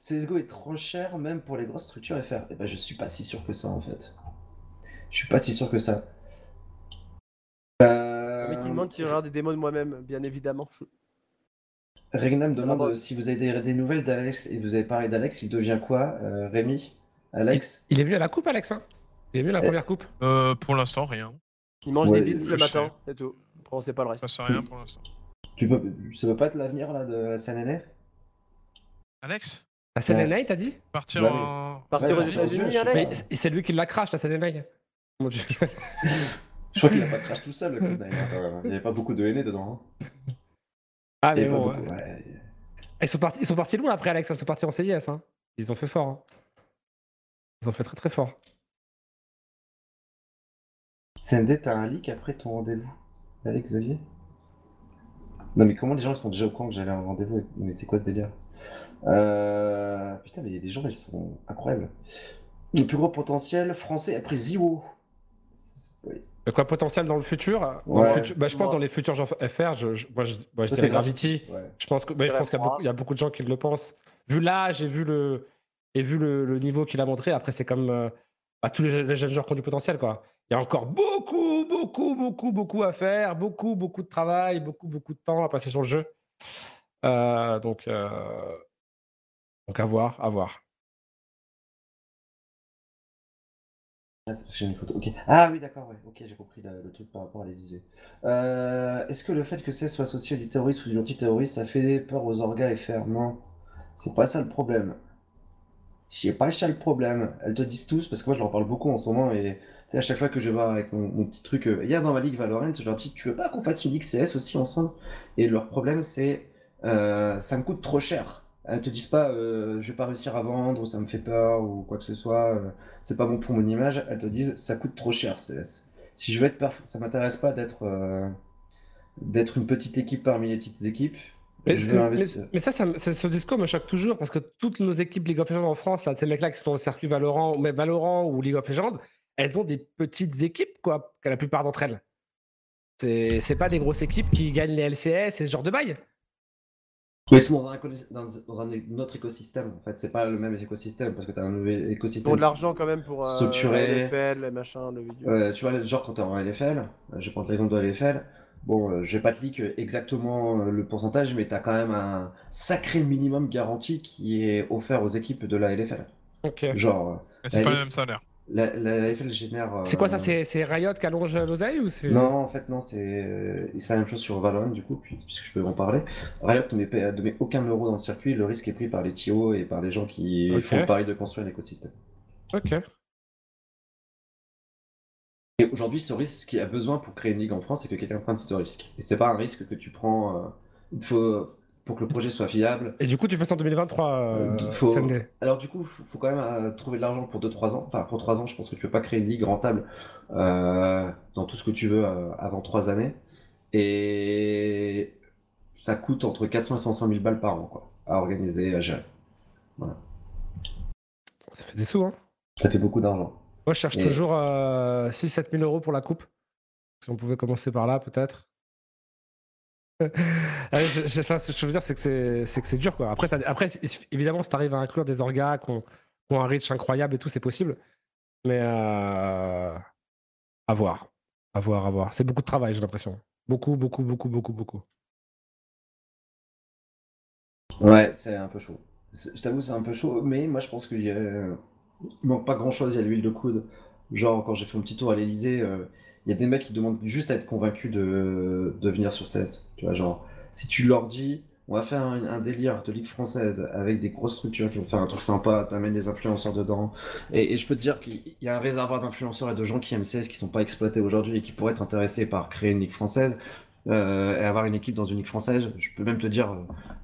Speaker 1: CSGO est trop cher même pour les grosses structures FR. Et ben, je suis pas si sûr que ça en fait. Je suis pas si sûr que ça. Euh...
Speaker 3: Mais qui demande si je regarde des démos de moi-même, bien évidemment.
Speaker 1: Regna me demande euh, si vous avez des, des nouvelles d'Alex et vous avez parlé d'Alex, il devient quoi euh, Rémi? Alex?
Speaker 4: Il est venu à la coupe, Alex hein? Il est venu à la
Speaker 1: Eh.
Speaker 4: première coupe
Speaker 2: Euh, pour l'instant, rien.
Speaker 3: Il mange
Speaker 1: Ouais,
Speaker 3: des beans le
Speaker 2: sais.
Speaker 3: matin, c'est tout. Après, on sait pas le reste.
Speaker 2: Ça sert rien pour l'instant.
Speaker 1: tu peux, Ça peut pas être l'avenir là de SNN
Speaker 2: Alex?
Speaker 4: La CNNA, t'as dit?
Speaker 2: Partir
Speaker 1: Ouais,
Speaker 2: en.
Speaker 3: Partir
Speaker 1: Ouais,
Speaker 3: aux États-Unis, Alex
Speaker 4: c'est lui qui la crache, la CNNA. Mon Dieu.
Speaker 1: Je crois qu'il a pas crash tout seul le code d'ailleurs. Il n'y avait pas beaucoup de hainés dedans. hein.
Speaker 4: Ah,
Speaker 1: Il y
Speaker 4: mais bon.
Speaker 1: beaucoup,
Speaker 4: ouais.
Speaker 1: ouais.
Speaker 4: Ils sont partis, ils sont partis loin après, Alex. hein. Ils sont partis en CIS. Hein. Ils ont fait fort. hein. Ils ont fait très très fort.
Speaker 1: CND, t'as un leak après ton rendez-vous Alex Xavier? Non, mais comment les gens ils sont déjà au courant que j'allais à un rendez-vous Mais c'est quoi ce délire? Euh... Putain, mais les gens ils sont incroyables. Le plus gros potentiel français après Ziwo.
Speaker 4: De quoi potentiel dans le futur, dans
Speaker 1: Ouais.
Speaker 4: le futur- bah, Je pense
Speaker 3: Moi-
Speaker 4: dans les futurs gens FR, je, je- moi je, moi, je dirais Gravity.
Speaker 1: Ouais.
Speaker 4: Je pense que- bah, je
Speaker 3: dirais
Speaker 4: pense qu'il y, a
Speaker 3: moi.
Speaker 4: beaucoup- il y a beaucoup de gens qui le pensent. Vu l'âge et vu le, et vu le, le niveau qu'il a montré, après c'est comme euh, bah, tous les, les jeunes joueurs qui ont du potentiel. Quoi. Il y a encore beaucoup, beaucoup, beaucoup, beaucoup à faire, beaucoup, beaucoup de travail, beaucoup, beaucoup de temps à passer sur le jeu. Euh, donc, euh, donc à voir, à voir.
Speaker 1: Ah. Ah oui, d'accord. Ok, j'ai compris le, truc par rapport à l'Elysée. Euh, Est-ce que le fait que c'est soit associé à du terrorisme ou du anti-terrorisme, ça fait peur aux orgas FR Non. C'est pas ça le problème. C'est pas ça le problème. Elles te disent tous, parce que moi je leur parle beaucoup en ce moment, et sais, à chaque fois que je vais avec mon, mon petit truc, euh, hier dans ma ligue Valorant, je leur dis, tu veux pas qu'on fasse une ligue CS aussi ensemble? Et leur problème c'est, euh, ça me coûte trop cher. Elles te disent pas, euh, je vais pas réussir à vendre, ou ça me fait peur, ou quoi que ce soit. euh, c'est pas bon pour mon image, elles te disent ça coûte trop cher CS. Si je veux être perf, ça m'intéresse pas d'être euh, d'être une petite équipe parmi les petites équipes.
Speaker 4: Mais, ça, ça ce discours me choque toujours parce que toutes nos équipes League of Legends en France, là, ces mecs-là qui sont au circuit Valorant, ou même Valorant ou League of Legends, elles ont des petites équipes, quoi, la plupart d'entre elles. C'est pas des grosses équipes qui gagnent les LCS et ce genre de bail.
Speaker 1: Mais sont dans un, dans, dans un autre écosystème en fait, c'est pas le même écosystème parce que t'as un nouvel
Speaker 3: Ils ont
Speaker 1: écosystème.
Speaker 3: de l'argent quand même pour euh,
Speaker 1: Structuré.
Speaker 3: la LFL, les machins, le vidéo.
Speaker 1: Euh, tu vois, genre quand t'es en LFL, euh, je vais prendre l'exemple de la LFL, bon, euh, je vais pas te leak exactement le pourcentage, mais t'as quand même un sacré minimum garanti qui est offert aux équipes de la LFL.
Speaker 4: Ok.
Speaker 1: Genre,
Speaker 2: Mais c'est pas le même salaire.
Speaker 1: La, la LFL génère.
Speaker 4: C'est quoi ça
Speaker 1: euh,
Speaker 4: C'est Riot qui allonge l'oseille ou c'est
Speaker 1: Non, en fait, non, c'est euh, c'est la même chose sur Valorant, du coup, puis- puisque je peux en parler. Riot ne met, pas- ne met aucun euro dans le circuit, le risque est pris par les TO et par les gens qui font le pari de construire un écosystème.
Speaker 4: Ok.
Speaker 1: Et aujourd'hui, ce risque qu'il y a besoin pour créer une ligue en France, c'est que quelqu'un prenne ce risque. Et c'est pas un risque que tu prends. euh, il faut, pour que le projet soit viable.
Speaker 4: Et du coup, tu fais ça en 2023, euh,
Speaker 1: faut-. Alors, du coup, faut, faut quand même euh, trouver de l'argent pour 2-3 ans. Enfin, pour 3 ans, je pense que tu peux pas créer une ligue rentable euh, dans tout ce que tu veux euh, avant 3 années. Et ça coûte entre 400 et 500 000 balles par an, quoi, à organiser, à gérer.
Speaker 4: Ça fait des sous, hein.
Speaker 1: Ça fait beaucoup d'argent.
Speaker 4: Moi, je cherche
Speaker 1: Et-
Speaker 4: toujours 6-7 000 euros pour la coupe. Si on pouvait commencer par là, peut-être. Ah, je, je- veux dire, c'est que c'est- dur, quoi. Après, évidemment, si tu arrives à inclure des orgas qui ont, un reach incroyable et tout, c'est possible. Mais euh, à voir. À voir, à voir. C'est beaucoup de travail, j'ai l'impression. Beaucoup, beaucoup, beaucoup, beaucoup, beaucoup.
Speaker 1: Ouais, c'est un peu chaud. Je t'avoue, c'est un peu chaud, mais moi je pense qu'il il manque pas grand chose, il y a l'huile de coude. Genre, quand j'ai fait un petit tour à l'Elysée, il y a des mecs qui demandent juste à être convaincus de, de venir sur 16. Tu vois, genre, si tu leur dis, on va faire un, délire de ligue française avec des grosses structures qui vont faire un truc sympa, t'amènes des influenceurs dedans. Et, je peux te dire qu'il y a un réservoir d'influenceurs et de gens qui aiment 16 qui sont pas exploités aujourd'hui et qui pourraient être intéressés par créer une ligue française. euh, et avoir une équipe dans une ligue française, je peux même te dire, euh,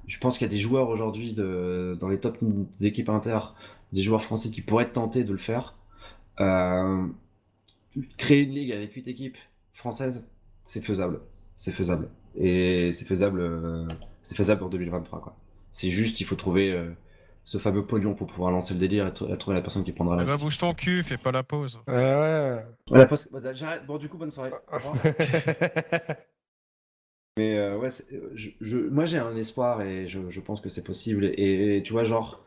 Speaker 1: je pense qu'il y a des joueurs aujourd'hui de, dans les top équipes inter, des joueurs français qui pourraient être tentés de le faire. Euh, créer une ligue avec 8 équipes françaises, c'est faisable. C'est faisable. Et c'est faisable, euh, c'est faisable en 2023. quoi. C'est juste, il faut trouver euh, ce fameux pognon pour pouvoir lancer le délire et, tr- et trouver la personne qui prendra la risque.
Speaker 2: bouge ton cul, fais pas la pause.
Speaker 4: Ouais,
Speaker 1: parce- bon, j'arrête. Bon, du coup, bonne soirée. Mais euh, ouais, c'est- je, je- moi j'ai un espoir et je, je pense que c'est possible. Et, et tu vois, genre,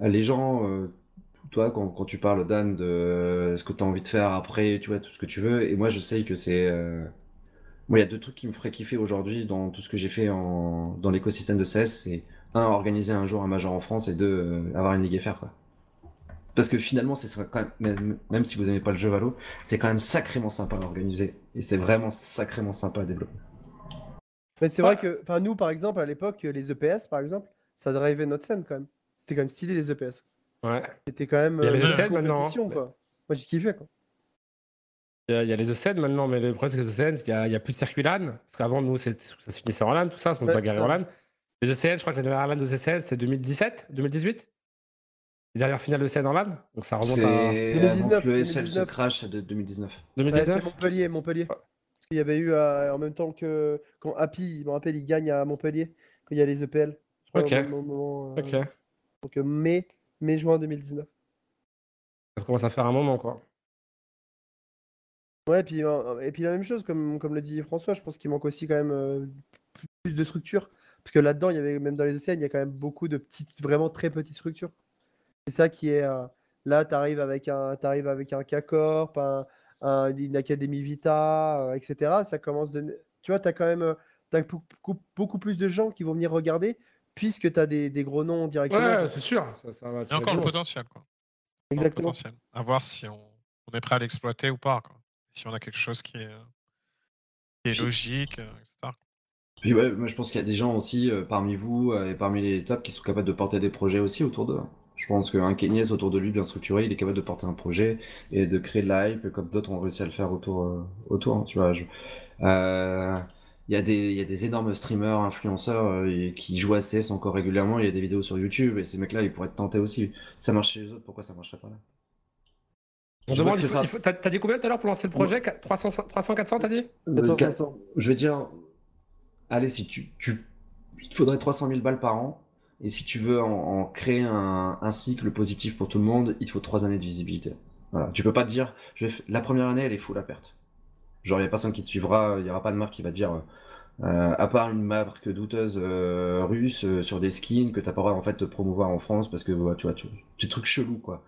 Speaker 1: les gens, euh, toi, quand, quand tu parles, Dan, de ce que tu as envie de faire après, tu vois, tout ce que tu veux, et moi je sais que c'est. euh, Moi, il y a deux trucs qui me feraient kiffer aujourd'hui dans tout ce que j'ai fait en... dans l'écosystème de CS c'est un, organiser un jour un major en France, et deux, euh, avoir une ligue FR, quoi. Parce que finalement, c'est quand même, même, si vous aimez pas le jeu Valo, c'est quand même sacrément sympa à organiser. Et c'est vraiment sacrément sympa à développer.
Speaker 3: Mais c'est vrai que, enfin, nous, par exemple, à l'époque, les EPS, par exemple, ça drivait notre scène quand même. C'était quand même stylé les EPS.
Speaker 4: Ouais.
Speaker 3: C'était quand même
Speaker 4: Il y a les
Speaker 3: euh,
Speaker 2: ECN
Speaker 3: une
Speaker 4: maintenant, hein.
Speaker 3: quoi. Moi, j'ai kiffé, quoi.
Speaker 4: Il y, a, il y a les ECN maintenant, mais le problème, c'est que les ECN, il n'y a, a plus de circuit LAN. Parce qu'avant, nous, c'est- ça se finissait en LAN, tout ça, on se
Speaker 3: Ouais,
Speaker 4: bagarrait
Speaker 3: c'est
Speaker 4: en. LAN. Les ECN, je crois que la dernière LAN des ECN, c'est 2017, 2018 Les dernières finales ECN en LAN Donc ça remonte à
Speaker 1: C'est
Speaker 3: 2019,
Speaker 1: avant que le SL se
Speaker 3: 2019.
Speaker 1: crash de 2019.
Speaker 3: Ouais,
Speaker 4: 2019
Speaker 3: c'est Montpellier, Montpellier. Parce qu'il y avait eu euh, en même temps que quand Happy, je me rappelle, il gagne à Montpellier, quand il y a les EPL. je crois, au
Speaker 4: Ok.
Speaker 3: même moment, euh,
Speaker 4: Ok.
Speaker 3: Donc euh, mai, mai, juin 2019.
Speaker 4: Ça commence à faire un moment, quoi.
Speaker 3: Ouais, et puis, euh, et puis la même chose, comme, comme le dit François, je pense qu'il manque aussi quand même euh, plus de structure. Parce que là-dedans, il y avait même dans les océans, il y a quand même beaucoup de petites, vraiment très petites structures. C'est ça qui est. euh, là, tu arrives avec un, t'arrives avec un K-Corp, un- un- une Académie Vita, etc. Ça commence de. Tu vois, tu as quand même beaucoup, beaucoup plus de gens qui vont venir regarder, puisque tu as des, des gros noms directement.
Speaker 4: Ouais, c'est sûr. Ça, ça va
Speaker 2: Il y a encore
Speaker 4: du
Speaker 2: le potentiel, quoi. Encore le
Speaker 3: Exactement.
Speaker 2: potentiel. À voir si on, on est prêt à l'exploiter ou pas. Quoi. Si on a quelque chose qui est, qui est
Speaker 1: Puis-
Speaker 2: logique, euh, etc.
Speaker 1: Puis ouais, moi je pense qu'il y a des gens aussi euh, parmi vous euh, et parmi les tops qui sont capables de porter des projets aussi autour d'eux. Je pense qu'un Kenyes autour de lui bien structuré, il est capable de porter un projet et de créer de la hype comme d'autres ont réussi à le faire autour. euh, autour hein, tu vois, je- euh, il y, a des, il y a des énormes streamers, influenceurs euh, qui jouent à CS encore régulièrement. Il y a des vidéos sur YouTube et ces mecs-là, ils pourraient être tentés aussi. Si ça marche chez les autres, pourquoi ça marcherait pas là?
Speaker 4: On
Speaker 1: Je
Speaker 4: demande,
Speaker 1: veux ça-
Speaker 4: faut- T'as dit combien tout à l'heure pour lancer le projet? 300, 300 400, t'as dit?
Speaker 3: 400,
Speaker 1: Ga-
Speaker 3: 500.
Speaker 1: Je vais dire, allez, si tu, tu, il te faudrait 300 000 balles par an. Et si tu veux en, en créer un, un cycle positif pour tout le monde, il te faut 3 années de visibilité. Voilà. Tu peux pas te dire, je vais f- la première année, elle est full à perte. Genre, il y a personne qui te suivra, il y aura pas de marque qui va te dire, euh, à part une marque douteuse euh, russe euh, sur des skins que t'as pas le droit en fait de promouvoir en France parce que ouais, tu vois, tu, des trucs chelous quoi.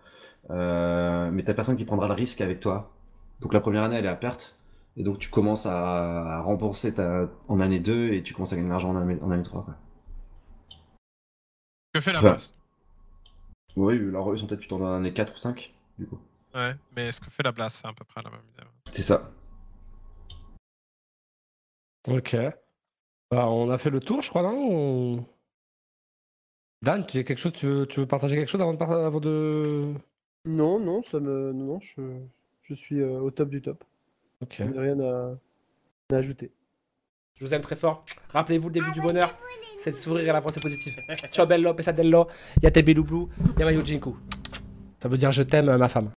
Speaker 1: Mais t'as personne qui prendra le risque avec toi. Donc la première année, elle est à perte. Et donc tu commences à, à rembourser ta, en année 2 et tu commences à gagner de l'argent en année, en année 3. Quoi.
Speaker 2: Que fait la
Speaker 1: Enfin,
Speaker 2: Blast
Speaker 1: Oui, alors eux ils sont peut-être plutôt dans l'année 4 ou 5, du coup.
Speaker 2: Ouais, mais ce que fait la Blast, c'est à peu près la même idée.
Speaker 1: C'est ça.
Speaker 4: Ok. Bah, on a fait le tour, je crois, non On- Dan, tu as quelque chose, tu veux, tu veux partager quelque chose avant de, par- avant de...
Speaker 3: Non, non, ça me, non, non, je, je suis euh, au top du top.
Speaker 4: Ok.
Speaker 3: Je n'ai rien à, à ajouter.
Speaker 4: Je vous aime très fort. Rappelez-vous le début du bonheur, c'est le sourire et la pensée positive. Ciao bello, pesadello, yate belublou, yamayo jinku. Ça veut dire je t'aime, ma femme.